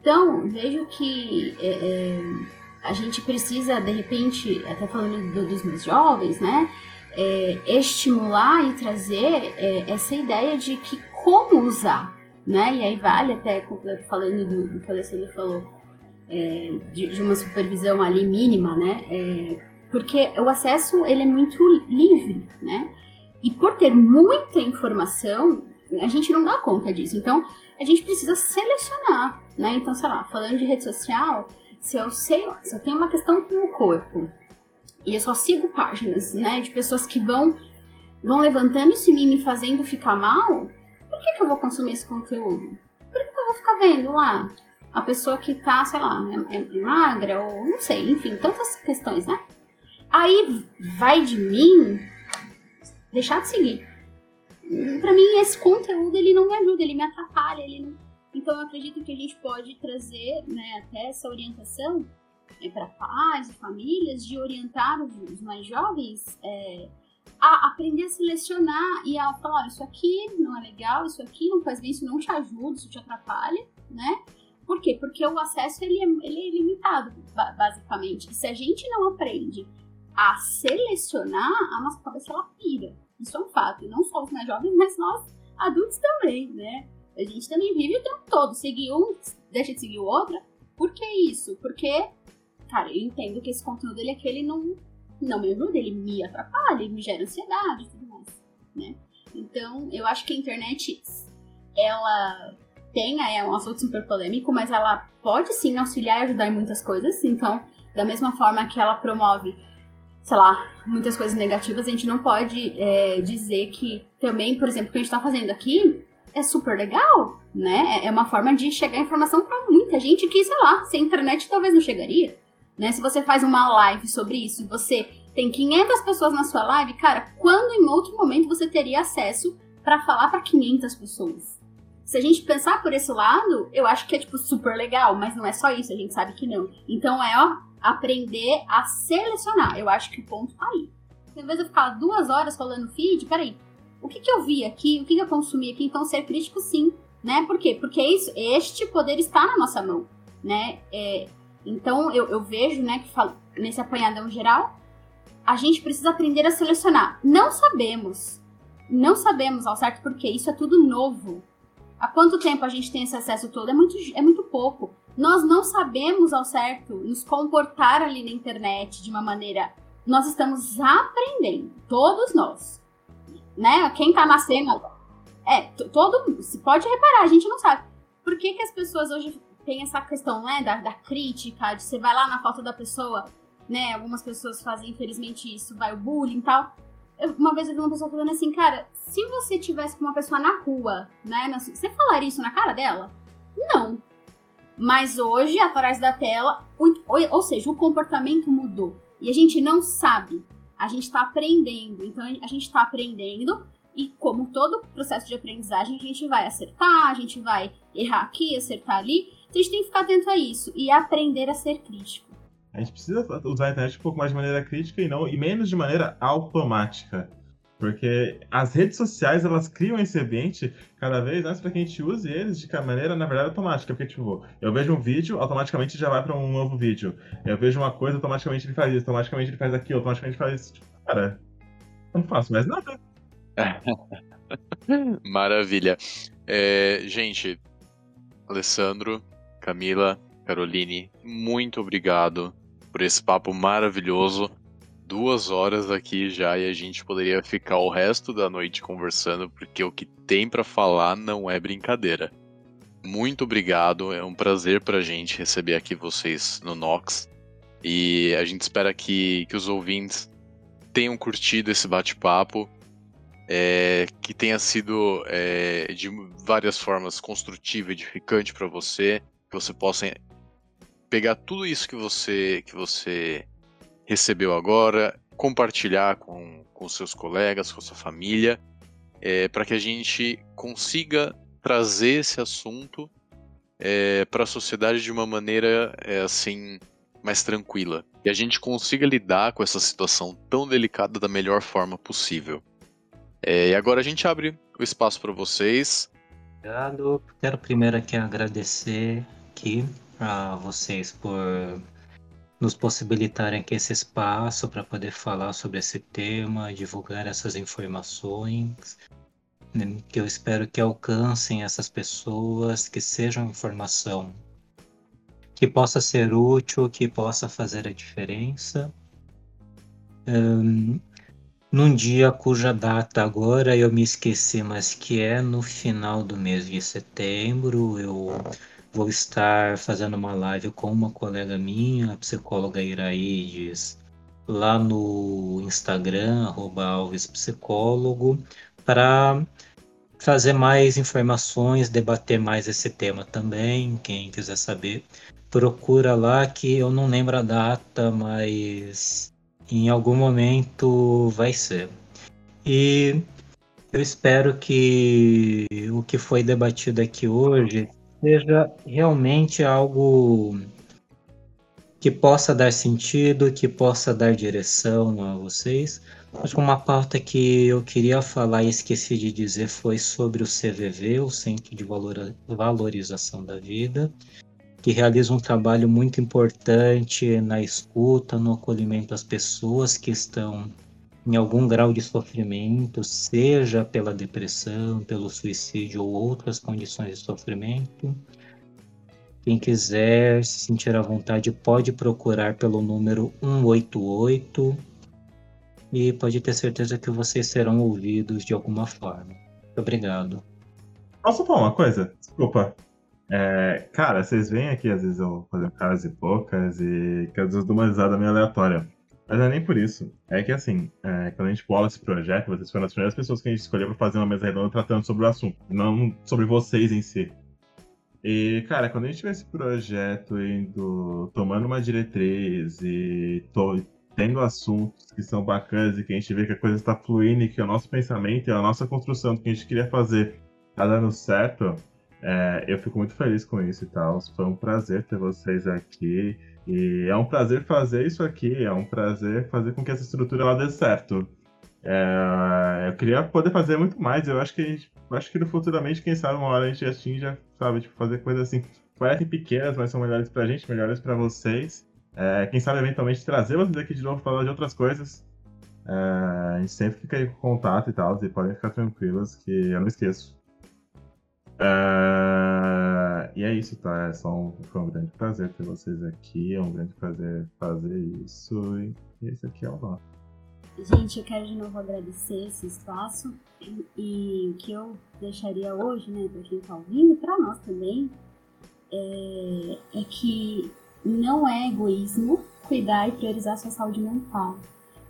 E: Então, vejo que é, é, a gente precisa, de repente, até falando do, dos mais jovens, né? É, estimular e trazer é, essa ideia de que como usar, né? E aí vale até falando do, do que a Alessandra falou, é, de, de, uma supervisão ali mínima, né? É, porque o acesso ele é muito livre, né? E por ter muita informação, a gente não dá conta disso. Então, a gente precisa selecionar, né? Então, sei lá, falando de rede social, se eu sei, se eu tenho uma questão com o corpo e eu só sigo páginas, né, de pessoas que vão vão levantando isso em mim me fazendo ficar mal, por que, que eu vou consumir esse conteúdo? Por que, que eu vou ficar vendo lá a pessoa que tá, sei lá, é, é magra ou não sei, enfim, tantas questões, né? Aí vai de mim deixar de seguir. Para mim esse conteúdo ele não me ajuda, ele me atrapalha, ele não... Então eu acredito que a gente pode trazer, né, até essa orientação é, para pais e famílias de orientar os mais jovens é, a aprender a selecionar e a falar, isso aqui não é legal, isso aqui não faz bem, isso não te ajuda, isso te atrapalha, né? Por quê? Porque o acesso ele é, ele é ilimitado, basicamente. E se a gente não aprende a selecionar, a nossa cabeça ela pira. Isso é um fato. E não só os mais jovens, mas nós adultos também, né? A gente também vive o tempo todo. Seguir um, deixa de seguir o outro. Por que isso? Porque, cara, eu entendo que esse conteúdo ele é aquele não não me ajuda, ele me atrapalha, ele me gera ansiedade e tudo mais, né? Então, eu acho que a internet, ela tem, é um assunto super polêmico, mas ela pode sim auxiliar e ajudar em muitas coisas. Então, da mesma forma que ela promove, sei lá, muitas coisas negativas, a gente não pode é, dizer que também, por exemplo, o que a gente tá fazendo aqui é super legal, né? É uma forma de chegar informação para muita gente que, sei lá, sem internet talvez não chegaria. Né? Se você faz uma live sobre isso e você tem 500 pessoas na sua live, cara, quando em outro momento você teria acesso para falar para 500 pessoas? Se a gente pensar por esse lado, eu acho que é tipo super legal, mas não é só isso, a gente sabe que não. Então é ó, aprender a selecionar. Eu acho que o ponto tá aí. Em vez eu ficar duas horas falando feed, peraí, o que, que eu vi aqui, o que, que eu consumi aqui, então ser crítico sim, né? Por quê? Porque isso, este poder está na nossa mão, né? É, então eu, eu vejo, né, que falo, nesse apanhadão geral, a gente precisa aprender a selecionar. Não sabemos. Não sabemos ao certo porque isso é tudo novo. Há quanto tempo a gente tem esse acesso todo? É muito, é muito pouco. Nós não sabemos ao certo nos comportar ali na internet de uma maneira. Nós estamos aprendendo, todos nós. Né? Quem tá nascendo. É, todo. Se pode reparar, a gente não sabe. Por que, que as pessoas hoje tem essa questão, né, da, da crítica, de você vai lá na foto da pessoa, né, algumas pessoas fazem, infelizmente, isso, vai o bullying e tal. Eu, uma vez eu vi uma pessoa falando assim, cara, se você tivesse com uma pessoa na rua, né, na, você falaria isso na cara dela? Não. Mas hoje, atrás da tela, ou, ou seja, o comportamento mudou. E a gente não sabe. A gente está aprendendo. Então, a gente está aprendendo e como todo processo de aprendizagem, a gente vai acertar, a gente vai errar aqui, acertar ali. Então a gente tem que ficar atento a isso e aprender a ser crítico.
B: A gente precisa usar a internet um pouco mais de maneira crítica e não e menos de maneira automática. Porque as redes sociais, elas criam esse ambiente cada vez mais para que a gente use eles de maneira, na verdade, automática. Porque, tipo, eu vejo um vídeo, automaticamente já vai para um novo vídeo. Eu vejo uma coisa, automaticamente ele faz isso, automaticamente ele faz aquilo, automaticamente ele faz isso. Tipo, cara, não faço mais nada.
A: Maravilha. É, gente, Alessandro, Camila, Caroline, muito obrigado por esse papo maravilhoso duas horas aqui já e a gente poderia ficar o resto da noite conversando, porque o que tem para falar não é brincadeira. Muito obrigado, é um prazer pra gente receber aqui vocês no Nox. E a gente espera que, que os ouvintes tenham curtido esse bate-papo, é, que tenha sido é, de várias formas construtivo edificante para você, que você possa pegar tudo isso que você que você recebeu agora, compartilhar com, com seus colegas, com sua família, é, para que a gente consiga trazer esse assunto é, para a sociedade de uma maneira é, assim mais tranquila e a gente consiga lidar com essa situação tão delicada da melhor forma possível. É, e agora a gente abre o espaço para vocês.
D: Obrigado. Quero primeiro aqui agradecer aqui a vocês por nos possibilitarem aqui esse espaço para poder falar sobre esse tema, divulgar essas informações, né, que eu espero que alcancem essas pessoas, que sejam informação que possa ser útil, que possa fazer a diferença. Um, num dia cuja data agora eu me esqueci, mas que é no final do mês de setembro, eu Vou estar fazendo uma live com uma colega minha, a psicóloga Iraides, lá no Instagram, arroba para trazer mais informações, debater mais esse tema também. Quem quiser saber, procura lá que eu não lembro a data, mas em algum momento vai ser. E eu espero que o que foi debatido aqui hoje seja realmente algo que possa dar sentido, que possa dar direção a vocês. Que uma pauta que eu queria falar e esqueci de dizer foi sobre o CVV, o Centro de Valorização da Vida, que realiza um trabalho muito importante na escuta, no acolhimento das pessoas que estão em algum grau de sofrimento, seja pela depressão, pelo suicídio ou outras condições de sofrimento. Quem quiser se sentir à vontade pode procurar pelo número 188 e pode ter certeza que vocês serão ouvidos de alguma forma. Muito obrigado.
B: Posso falar uma coisa? Desculpa. É, cara, vocês vêm aqui, às vezes eu fazer caras e poucas e que às vezes eu dou uma risada meio aleatória. Mas não é nem por isso. É que assim, é, quando a gente bola esse projeto, vocês foram as primeiras pessoas que a gente escolheu para fazer uma mesa redonda tratando sobre o assunto, não sobre vocês em si. E, cara, quando a gente vê esse projeto indo, tomando uma diretriz e to, tendo assuntos que são bacanas e que a gente vê que a coisa está fluindo e que o nosso pensamento e a nossa construção do que a gente queria fazer tá dando certo, é, eu fico muito feliz com isso e tal. Foi um prazer ter vocês aqui. E é um prazer fazer isso aqui, é um prazer fazer com que essa estrutura ela dê certo. É, eu queria poder fazer muito mais, eu acho que gente, acho que futuramente, quem sabe, uma hora a gente atinja, sabe, tipo, fazer coisas assim, parecem pequenas, mas são melhores pra gente, melhores pra vocês. É, quem sabe, eventualmente, trazer vocês aqui de novo falar de outras coisas. É, a gente sempre fica com contato e tal, e podem ficar tranquilos que eu não esqueço. Uh, e é isso, tá? É só um, foi um grande prazer ter vocês aqui. É um grande prazer fazer isso. E esse aqui é o nosso.
E: Gente, eu quero de novo agradecer esse espaço. E o que eu deixaria hoje, né, para quem tá ouvindo, para nós também, é, é que não é egoísmo cuidar e priorizar sua saúde mental.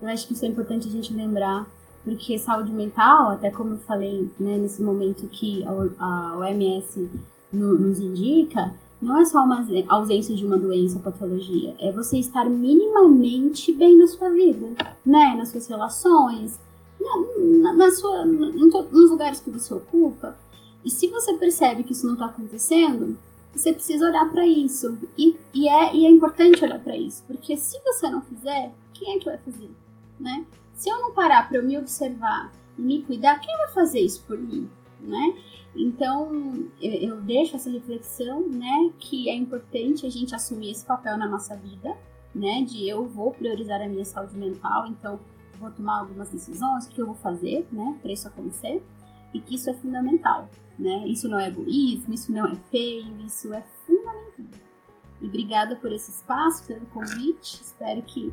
E: Eu acho que isso é importante a gente lembrar porque saúde mental, até como eu falei né, nesse momento que a OMS nos indica, não é só uma ausência de uma doença ou patologia, é você estar minimamente bem na sua vida, né? Nas suas relações, na, na sua, nos lugares que você ocupa. E se você percebe que isso não está acontecendo, você precisa olhar para isso. E, e, é, e é importante olhar para isso, porque se você não fizer, quem é que vai fazer, né? Se eu não parar para eu me observar e me cuidar, quem vai fazer isso por mim, né? Então, eu, eu deixo essa reflexão, né, que é importante a gente assumir esse papel na nossa vida, né, de eu vou priorizar a minha saúde mental, então vou tomar algumas decisões, o que eu vou fazer, né, para isso acontecer, e que isso é fundamental, né? Isso não é egoísmo, isso não é feio, isso é fundamental. E obrigada por esse espaço, pelo convite. Espero que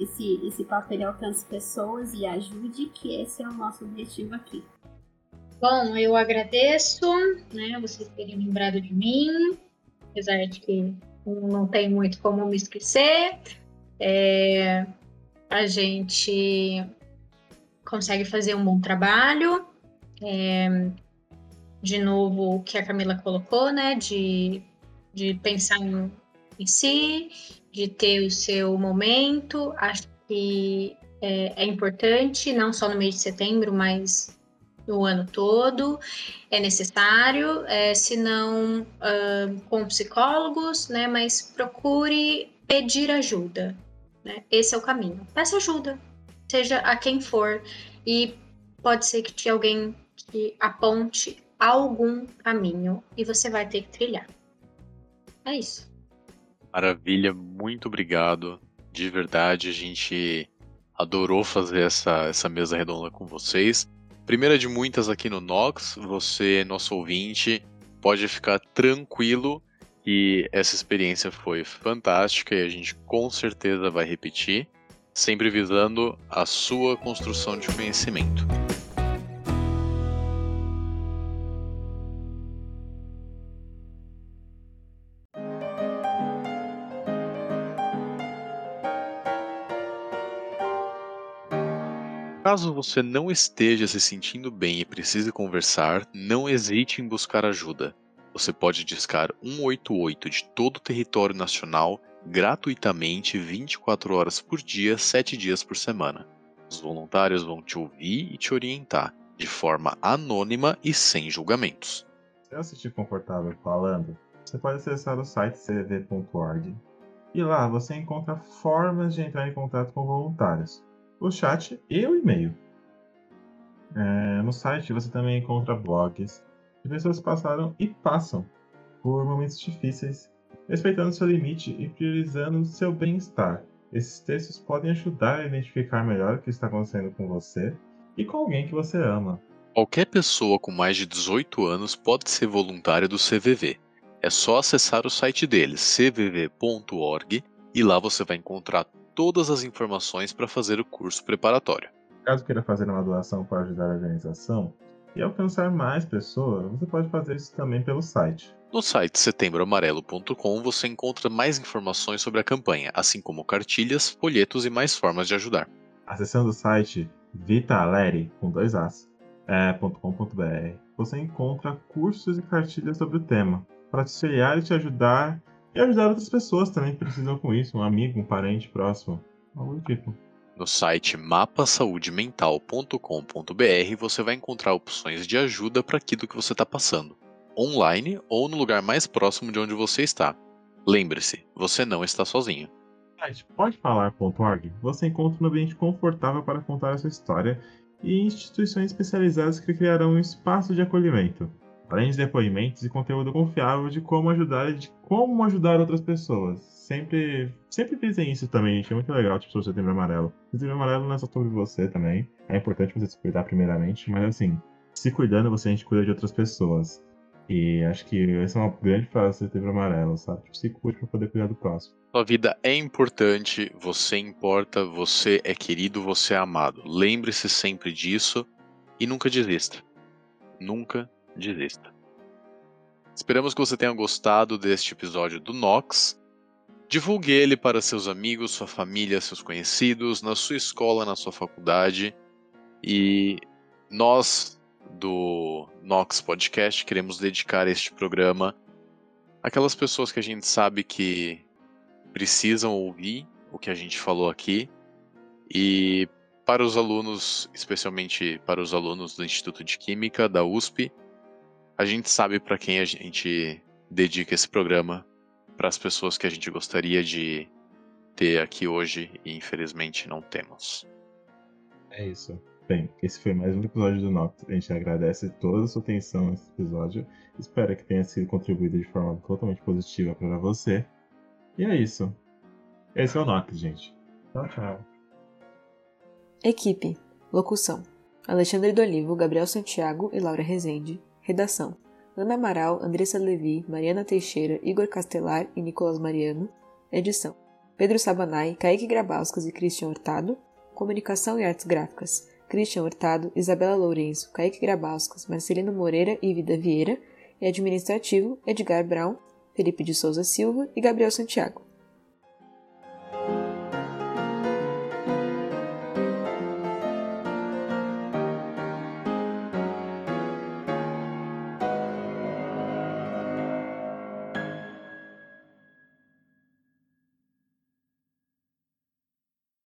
E: esse, esse papel alcance pessoas e ajude, que esse é o nosso objetivo aqui.
F: Bom, eu agradeço, né, vocês terem lembrado de mim, apesar de que não tem muito como me esquecer. É, a gente consegue fazer um bom trabalho. É, de novo, o que a Camila colocou, né, de, de pensar em, em si, de ter o seu momento. Acho que é, é importante, não só no mês de setembro, mas no ano todo, é necessário, é, se não uh, com psicólogos, né, mas procure pedir ajuda, né, esse é o caminho. Peça ajuda, seja a quem for, e pode ser que te alguém te aponte algum caminho e você vai ter que trilhar. É isso.
A: Maravilha, muito obrigado. De verdade, a gente adorou fazer essa, essa mesa redonda com vocês. Primeira de muitas aqui no Nox, você, nosso ouvinte, pode ficar tranquilo que essa experiência foi fantástica e a gente com certeza vai repetir, sempre visando a sua construção de conhecimento. Caso você não esteja se sentindo bem e precise conversar, não hesite em buscar ajuda. Você pode discar 188 de todo o território nacional gratuitamente 24 horas por dia, 7 dias por semana. Os voluntários vão te ouvir e te orientar, de forma anônima e sem julgamentos.
B: Se você se sentir confortável falando, você pode acessar o site cv.org e lá você encontra formas de entrar em contato com voluntários o chat e o e-mail. É, no site você também encontra blogs de pessoas que passaram e passam por momentos difíceis, respeitando seu limite e priorizando seu bem-estar. Esses textos podem ajudar a identificar melhor o que está acontecendo com você e com alguém que você ama.
A: Qualquer pessoa com mais de 18 anos pode ser voluntária do CVV. É só acessar o site deles, cvv.org, e lá você vai encontrar todas as informações para fazer o curso preparatório.
B: Caso queira fazer uma doação para ajudar a organização e alcançar mais pessoas, você pode fazer isso também pelo site.
A: No site setembroamarelo.com você encontra mais informações sobre a campanha, assim como cartilhas, folhetos e mais formas de ajudar.
B: Acessando o site vitaleri com dois as, é, .com.br, você encontra cursos e cartilhas sobre o tema, para te auxiliar e te ajudar e ajudar outras pessoas também que precisam com isso, um amigo, um parente próximo, algo do tipo.
A: No site mapasaudemental.com.br você vai encontrar opções de ajuda para aquilo que você está passando, online ou no lugar mais próximo de onde você está. Lembre-se, você não está sozinho.
B: Site podefalar.org você encontra um ambiente confortável para contar a sua história e instituições especializadas que criarão um espaço de acolhimento além de depoimentos e conteúdo confiável de como ajudar de como ajudar outras pessoas. Sempre, sempre pensem isso também, gente. É muito legal, tipo, o setembro amarelo. O setembro amarelo não é só sobre você também. É importante você se cuidar primeiramente, mas assim, se cuidando, você a gente cuida de outras pessoas. E acho que essa é uma grande frase do setembro amarelo, sabe? Tipo, se cuide pra poder cuidar do próximo.
A: Sua vida é importante, você importa, você é querido, você é amado. Lembre-se sempre disso e nunca desista. Nunca desista. Esperamos que você tenha gostado deste episódio do Nox. Divulgue ele para seus amigos, sua família, seus conhecidos, na sua escola, na sua faculdade. E nós do Nox Podcast queremos dedicar este programa àquelas pessoas que a gente sabe que precisam ouvir o que a gente falou aqui e para os alunos, especialmente para os alunos do Instituto de Química da USP, a gente sabe para quem a gente dedica esse programa, para as pessoas que a gente gostaria de ter aqui hoje e infelizmente não temos.
B: É isso. Bem, esse foi mais um episódio do Noct. A gente agradece toda a sua atenção nesse episódio. Espero que tenha sido contribuído de forma totalmente positiva para você. E é isso. Esse é o Noct, gente. Tchau, tchau.
G: Equipe. Locução. Alexandre do Olivo, Gabriel Santiago e Laura Rezende. Redação: Ana Amaral, Andressa Levi, Mariana Teixeira, Igor Castelar e Nicolas Mariano. Edição: Pedro Sabanai, Kaique Grabauskas e Christian Hurtado. Comunicação e Artes Gráficas, Christian Hurtado, Isabela Lourenço, Kaique Grabauskas, Marcelino Moreira e Vida Vieira. E administrativo, Edgar Brown, Felipe de Souza Silva e Gabriel Santiago.